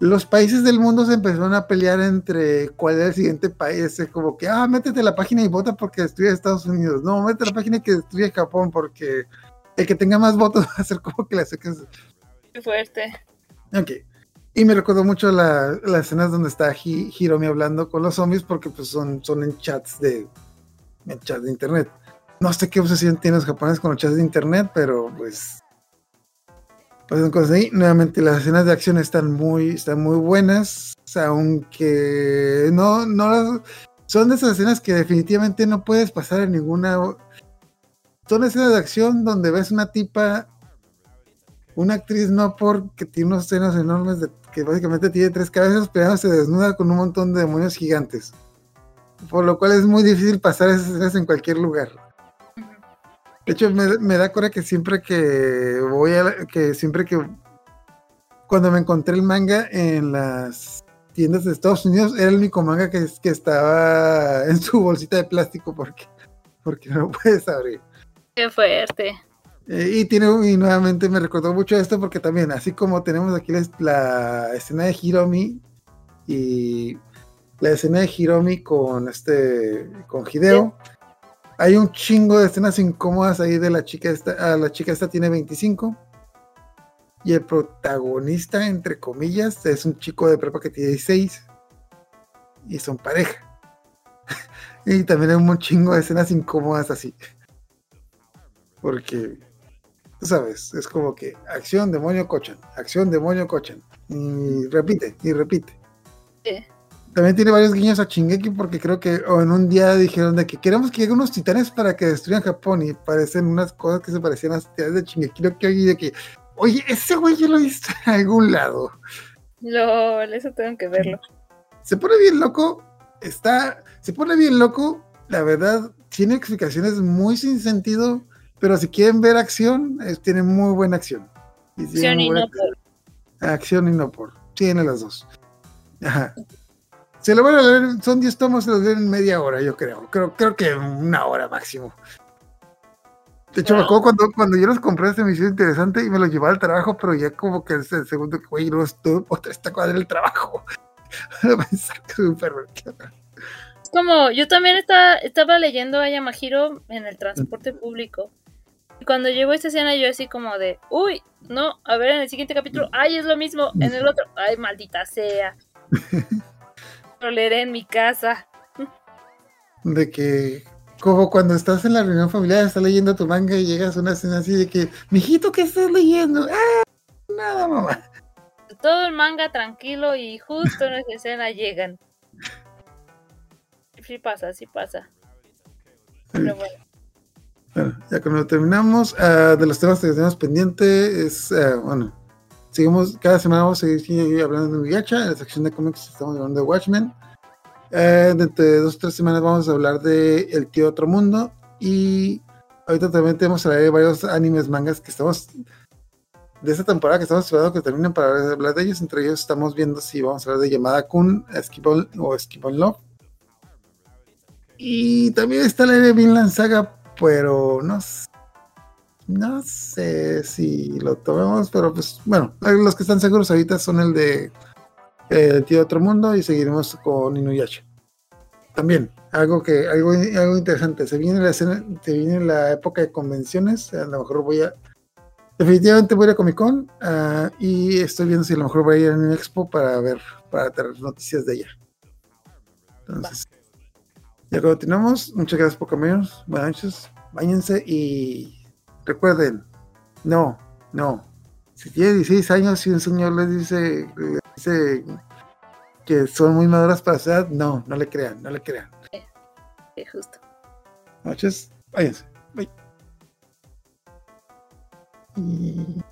los países del mundo se empezaron a pelear entre cuál era el siguiente país. Es como que, ah, métete la página y vota porque destruye Estados Unidos. No, métete la página que destruye Japón porque el que tenga más votos va a ser como que le hace Qué fuerte. Ok. Y me recuerdo mucho las escenas donde está Hiromi hablando con los zombies porque pues son, son en chats de en chats de internet. No sé qué obsesión tienen los japoneses con los chats de internet, pero pues pasan cosas ahí. Nuevamente las escenas de acción están muy, están muy buenas, aunque no, no son de esas escenas que definitivamente no puedes pasar en ninguna. Son escenas de acción donde ves una tipa, una actriz no porque tiene unos senos enormes que básicamente tiene tres cabezas, pero se desnuda con un montón de demonios gigantes. Por lo cual es muy difícil pasar esas escenas en cualquier lugar. De hecho, me, da cora que siempre que voy a. que siempre que. Cuando me encontré el manga en las tiendas de Estados Unidos, era el único manga que, que estaba en su bolsita de plástico porque, porque no lo puedes abrir. Qué fuerte. Eh, y tiene y nuevamente me recordó mucho esto porque también, así como tenemos aquí la, escena de Hiromi y la escena de Hiromi con este con Hideo hay un chingo de escenas incómodas ahí de la chica esta. la chica esta tiene 25. Y el protagonista, entre comillas, es un chico de prepa que tiene 16. Y son pareja. y también hay un chingo de escenas incómodas así. Porque, tú sabes, es como que acción, demonio, cochan. Acción, demonio, cochan. Y repite, y repite. Sí. También tiene varios guiños a Chingeki porque creo que en un día dijeron de que queremos que lleguen unos titanes para que destruyan Japón y parecen unas cosas que se parecían a las titanes de Chingeki. Creo que oí de que, oye, ese güey yo lo he visto en algún lado. LOL, eso tengo que verlo. Se pone bien loco, está, se pone bien loco, la verdad, tiene explicaciones muy sin sentido, pero si quieren ver acción, tiene muy buena acción. acción y no por. Acción y no por. Tiene las dos. Ajá. Se lo van a leer, son 10 tomos, se los leen en media hora, yo creo. Creo, creo que una hora máximo. De hecho, me acuerdo cuando, cuando yo los compré, este me hizo interesante y me lo llevaba al trabajo, pero ya como que es el segundo que, güey, no, esto, otra esta cuadra el trabajo. pensar que Es como, yo también estaba, estaba leyendo a Yamahiro en el transporte público. Y cuando llegó esta escena, yo así como de, uy, no, a ver, en el siguiente capítulo, ay, es lo mismo. En el otro, ay, maldita sea. lo leeré en mi casa. De que, como cuando estás en la reunión familiar, estás leyendo tu manga y llegas a una escena así de que, mijito, ¿qué estás leyendo? ¡Ah! Nada, mamá. Todo el manga tranquilo y justo en esa escena llegan. Sí pasa, sí pasa. Pero bueno. Bueno, ya cuando terminamos, uh, de los temas que tenemos pendiente, es, uh, bueno, Seguimos, cada semana vamos a seguir hablando de Gacha. En la sección de cómics estamos hablando de Watchmen. Eh, dentro de dos o tres semanas vamos a hablar de El Tío Otro Mundo. Y ahorita también tenemos a varios animes, mangas que estamos de esta temporada que estamos esperando que terminen para hablar de ellos. Entre ellos estamos viendo si vamos a hablar de Llamada Kun, Skip o Skip on Love. Y también está la de Vinland Saga, pero no sé no sé si lo tomemos, pero pues bueno, los que están seguros ahorita son el de El Tío de Otro Mundo y seguiremos con Inuyasha. También, algo que algo, algo interesante, se viene la escena, se viene la época de convenciones, a lo mejor voy a definitivamente voy a ir a Comic Con uh, y estoy viendo si a lo mejor voy a ir a un expo para ver, para tener noticias de ella. Entonces, Ya continuamos. Muchas gracias por comernos. Buenas noches. Báñense y recuerden, no, no. Si tiene 16 años y un señor les dice, que son muy maduras para esa edad, no, no le crean, no le crean. Sí, justo. Noches, váyanse. Bye. Y-